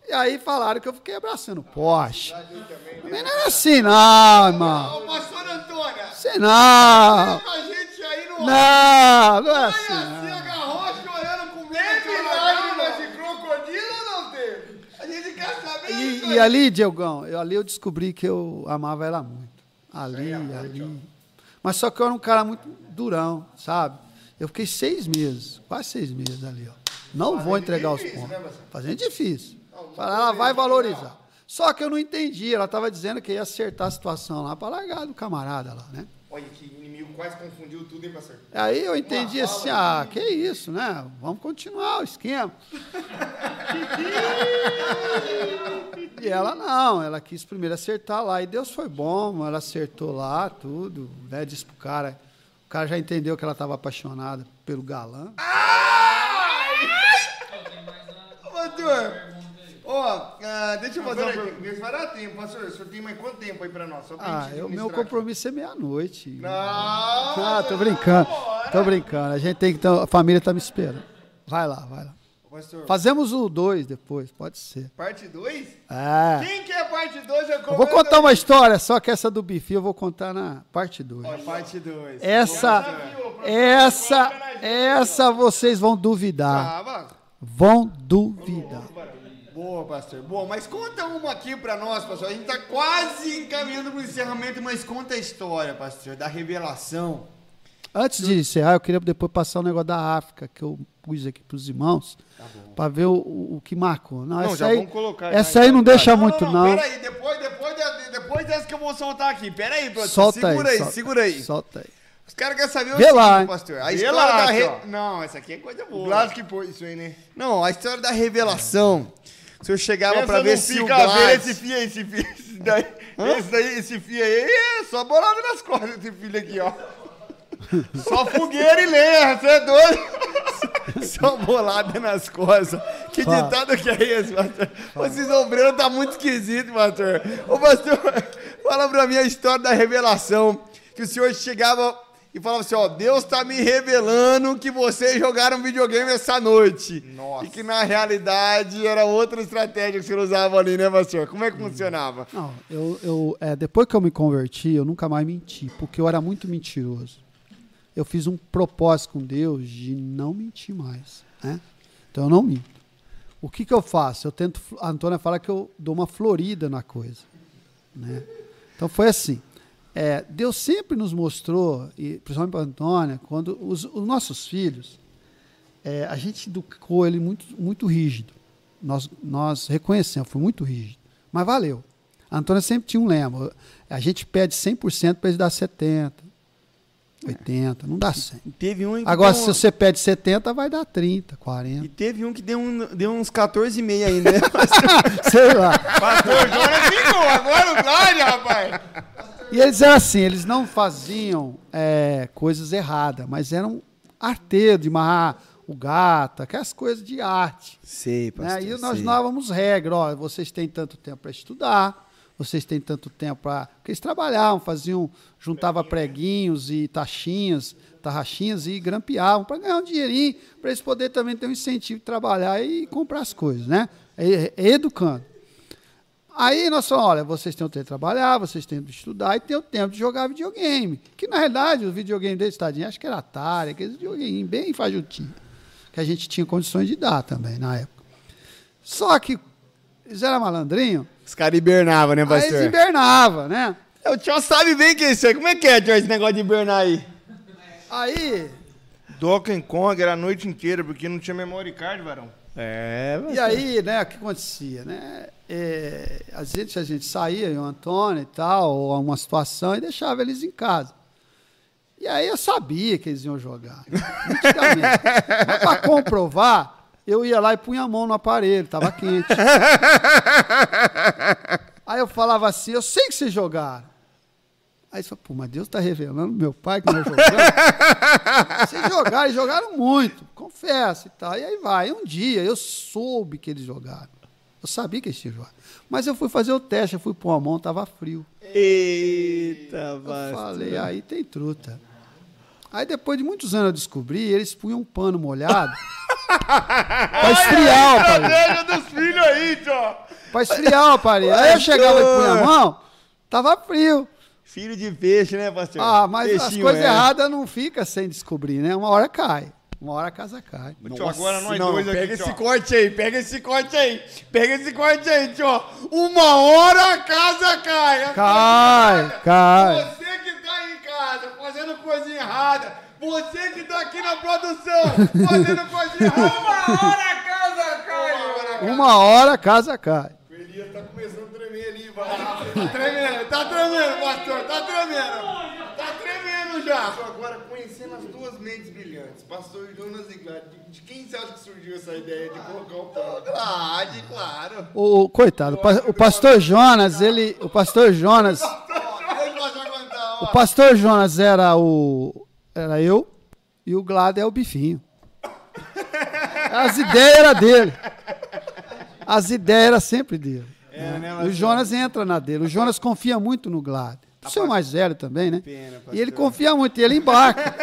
E aí falaram que eu fiquei abraçando o poste. Mas não era assim, não, irmão. Ô, pastor Antônia, Assim não. Não, não é assim. se não. agarrou chorando com medo Teve de lágrimas de crocodilo ou não teve? A gente quer saber E, e ali, Diogão, eu, ali eu descobri que eu amava ela muito. Ali, ali. Mas só que eu era um cara muito durão, sabe? Eu fiquei seis meses, quase seis meses ali, ó. Não vou entregar os pontos. Fazendo difícil. Falar, ela vai valorizar. Só que eu não entendi. Ela estava dizendo que ia acertar a situação lá para largar do camarada lá, né? Olha que inimigo quase confundiu tudo, hein, pastor? Aí eu entendi assim, ah, que isso, né? Vamos continuar o esquema. e ela não, ela quis primeiro acertar lá. E Deus foi bom, ela acertou lá, tudo, né? Disse pro cara. O cara já entendeu que ela estava apaixonada pelo galã. Pastor, ó, ah, deixa eu fazer uma pergunta. Vai dar tempo, pastor. O senhor tem mais quanto tempo aí pra nós? Só pra Ah, eu, meu compromisso é meia-noite. Não! Ah, tô brincando. Tô brincando. A gente tem que. A família tá me esperando. Vai lá, vai lá. Pastor, Fazemos o dois depois, pode ser. parte 2? É. Quem quer parte 2? Eu vou contar uma história, só que essa do bife eu vou contar na parte 2. Parte 2. Essa, essa, essa vocês vão duvidar. Ah. Vão duvidar. Boa, pastor. Boa, mas conta uma aqui pra nós, pastor. A gente tá quase encaminhando pro encerramento, mas conta a história, pastor, da revelação. Antes de encerrar, eu queria depois passar o negócio da África, que eu pus aqui pros irmãos, para ver o, o, o que marcou. Não, Não, essa já aí, vamos colocar. essa aí não deixa muito, não. Pera aí, depois, depois, de- depois dessa que eu vou soltar aqui. Pera aí, pastor. Solta segura aí, solta- segura aí. Solta aí. Os caras querem saber o Vê seguinte, lá, pastor. A Vê história lá, da... Re... Não, essa aqui é coisa boa. Glass que pôs isso aí, né? Não, a história da revelação. O senhor chegava Pensa pra ver se o Glass... esse fio aí, esse fio. Esse, daí, esse, daí, esse fio aí é só bolado nas costas, esse filho aqui, ó. Só fogueira e lenha, você é doido. <laughs> Só bolada nas costas. Que Fala. ditado que é esse, pastor? Esse sombreiro tá muito esquisito, pastor. Ô, pastor, fala pra mim a história da revelação. Que o senhor chegava e falava assim, ó, Deus tá me revelando que vocês jogaram videogame essa noite. Nossa. E que na realidade era outra estratégia que senhor usava ali, né, pastor? Como é que funcionava? Não, eu, eu, é, depois que eu me converti, eu nunca mais menti, porque eu era muito mentiroso. Eu fiz um propósito com Deus de não mentir mais. Né? Então eu não minto. O que, que eu faço? Eu tento. A Antônia fala que eu dou uma florida na coisa. Né? Então foi assim. É, Deus sempre nos mostrou, e principalmente para a Antônia, quando os, os nossos filhos, é, a gente educou ele muito, muito rígido. Nós, nós reconhecemos, foi muito rígido. Mas valeu. A Antônia sempre tinha um lema. A gente pede 100% para eles dar 70%, 80%, não dá 100%. E Teve um que Agora, deu se um- você pede 70%, vai dar 30%, E 40%. teve um que deu, um, deu uns 14,5 ainda, né? <laughs> Sei lá. Pastor Jonas ficou, agora o Glória, rapaz. E eles eram assim, eles não faziam é, coisas erradas, mas eram arteiros de marrar o gato, aquelas coisas de arte. Sei, Né? E nós dávamos regra, ó, vocês têm tanto tempo para estudar, vocês têm tanto tempo para. Porque eles trabalhavam, faziam, juntava preguinhos e taxinhas, tarraxinhas e grampeavam para ganhar um dinheirinho, para eles poderem também ter um incentivo de trabalhar e comprar as coisas, né? E- educando. Aí nós falamos, olha, vocês têm o tempo de trabalhar, vocês têm de estudar e têm o tempo de jogar videogame. Que na realidade o videogame desse estadinho, acho que era Atari, aqueles videogame bem fajutinho. Que a gente tinha condições de dar também na época. Só que eles eram malandrinhos, Os caras hibernavam, né, aí eles pastor? hibernavam, né? O tio sabe bem que é isso aí. Como é que é, tio, esse negócio de hibernar aí? Aí, Donkey Kong era a noite inteira, porque não tinha memory card, varão. É, e aí, né, o que acontecia, né? É, às vezes a gente saía, o Antônio e tal, ou uma situação, e deixava eles em casa. E aí eu sabia que eles iam jogar. <laughs> Mas para comprovar, eu ia lá e punha a mão no aparelho, estava quente. <laughs> Aí eu falava assim, eu sei que vocês jogaram. Aí você fala, pô, mas Deus está revelando meu pai que nós jogamos. <laughs> vocês jogaram, e jogaram muito, confesso e tal. E aí vai. Um dia eu soube que eles jogaram. Eu sabia que eles tinham jogado. Mas eu fui fazer o teste, eu fui pôr a mão, estava frio. Eita, Eu pastor. falei, aí tem truta. Aí depois de muitos anos eu descobri, eles punham um pano molhado <laughs> pra esfriar o aparelho. Estratégia dos filhos aí, tio. Pra esfriar o aparelho. Aí eu chegava e punha a mão, tava frio. Filho de peixe, né, pastor? Ah, mas as Peixinho coisas é. erradas não fica sem descobrir, né? Uma hora cai. Uma hora a casa cai. Tio, agora nós não, dois aqui, pega tio. esse corte aí, pega esse corte aí. Pega esse corte aí, tio. Uma hora a casa cai. Cai, cai. Você que tá em casa fazendo coisa errada. Você que tá aqui na produção fazendo coisa errada. <laughs> Uma hora a casa cai. Uma hora a casa cai. O Elias tá começando a tremer ali, vai. Tá tremendo, tá tremendo, pastor. Tá tremendo. Tá tremendo já. Agora, conhecendo as duas mentes brilhantes, pastor Jonas e Glad, de, de quem você acha que surgiu essa ideia de colocar o pano? Claro, claro. O, coitado, o, pa- o pastor Jonas, ele. O pastor Jonas. O pastor Jonas era o. Era eu e o Glad é o bifinho. As ideias eram dele. As ideias eram sempre dele. né, E o Jonas entra na dele. O Jonas confia muito no Glad. O seu mais velho também, né? Pena, E ele confia muito, e ele embarca. <laughs>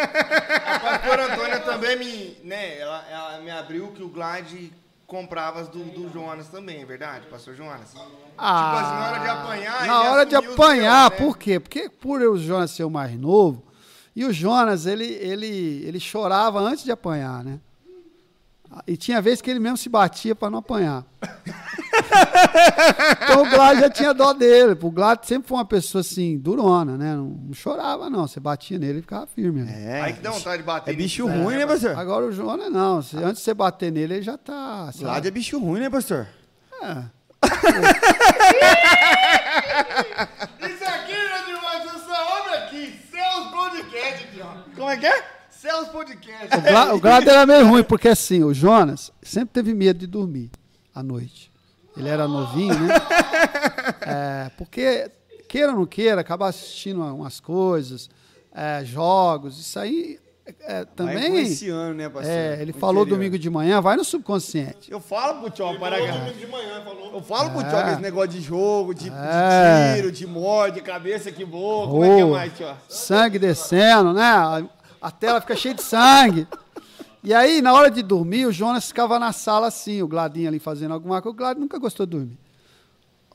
A pastora Antônia também me, né, ela, ela me abriu que o Glad comprava as do, do Jonas também, é verdade, pastor Jonas? tipo assim, na hora de apanhar, Na hora de apanhar, seus, né? por quê? Porque por o Jonas ser o mais novo, e o Jonas, ele, ele, ele chorava antes de apanhar, né? E tinha vezes que ele mesmo se batia para não apanhar. <laughs> então o Glad já tinha dó dele. O Glad sempre foi uma pessoa assim, durona, né? Não, não chorava, não. Você batia nele e ficava firme. né? É, Aí que dá vontade de bater. é bicho nisso, ruim, né, pastor? Agora o Jonas não. Se- antes de você bater nele, ele já tá. sabe? Lado é bicho ruim, né, pastor? É. <laughs> Isso aqui, meu demais, essa obra aqui, Céus Podcast, John. Como é que é? Céus Podcast. O Gla- O Glad era meio ruim, porque assim, o Jonas sempre teve medo de dormir à noite. Ele era novinho, né? <laughs> É, porque, queira ou não queira, acaba assistindo umas coisas, é, jogos, isso aí é, Vai também. influenciando, né, pastor? É, ele falou interior. domingo de manhã, vai no subconsciente. Eu falo pro tio, para Domingo de manhã, falou. Eu falo pro É. tio que esse negócio de jogo, de, de É. tiro, de morte, de cabeça que voa. Como é que é mais, tio? Sangue descendo, né? A, a tela fica cheia de sangue. E aí, na hora de dormir, o Jonas ficava na sala assim, o Gladinho ali fazendo alguma coisa. O Gladinho nunca gostou de dormir.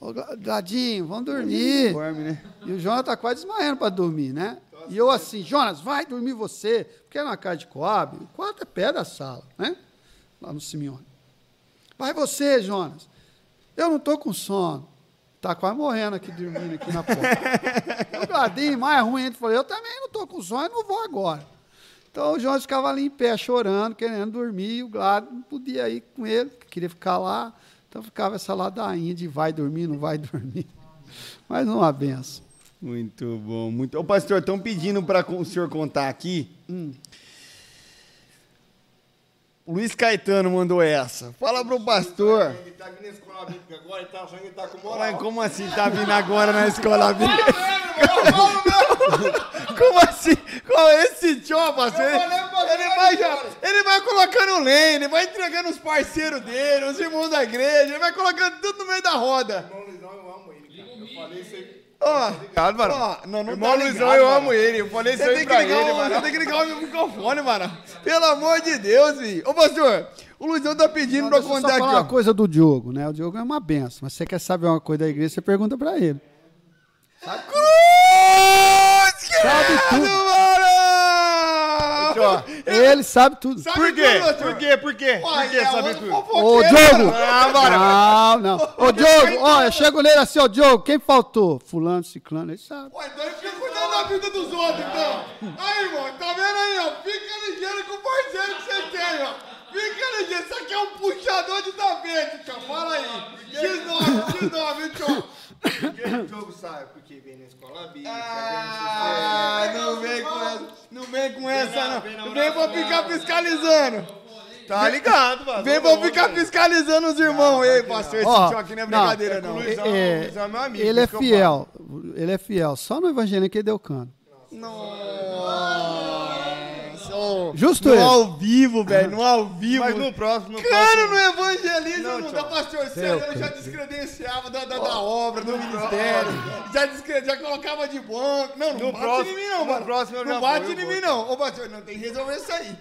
Ô, Gla- Gladinho, vamos dormir. Dorme, né? E o Jonas tá quase desmaiando para dormir, né? E eu assim, Jonas, vai dormir você. Porque é na casa de Coab, o quarto é pé da sala, né? Lá no Simeone. Vai você, Jonas. Eu não tô com sono. Tá quase morrendo aqui, dormindo aqui na porta. <laughs> o Gladinho, mais ruim, ele falou, eu também não tô com sono, eu não vou agora. Então o Jonas ficava ali em pé, chorando, querendo dormir, e o Glado não podia ir com ele, queria ficar lá. Então ficava essa ladainha de vai dormir, não vai <laughs> dormir. Mas uma benção. Muito bom, muito. Ô, pastor, estão pedindo para o senhor contar aqui. Hum. Luiz Caetano mandou essa. Fala pro pastor. Tá vindo na escola bíblica agora, ele tá achando que ele tá com moral. Mas como assim tá vindo agora na escola bíblica? <laughs> Como assim? Como esse tio, pastor? Ele, ele vai já, ele vai colocando vai entregando os parceiros dele, os irmãos da igreja, ele vai colocando tudo no meio da roda. Irmão Luizão, eu amo ele, cara. Eu falei isso aí. Ó, Ligado, mano? ó, não, não Irmão tá Luizão, ligado, eu mano. amo ele. Eu falei isso Você aí tem, que pra ligar ele, o, mano. você tem que ligar o meu microfone, mano. Pelo amor de Deus, filho. Ô, pastor, o Luizão tá pedindo pra eu só contar falar aqui, uma ó. coisa do Diogo, né? O Diogo é uma benção. Mas se você quer saber uma coisa da igreja, você pergunta pra ele. Cruz, Sabe tudo. mano! <laughs> Ele sabe tudo. Sabe Por quê? tudo? Por quê? Por quê? Por quê? é Sabe tudo? Ô, Diogo! Ah, bora. Não, não. Ô, Diogo, ó, eu chego nele assim, ó, Diogo, quem faltou? Fulano, ciclano, ele sabe. Ué, então ele fica cuidando da vida dos outros, então. Aí, irmão, tá vendo aí, ó? Fica ligeiro com o parceiro que você tem, ó. Fica ligeiro. Isso aqui é um puxador de tapete, tio. Fala aí. X9, X9, tio. Porque o jogo sabe, porque vem na escola bíblica, Ah, não vem com essa. Não vem com essa, não. vem pra ficar fiscalizando. Tá ligado, mano. Vem pra ficar fiscalizando os irmãos. Ei, pastor, esse tio aqui não é brincadeira, é não. com o Luizão, É, é meu amigo. ele é fiel. Ele é fiel. Só no evangelho que ele deu cano. Nossa. Justo No ele. ao vivo, velho. No ao vivo. Mas no próximo, no Cano próximo. no evangelismo, não, Não, da tio. pastor César, eu já descredenciava da, da, da obra, do ministério. Já, descre... já colocava de banco. Não, não No bate próximo- em mim, não, no mano. próximo eu não já bate vou, eu em vou. mim, não. Ô, pastor, não tem que resolver isso aí.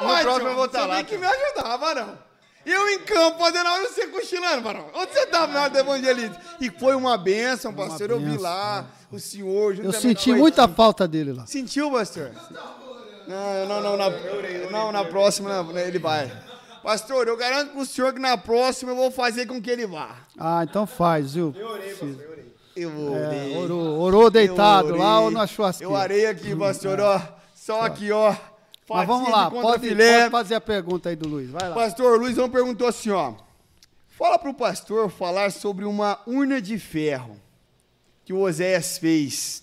No Ué, próximo eu vou estar Você lá, tem que me ajudar, varão. Eu em campo fazendo aula e você cochilando, varão. Onde você tava na hora do evangelismo? E foi uma bênção, pastor. eu vi lá o senhor. Eu senti muita falta dele lá. Sentiu, pastor? Não, não, não, na, não, na próxima não, ele vai. Pastor, eu garanto pro senhor que na próxima eu vou fazer com que ele vá. Ah, então faz, viu? Eu orei, pastor, eu orei. Eu É, orei. orou, orou deitado lá ou orei. na churrasqueira. Eu arei aqui, pastor, ó. Só aqui, ó. Mas vamos lá, de pode, pode fazer a pergunta aí do Luiz. Vai lá. Pastor, Luizão perguntou assim, ó. Fala pro pastor falar sobre uma urna de ferro que o Oséias fez.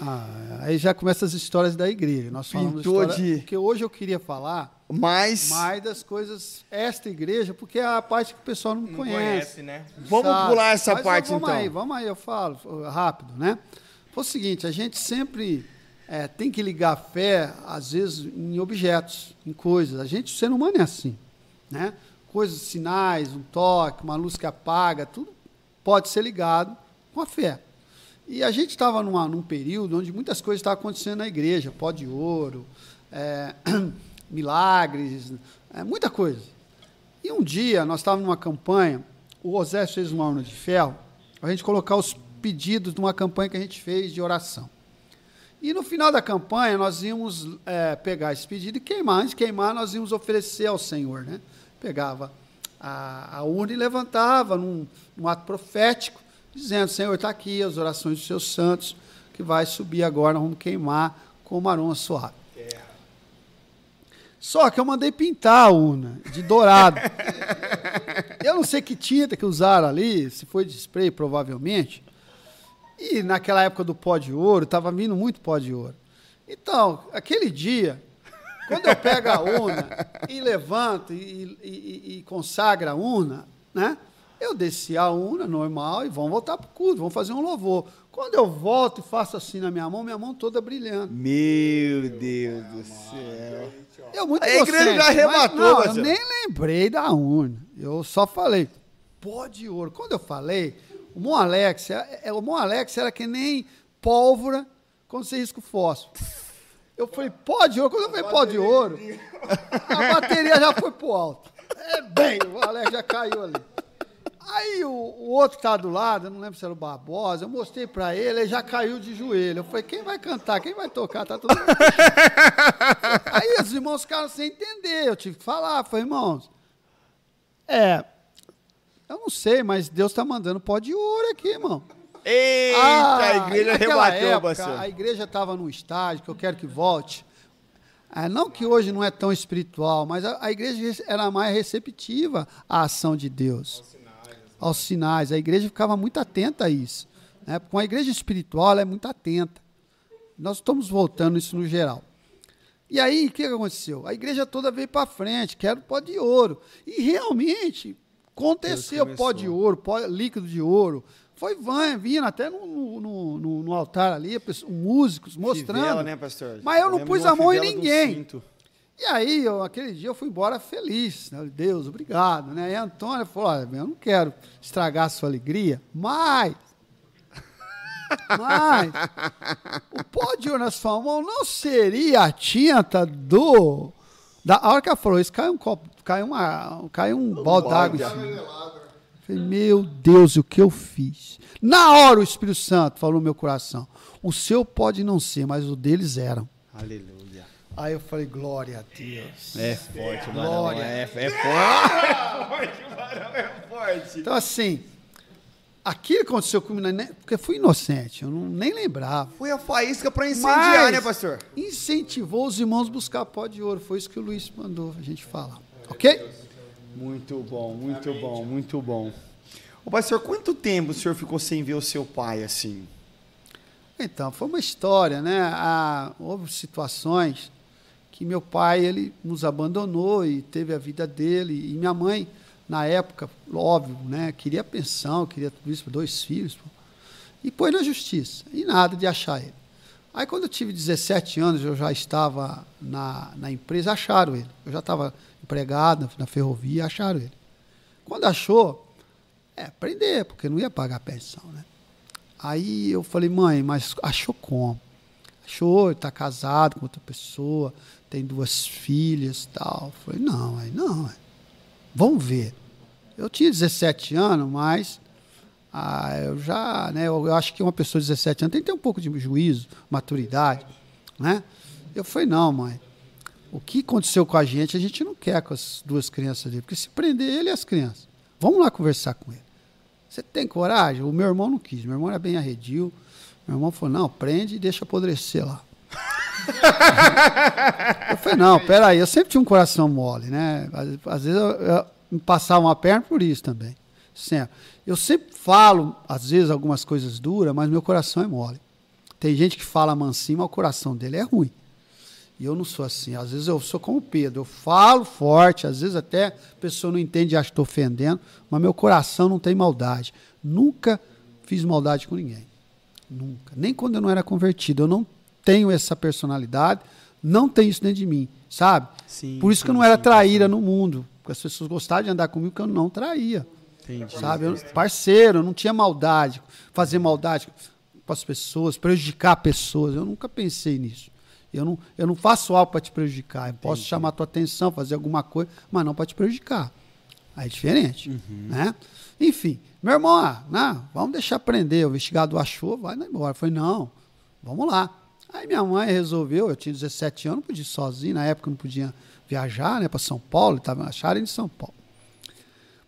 Ah, aí já começa as histórias da igreja. Nós falamos Pintou história, de- Porque hoje eu queria falar Mas mais das coisas esta igreja, porque é a parte que o pessoal não, Não conhece. conhece, né? vamos sabe? pular essa Mas parte vamos então. Aí, vamos aí, eu falo rápido, né? Foi o seguinte, a gente sempre é, tem que ligar a fé, às vezes, em objetos, em coisas. A gente, o ser humano é assim, né? Coisas, sinais, um toque, uma luz que apaga, tudo pode ser ligado com a fé. E a gente estava num período onde muitas coisas estavam acontecendo na igreja, pó de ouro, é, <clears throat> milagres, é, muita coisa. E um dia, nós estávamos numa campanha, o José fez uma urna de ferro, a gente colocar os pedidos de uma campanha que a gente fez de oração. E no final da campanha, nós íamos é, pegar esse pedido e queimar. Antes de queimar, nós íamos oferecer ao Senhor. Né? Pegava a, a urna e levantava num, num ato profético, dizendo, Senhor, está aqui as orações dos seus santos, que vai subir agora, vamos queimar com aroma suave. Só que eu mandei pintar a urna de dourado. <laughs> eu não sei que tinta que usaram ali, se foi de spray, provavelmente. E naquela época do pó de ouro, estava vindo muito pó de ouro. Então, aquele dia, quando eu pego a urna e levanto e, e, e, e consagra a urna, né? Eu desci a urna normal e vamos voltar para o culto, vamos fazer um louvor. Quando eu volto e faço assim na minha mão, minha mão toda brilhando. Meu Deus do céu. Eu muito A igreja já arrematou, mas não, eu Marcelo. nem lembrei da urna. Eu só falei, pó de ouro. Quando eu falei, o Mon Alex, é, é- o Mon Alex era que nem pólvora quando você risca o fósforo. Eu falei, pó de ouro. Quando eu falei pó de ouro, a bateria já foi pro alto. É bem, o Alex já caiu ali. Aí o, o outro que tá do lado, eu não lembro se era o Barbosa, eu mostrei pra ele, ele já caiu de joelho. Eu falei, quem vai cantar? Quem vai tocar? Tá tudo <laughs> Aí os irmãos ficaram sem entender. Eu tive que falar. Falei, irmãos, é, eu não sei, mas Deus está mandando pó de ouro aqui, irmão. Eita, Ah, a igreja rebateu, época, pastor. A igreja estava num estágio que eu quero que volte. Ah, não que hoje não é tão espiritual, mas a, a igreja era mais receptiva à ação de Deus. Aos sinais. A igreja ficava muito atenta a isso. Né? Com a igreja espiritual, ela é muito atenta. Nós estamos voltando isso no geral. E aí, o que aconteceu? A igreja toda veio para frente, que era o pó de ouro. E realmente aconteceu pó de ouro, pó líquido de ouro. Foi van, vindo até no, no, no- no- altar ali, músicos mostrando. Fivela, né, pastor? Mas eu não lembro pus a mão em ninguém. E aí, eu, aquele dia eu fui embora feliz. Né? Deus, obrigado. Né? E a Antônia falou: olha, eu não quero estragar a sua alegria, mas. <laughs> Mas. o pó de ouro na sua mão não seria a tinta do. Da, a hora que ela falou isso, caiu um copo, caiu, uma, caiu um balde d'água em cima. Falei, meu Deus, o que eu fiz? Na hora o Espírito Santo falou no meu coração: o seu pode não ser, mas o deles eram. Aleluia. Aí eu falei, glória a Deus. É forte, o. Glória. É, é forte. o varão é forte. Então, assim, aquilo que aconteceu comigo, né, porque eu fui inocente, eu não, nem lembrava. Foi a faísca pra incendiar, Mas né, pastor? Incentivou os irmãos a buscar pó de ouro. Foi isso que o Luiz mandou a gente falar. Ok? Muito bom, muito bom, muito bom. Ô, pastor, quanto tempo o senhor ficou sem ver o seu pai assim? Então, foi uma história, né? Ah, houve situações que meu pai ele nos abandonou e teve a vida dele. E minha mãe, na época, óbvio, né? Queria pensão, queria tudo isso para dois filhos. pô. E pôs na justiça. E nada de achar ele. Aí, quando eu tive 17 anos, eu já estava na, na empresa, acharam ele. Eu já estava empregado na, na ferrovia, acharam ele. Quando achou, é, prender, porque não ia pagar a pensão, né? Aí eu falei, mãe, mas achou como? Achou, está casado com outra pessoa, tem duas filhas tal. Falei, não, aí não, vamos ver. Eu tinha 17 anos, mas ah, eu já, né, eu, eu acho que uma pessoa de 17 anos tem que ter um pouco de juízo, maturidade, né? Eu falei, não, mãe, o que aconteceu com a gente, a gente não quer com as duas crianças dele, porque se prender ele e as crianças, vamos lá conversar com ele. Você tem coragem? O meu irmão não quis, meu irmão era bem arredio. Meu irmão falou, não, prende e deixa apodrecer lá. Eu falei, não, peraí, eu sempre tinha um coração mole, né? Às, às vezes eu, eu me passava uma perna por isso também. Sempre. Eu sempre falo, às vezes, algumas coisas duras, mas meu coração é mole. Tem gente que fala mansinho, mas o coração dele é ruim. E eu não sou assim. Às vezes eu sou como o Pedro. Eu falo forte, às vezes até a pessoa não entende e acha que estou ofendendo, mas meu coração não tem maldade. Nunca fiz maldade com ninguém. Nunca. Nem quando eu não era convertido. Eu não tenho essa personalidade, não tenho isso dentro de mim, sabe? Sim, Por isso que eu não sim, era sim, traíra no mundo. Porque as pessoas gostavam de andar comigo porque eu não traía. Entendi. Sabe? Eu, parceiro, eu não tinha maldade, fazer maldade com as pessoas, prejudicar pessoas. Eu nunca pensei nisso. Eu não, eu não faço algo para te prejudicar. Eu posso chamar a tua atenção, fazer alguma coisa, mas não para te prejudicar. Aí é diferente. Né? Enfim, meu irmão, ah, não, vamos deixar prender. O investigador achou, vai embora. Falei, não, vamos lá. Aí minha mãe resolveu, eu tinha 17 anos, não podia ir sozinho, na época não podia viajar né, para São Paulo, estava acharam em São Paulo.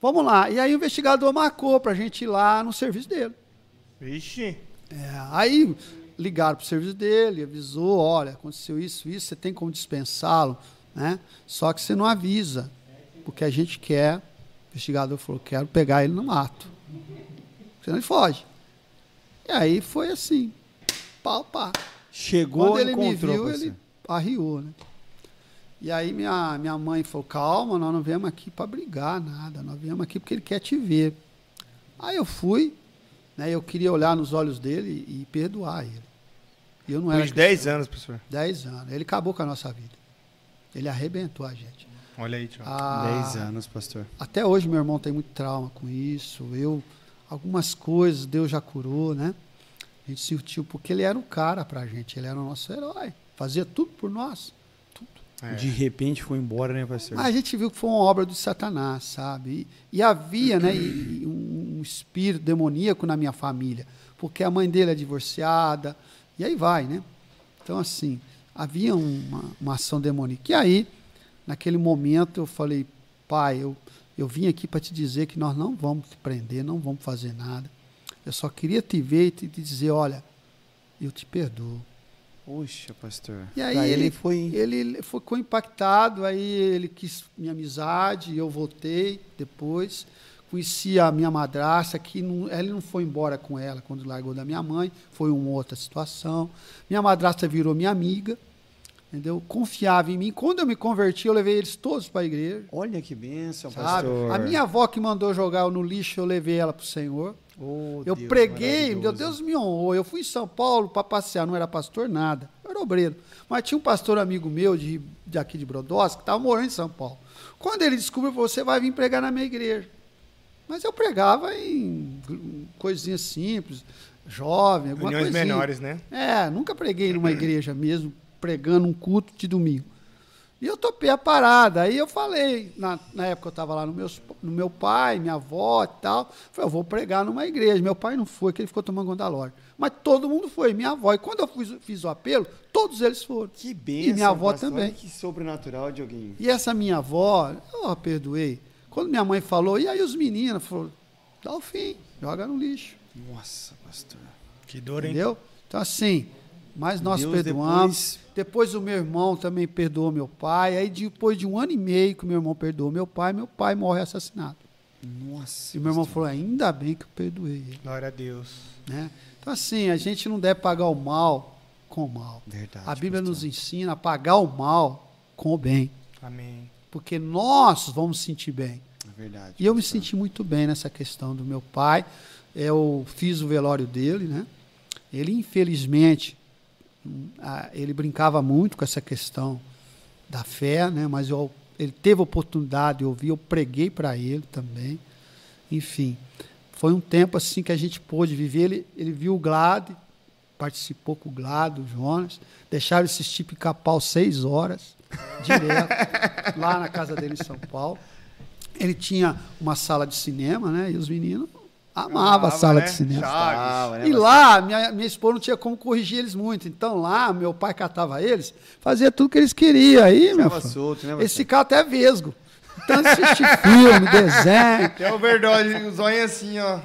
Vamos lá. E aí o investigador marcou para a gente ir lá no serviço dele. Vixe. É, aí ligaram para o serviço dele, avisou, olha, aconteceu isso, isso, você tem como dispensá-lo, né? Só que você não avisa, porque a gente quer, o investigador falou, quero pegar ele no mato. Senão ele foge. E aí foi assim, pau, pá. Chegou Quando ele me encontrou viu, com ele você. arriou, né? E aí minha, minha mãe falou, calma, nós não viemos aqui para brigar, nada, nós viemos aqui porque ele quer te ver. Aí eu fui, né, eu queria olhar nos olhos dele e perdoar ele. E eu não era Uns 10 anos, professor. 10 anos. Ele acabou com a nossa vida. Ele arrebentou a gente. Olha aí, tio. Ah, 10 anos, pastor. Até hoje meu irmão tem muito trauma com isso. Eu algumas coisas Deus já curou, né? A gente sentiu porque ele era um cara pra gente, ele era o nosso herói. Fazia tudo por nós. Tudo. É. De repente foi embora, né? Mas a gente viu que foi uma obra do Satanás, sabe? E, e havia, né, e- um espírito demoníaco na minha família, porque a mãe dele é divorciada, e aí vai, né? Então, assim, havia uma, uma ação demoníaca. E aí, naquele momento, eu falei, pai, eu, eu vim aqui para te dizer que nós não vamos te prender, não vamos fazer nada. Eu só queria te ver e te dizer, olha, eu te perdoo. Puxa, pastor. E aí ele, ele foi. ele ficou impactado, aí ele quis minha amizade, eu voltei depois. Conheci a minha madrasta, que não, ele não foi embora com ela quando largou da minha mãe, foi uma outra situação. Minha madrasta virou minha amiga, entendeu? Confiava em mim. Quando eu me converti, eu levei eles todos para a igreja. Olha que bênção, Sabe? pastor. A minha avó que mandou jogar no lixo, eu levei ela para o Senhor. Oh, Eu Deus preguei, meu. Deus me honrou. Eu fui em São Paulo para passear, não era pastor nada, eu era obreiro. Mas tinha um pastor amigo meu de, de aqui de Brodowski que estava morando em São Paulo. Quando ele descobriu, você vai vir pregar na minha igreja. Mas eu pregava em coisinhas simples, jovem, alguma Uniões coisinha. menores, né? É, nunca preguei numa igreja mesmo, pregando um culto de domingo. E eu topei a parada. Aí eu falei, na, na época eu estava lá no, meus, no meu pai, minha avó e tal. Falei, eu vou pregar numa igreja. Meu pai não foi, que ele ficou tomando conta da loja. Mas todo mundo foi, minha avó. E quando eu fiz, fiz o apelo, todos eles foram. Que bênção. E minha avó pastor. também. Que sobrenatural, Dioguinho. E essa minha avó, eu a perdoei. Quando minha mãe falou, e aí os meninos? Falou, dá o fim, joga no lixo. Nossa, pastor. Que dor, hein? Entendeu? Então, assim, mas nós Deus perdoamos. Depois... o meu irmão também perdoou meu pai. Aí, depois de um ano e meio que o meu irmão perdoou meu pai, meu pai morre assassinado. Nossa. E meu irmão falou: ainda bem que eu perdoei. Glória a Deus. Né? Então, assim, a gente não deve pagar o mal com o mal. Verdade. A Bíblia pastor. nos ensina a pagar o mal com o bem. Amém. Porque nós vamos sentir bem. É verdade. E eu me pastor. senti muito bem nessa questão do meu pai. Eu fiz o velório dele, né? Ele, infelizmente, ele brincava muito com essa questão da fé, né? Mas eu, ele teve a oportunidade de ouvir, eu preguei para ele também. Enfim, foi um tempo assim que a gente pôde viver. Ele, ele viu o Glad, participou com o Glad, o Jonas, deixaram assistir pica-pau seis horas, direto, <laughs> lá na casa dele em São Paulo. Ele tinha uma sala de cinema, né? E os meninos amavam a Amava, sala né? de cinema. Chaves. Ah, né, E lá, minha, minha esposa não tinha como corrigir eles muito. Então lá, meu pai catava eles, fazia tudo que eles queriam. Aí, meu solto, né, eles pastor? ficavam até vesgo. Tanto assistir <laughs> filme, desenho. Até o verdade, o zóio assim, ó.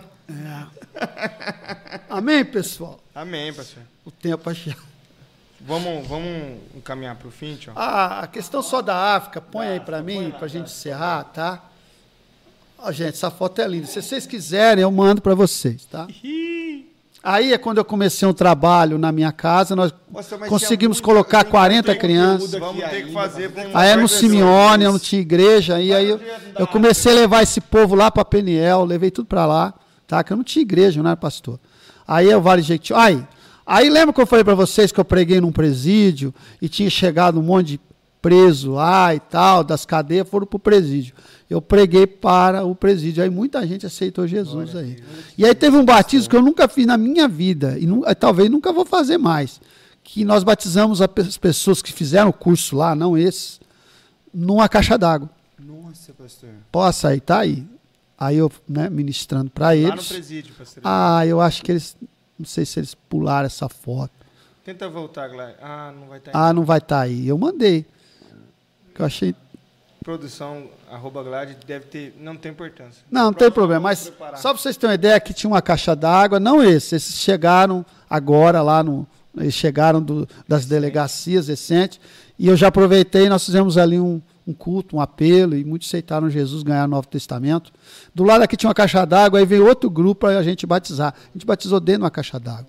Amém, pessoal? Amém, pastor. O tempo achei. Vamos, vamos encaminhar pro fim, tio? Ah, a questão só da África, põe aí para mim, para a gente encerrar, tá? Ó, gente, essa foto é linda. Se vocês quiserem, eu mando para vocês, tá? Aí é quando eu comecei um trabalho na minha casa, nós mas conseguimos colocar tem 40 muito crianças. Vamos ter que fazer Aí é no Simeone, eu não tinha igreja. Aí, aí eu, eu comecei a levar esse povo lá para Peniel, levei tudo para lá, tá? Que eu não tinha igreja, eu não era pastor. Aí é o Vale Jequiti. Aí, aí lembra que eu falei para vocês que eu preguei num presídio e tinha chegado um monte de preso lá e tal, das cadeias, foram para o presídio. Eu preguei para o presídio. Aí muita gente aceitou Jesus aí. E aí teve um batismo que eu nunca fiz na minha vida, e talvez nunca vou fazer mais. Que nós batizamos as pessoas que fizeram o curso lá, não esses, numa caixa d'água. Nossa, pastor. Posso aí, tá aí. Aí eu, né, ministrando para Lá no eles. presídio, pastor. Ah, eu acho que eles, não sei se eles pularam essa foto. Tenta voltar, Glad. Ah, não vai estar Ah, não vai estar aí. Eu mandei. Que eu achei. Produção, arroba Glad, deve ter. Não tem importância. Não, não tem problema. Mas preparar. só para vocês terem uma ideia, aqui tinha uma caixa d'água, não esse. Esses chegaram agora lá no. Eles chegaram do- das delegacias recentes. E eu já aproveitei, nós fizemos ali um, um culto, um apelo, e muitos aceitaram Jesus, ganharam o Novo Testamento. Do lado aqui tinha uma caixa d'água, aí veio outro grupo para a gente batizar. A gente batizou dentro de uma caixa d'água.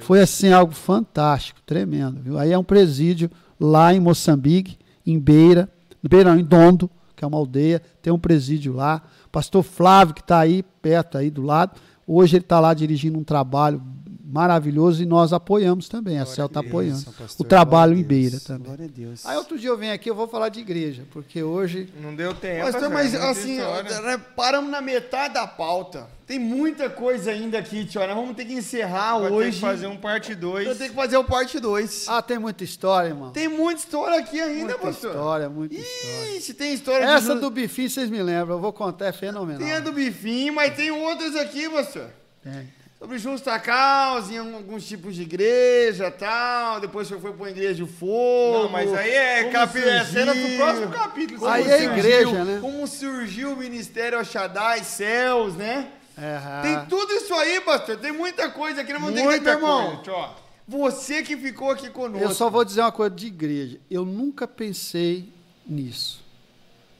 Foi assim algo fantástico, tremendo. Viu? Aí é um presídio lá em Moçambique, em Beira, Beira não, em Dondo, que é uma aldeia, tem um presídio lá. Pastor Flávio, que está aí perto aí do lado, hoje ele está lá dirigindo um trabalho maravilhoso e nós apoiamos também. A Cel está apoiando pastor. o trabalho Glória em Beira também. Glória a Deus. Aí outro dia eu venho aqui, eu vou falar de igreja, porque hoje Não deu tempo. Pastor, mas assim, né, paramos na metade da pauta. Tem muita coisa ainda aqui, tio. Nós vamos ter que encerrar vai ter hoje. que fazer um parte 2. Eu tenho que fazer o parte 2. ah, tem muita história, irmão. Tem muita história aqui ainda, muita pastor. história, muita história. Ixi, tem história de Essa Ju- do bifinho vocês me lembram, eu vou contar, é fenomenal. Tem a do bifinho, mas tem outras aqui, pastor. Tem. Sobre justa causa, em alguns tipos de igreja tal. Depois você foi para uma igreja de fogo. Não, mas aí é, capi... é cena pro próximo capítulo. Como Aí é surgiu- igreja, né? Como surgiu o ministério Shaddai Céus, né? É, Tem tudo isso aí, pastor. Tem muita coisa aqui. Não ter que Muita irmão. coisa. Você que ficou aqui conosco. Eu só vou dizer uma coisa de igreja. Eu nunca pensei nisso,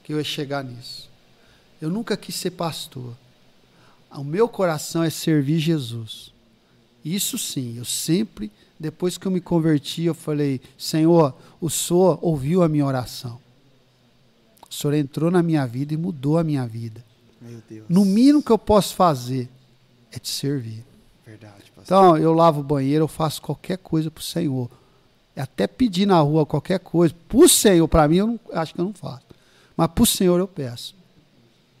que eu ia chegar nisso. Eu nunca quis ser pastor. O meu coração é servir Jesus. Isso sim, eu sempre, depois que eu me converti, eu falei: Senhor, o Senhor ouviu a minha oração. O Senhor entrou na minha vida e mudou a minha vida. Meu Deus. No mínimo que eu posso fazer é te servir. Verdade, pastor. Então, eu lavo o banheiro, eu faço qualquer coisa pro Senhor. Até pedir na rua qualquer coisa. Pro Senhor, para mim, eu não, acho que eu não faço. Mas pro Senhor eu peço.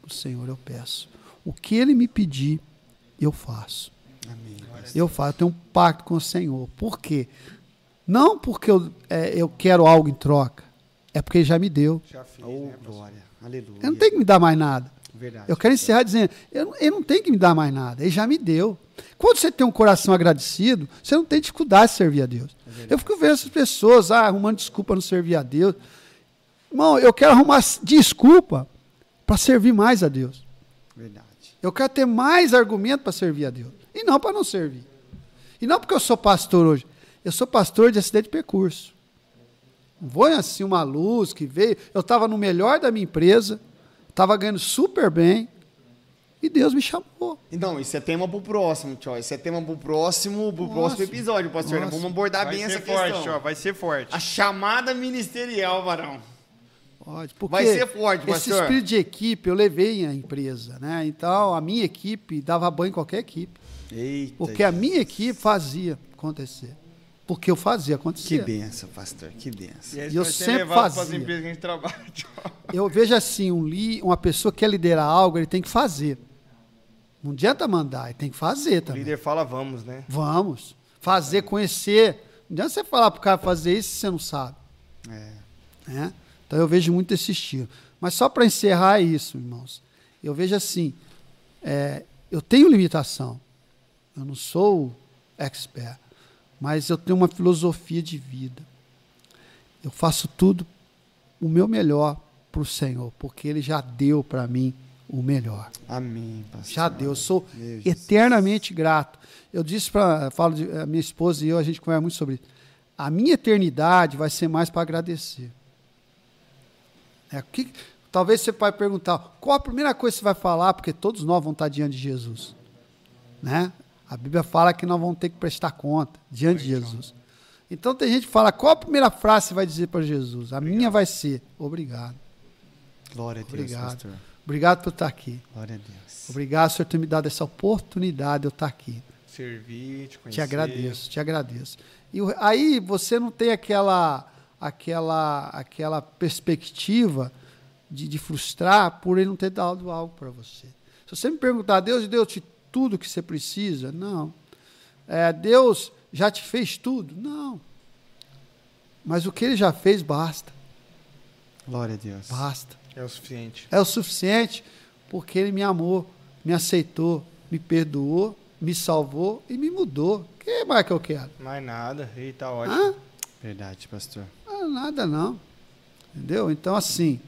Pro Senhor eu peço. O que Ele me pedir, eu faço. Amém. Eu faço. Eu tenho um pacto com o Senhor. Por quê? Não porque eu, é, eu quero algo em troca. É porque Ele já me deu. Já fiz, Oh, né, glória. Aleluia. Ele não tem que me dar mais nada. Verdade. Eu quero encerrar dizendo, eu não- ele não tem que me dar mais nada, ele já me deu. Quando você tem um coração agradecido, você não tem dificuldade de servir a Deus. eu fico vendo essas pessoas ah, arrumando desculpa não servir a Deus. Irmão, eu quero arrumar desculpa para servir mais a Deus. Verdade. Eu quero ter mais argumento para servir a Deus. E não para não servir. E não porque eu sou pastor hoje. Eu sou pastor de acidente de percurso. Não vou assim uma luz que veio. Eu estava no melhor da minha empresa, estava ganhando super bem, e Deus me chamou. Então, isso é tema pro próximo, tio. Isso é tema pro próximo, pro Nossa. próximo episódio, pastor. Nossa. Vamos abordar Vai bem ser essa forte, questão. tio, vai ser forte. A chamada ministerial, varão. Pode, porque Vai ser forte, esse pastor. espírito de equipe eu levei à empresa, né? Então a minha equipe dava banho em qualquer equipe, Eita. porque a minha equipe fazia acontecer, porque eu fazia Que acontecer. benção, pastor. Que benção. aí E eu sempre fazia. empresas que a gente trabalha, tio. Eu vejo assim, um li, uma pessoa que quer liderar algo, ele tem que fazer. Não adianta mandar, ele tem que fazer O também. líder fala vamos, né? Vamos. Fazer, conhecer. Não adianta você falar pro cara fazer isso se você não sabe. É. né? Então eu vejo muito esse estilo. Mas só para encerrar isso, irmãos, eu vejo assim, é, eu tenho limitação, eu não sou expert, mas eu tenho uma filosofia de vida. Eu faço tudo o meu melhor para o Senhor, porque Ele já deu para mim o melhor. Amém, pastor. Já deu. Eu sou Meu Jesus. eternamente grato. Eu disse para, falo de a minha esposa e eu, a gente conversa muito sobre isso. A minha eternidade vai ser mais para agradecer. É, o que, talvez você vai perguntar, qual a primeira coisa que você vai falar, porque todos nós vamos estar diante de Jesus. Né? A Bíblia fala que nós vamos ter que prestar conta diante de Jesus. Então tem gente que fala, qual a primeira frase você vai dizer para Jesus? A minha vai ser, obrigado. Glória a Deus, Obrigado. pastor. Obrigado por estar aqui. Glória a Deus. Obrigado, Senhor, por ter me dado essa oportunidade de eu estar aqui. Servir, te conhecer. Te agradeço, te agradeço. E aí você não tem aquela aquela aquela perspectiva de, de frustrar por ele não ter dado algo para você. Se você me perguntar, Deus deu-te tudo que você precisa? Não. É, Deus já te fez tudo? Não. Mas o que ele já fez basta, Glória a Deus. basta. É o suficiente. É o suficiente porque ele me amou, me aceitou, me perdoou, me salvou e me mudou. O que mais que eu quero? Mais nada. E tá ótimo. Hã? Verdade, pastor. Ah, nada não. Entendeu? Então, assim,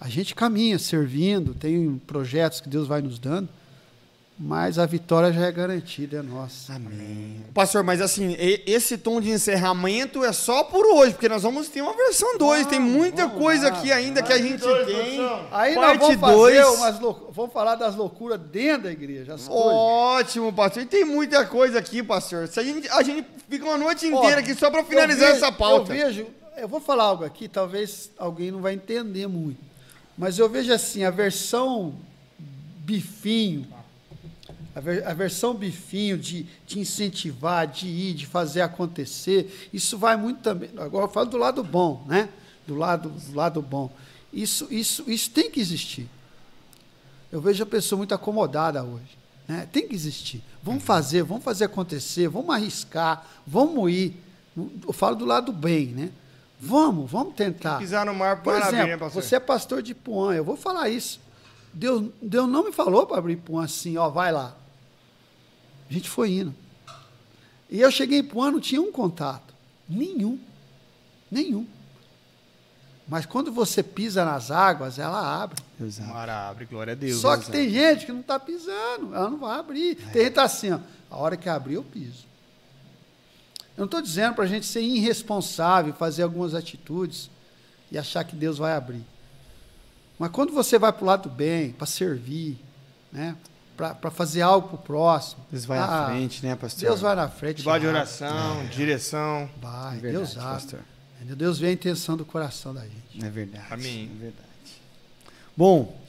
a gente caminha servindo, tem projetos que Deus vai nos dando, mas a vitória já é garantida, é nossa. Amém. Pastor, mas assim, esse tom de encerramento é só por hoje, porque nós vamos ter uma versão 2. Tem muita coisa aqui ainda que a gente tem. Aí nós Parte vamos fazer dois. umas lou- vamos falar das loucuras dentro da igreja. As coisas. Ótimo, pastor. E tem muita coisa aqui, pastor. Se a, gente, a gente fica uma noite Ó, inteira aqui só para finalizar vejo- essa pauta. Eu vejo, eu vou falar algo aqui, talvez alguém não vai entender muito. Mas eu vejo assim, a versão bifinho, a, ver- a versão bifinho de, de incentivar, de ir, de fazer acontecer, isso vai muito também. Agora eu falo do lado bom, né? Do lado, do lado bom. Isso, isso, isso tem que existir. Eu vejo a pessoa muito acomodada hoje. Né? Tem que existir. Vamos fazer, vamos fazer acontecer, vamos arriscar, vamos ir. Eu falo do lado bem, né? Vamos, vamos tentar. Pisar no mar Por para abrir, né, exemplo, pastor? você é pastor de Ipuã, eu vou falar isso. Deus, Deus não me falou para abrir Ipuã assim, ó, vai lá. A gente foi indo. E eu cheguei em Ipuã, não tinha um contato. Nenhum. Nenhum. Mas quando você pisa nas águas, ela abre. Exato. Mara abre, glória a Deus. Só que tem gente que não está pisando, ela não vai abrir. É. Tem gente que tá assim, ó, a hora que abrir, eu piso. Eu não estou dizendo para a gente ser irresponsável, fazer algumas atitudes e achar que Deus vai abrir. Mas quando você vai para o lado do bem, para servir, né, para fazer algo para o próximo, Deus vai ah, à frente, né, pastor? Deus vai na frente. Debaixo de abre. oração, direção. Vai, É verdade, Deus abre. pastor. Deus vê a intenção do coração da gente. É verdade. Amém. É verdade. Bom,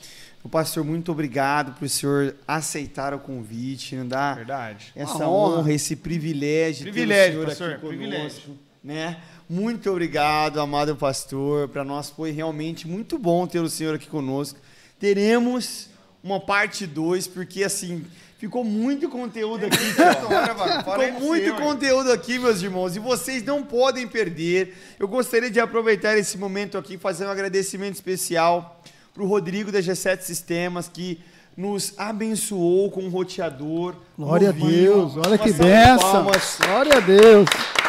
o pastor, muito obrigado por o senhor aceitar o convite, não dá Verdade. essa Uma honra. honra. esse privilégio, de Privilégio, ter o senhor pastor, aqui conosco, privilégio. né? Muito obrigado, amado pastor. Para nós foi realmente muito bom ter o senhor aqui conosco. Teremos uma parte 2, porque assim, ficou muito conteúdo aqui, <laughs> aí Ficou muito conteúdo aqui, meus irmãos, e vocês não podem perder. Eu gostaria de aproveitar esse momento aqui, fazer um agradecimento especial para o Rodrigo da G7 Sistemas, que nos abençoou com um roteador. Glória a. Deus, olha que benção. palmas. Glória a Deus.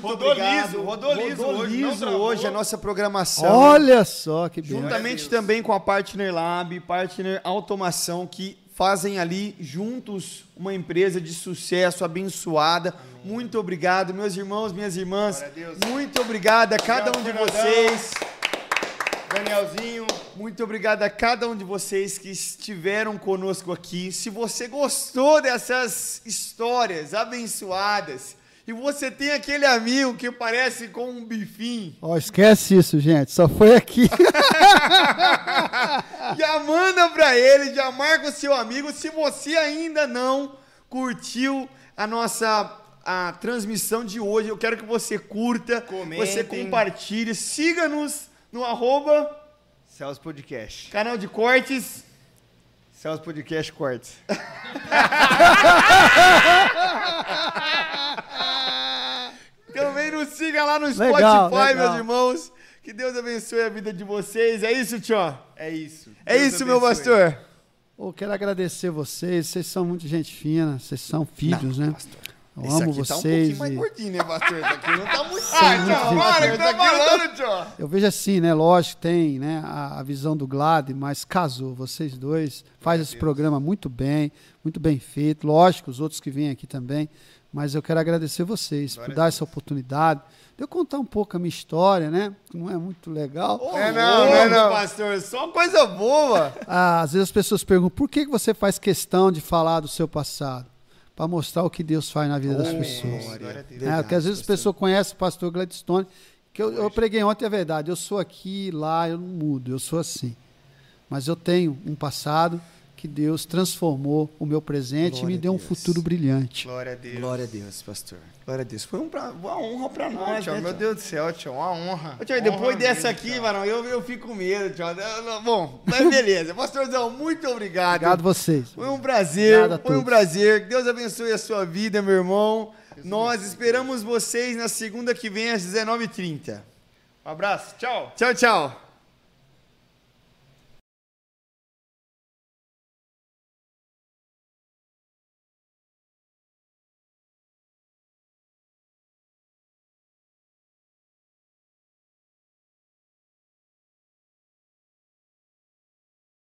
Muito Rodou obrigado. liso, rodou liso Rodou hoje, liso hoje a nossa programação. Olha só que benção. Juntamente também com a Partner Lab, Partner Automação, que fazem ali juntos uma empresa de sucesso abençoada. Muito obrigado, meus irmãos, minhas irmãs. Muito obrigado a cada um de Fernandão. vocês. Danielzinho. Muito obrigado a cada um de vocês que estiveram conosco aqui. Se você gostou dessas histórias abençoadas e você tem aquele amigo que parece com um bifinho, Ó, esquece isso, gente. Só foi aqui. <laughs> Já manda pra ele, já marca o seu amigo. Se você ainda não curtiu a nossa a transmissão de hoje, eu quero que você curta, Comentem. você compartilhe, siga-nos no arroba Celso Podcast. canal de cortes. Celso Podcast Cortes. <laughs> Também nos siga lá no Legal, Spotify, legal. meus irmãos. Que Deus abençoe a vida de vocês. É isso, tio? É isso. É Deus isso, meu abençoe. pastor. Eu quero agradecer vocês. Vocês são muito gente fina. Vocês são filhos, né? Eu Esse amo aqui tá um vocês. pouquinho mais e gordinho, né, pastor? Esse aqui não tá muito... Ah, Ah, tio, tio, para, que tá falando, tio? Eu vejo assim, né? Lógico, tem né, a, a visão do Glad, mas casou. Vocês dois faz esse programa muito bem, muito bem feito. Lógico, os outros que vêm aqui também. Mas eu quero agradecer vocês por dar essa oportunidade de eu contar um pouco a minha história, né? que Não é muito legal. É não, não é não. pastor. Só coisa boa. <laughs> Ah, às vezes as pessoas perguntam por que você faz questão de falar do seu passado? Para mostrar o que Deus faz na vida das pessoas. Glória Deus. É, porque às vezes a pessoa conhece o pastor Gladstone, que eu, eu preguei ontem, é verdade, eu sou aqui, lá, eu não mudo, eu sou assim. Mas eu tenho um passado que Deus transformou o meu presente Glória e me deu um Deus. futuro brilhante. Glória a Deus. Glória a Deus, pastor. Glória a Deus. Foi um pra- uma honra pra nós, Tio, né, meu? Deus do céu, tio, uma honra. Ô, tio, depois Honra dessa mesmo, aqui, tio. varão, eu, eu fico com medo, tio. Eu não- Bom, mas beleza. <laughs> Pastorzão, muito obrigado. Obrigado vocês. Foi um prazer, Obrigado a foi um prazer. Que Deus abençoe a sua vida, meu irmão. Nós esperamos vocês na segunda que vem às 19h30. Um abraço, tchau. Tchau, tchau.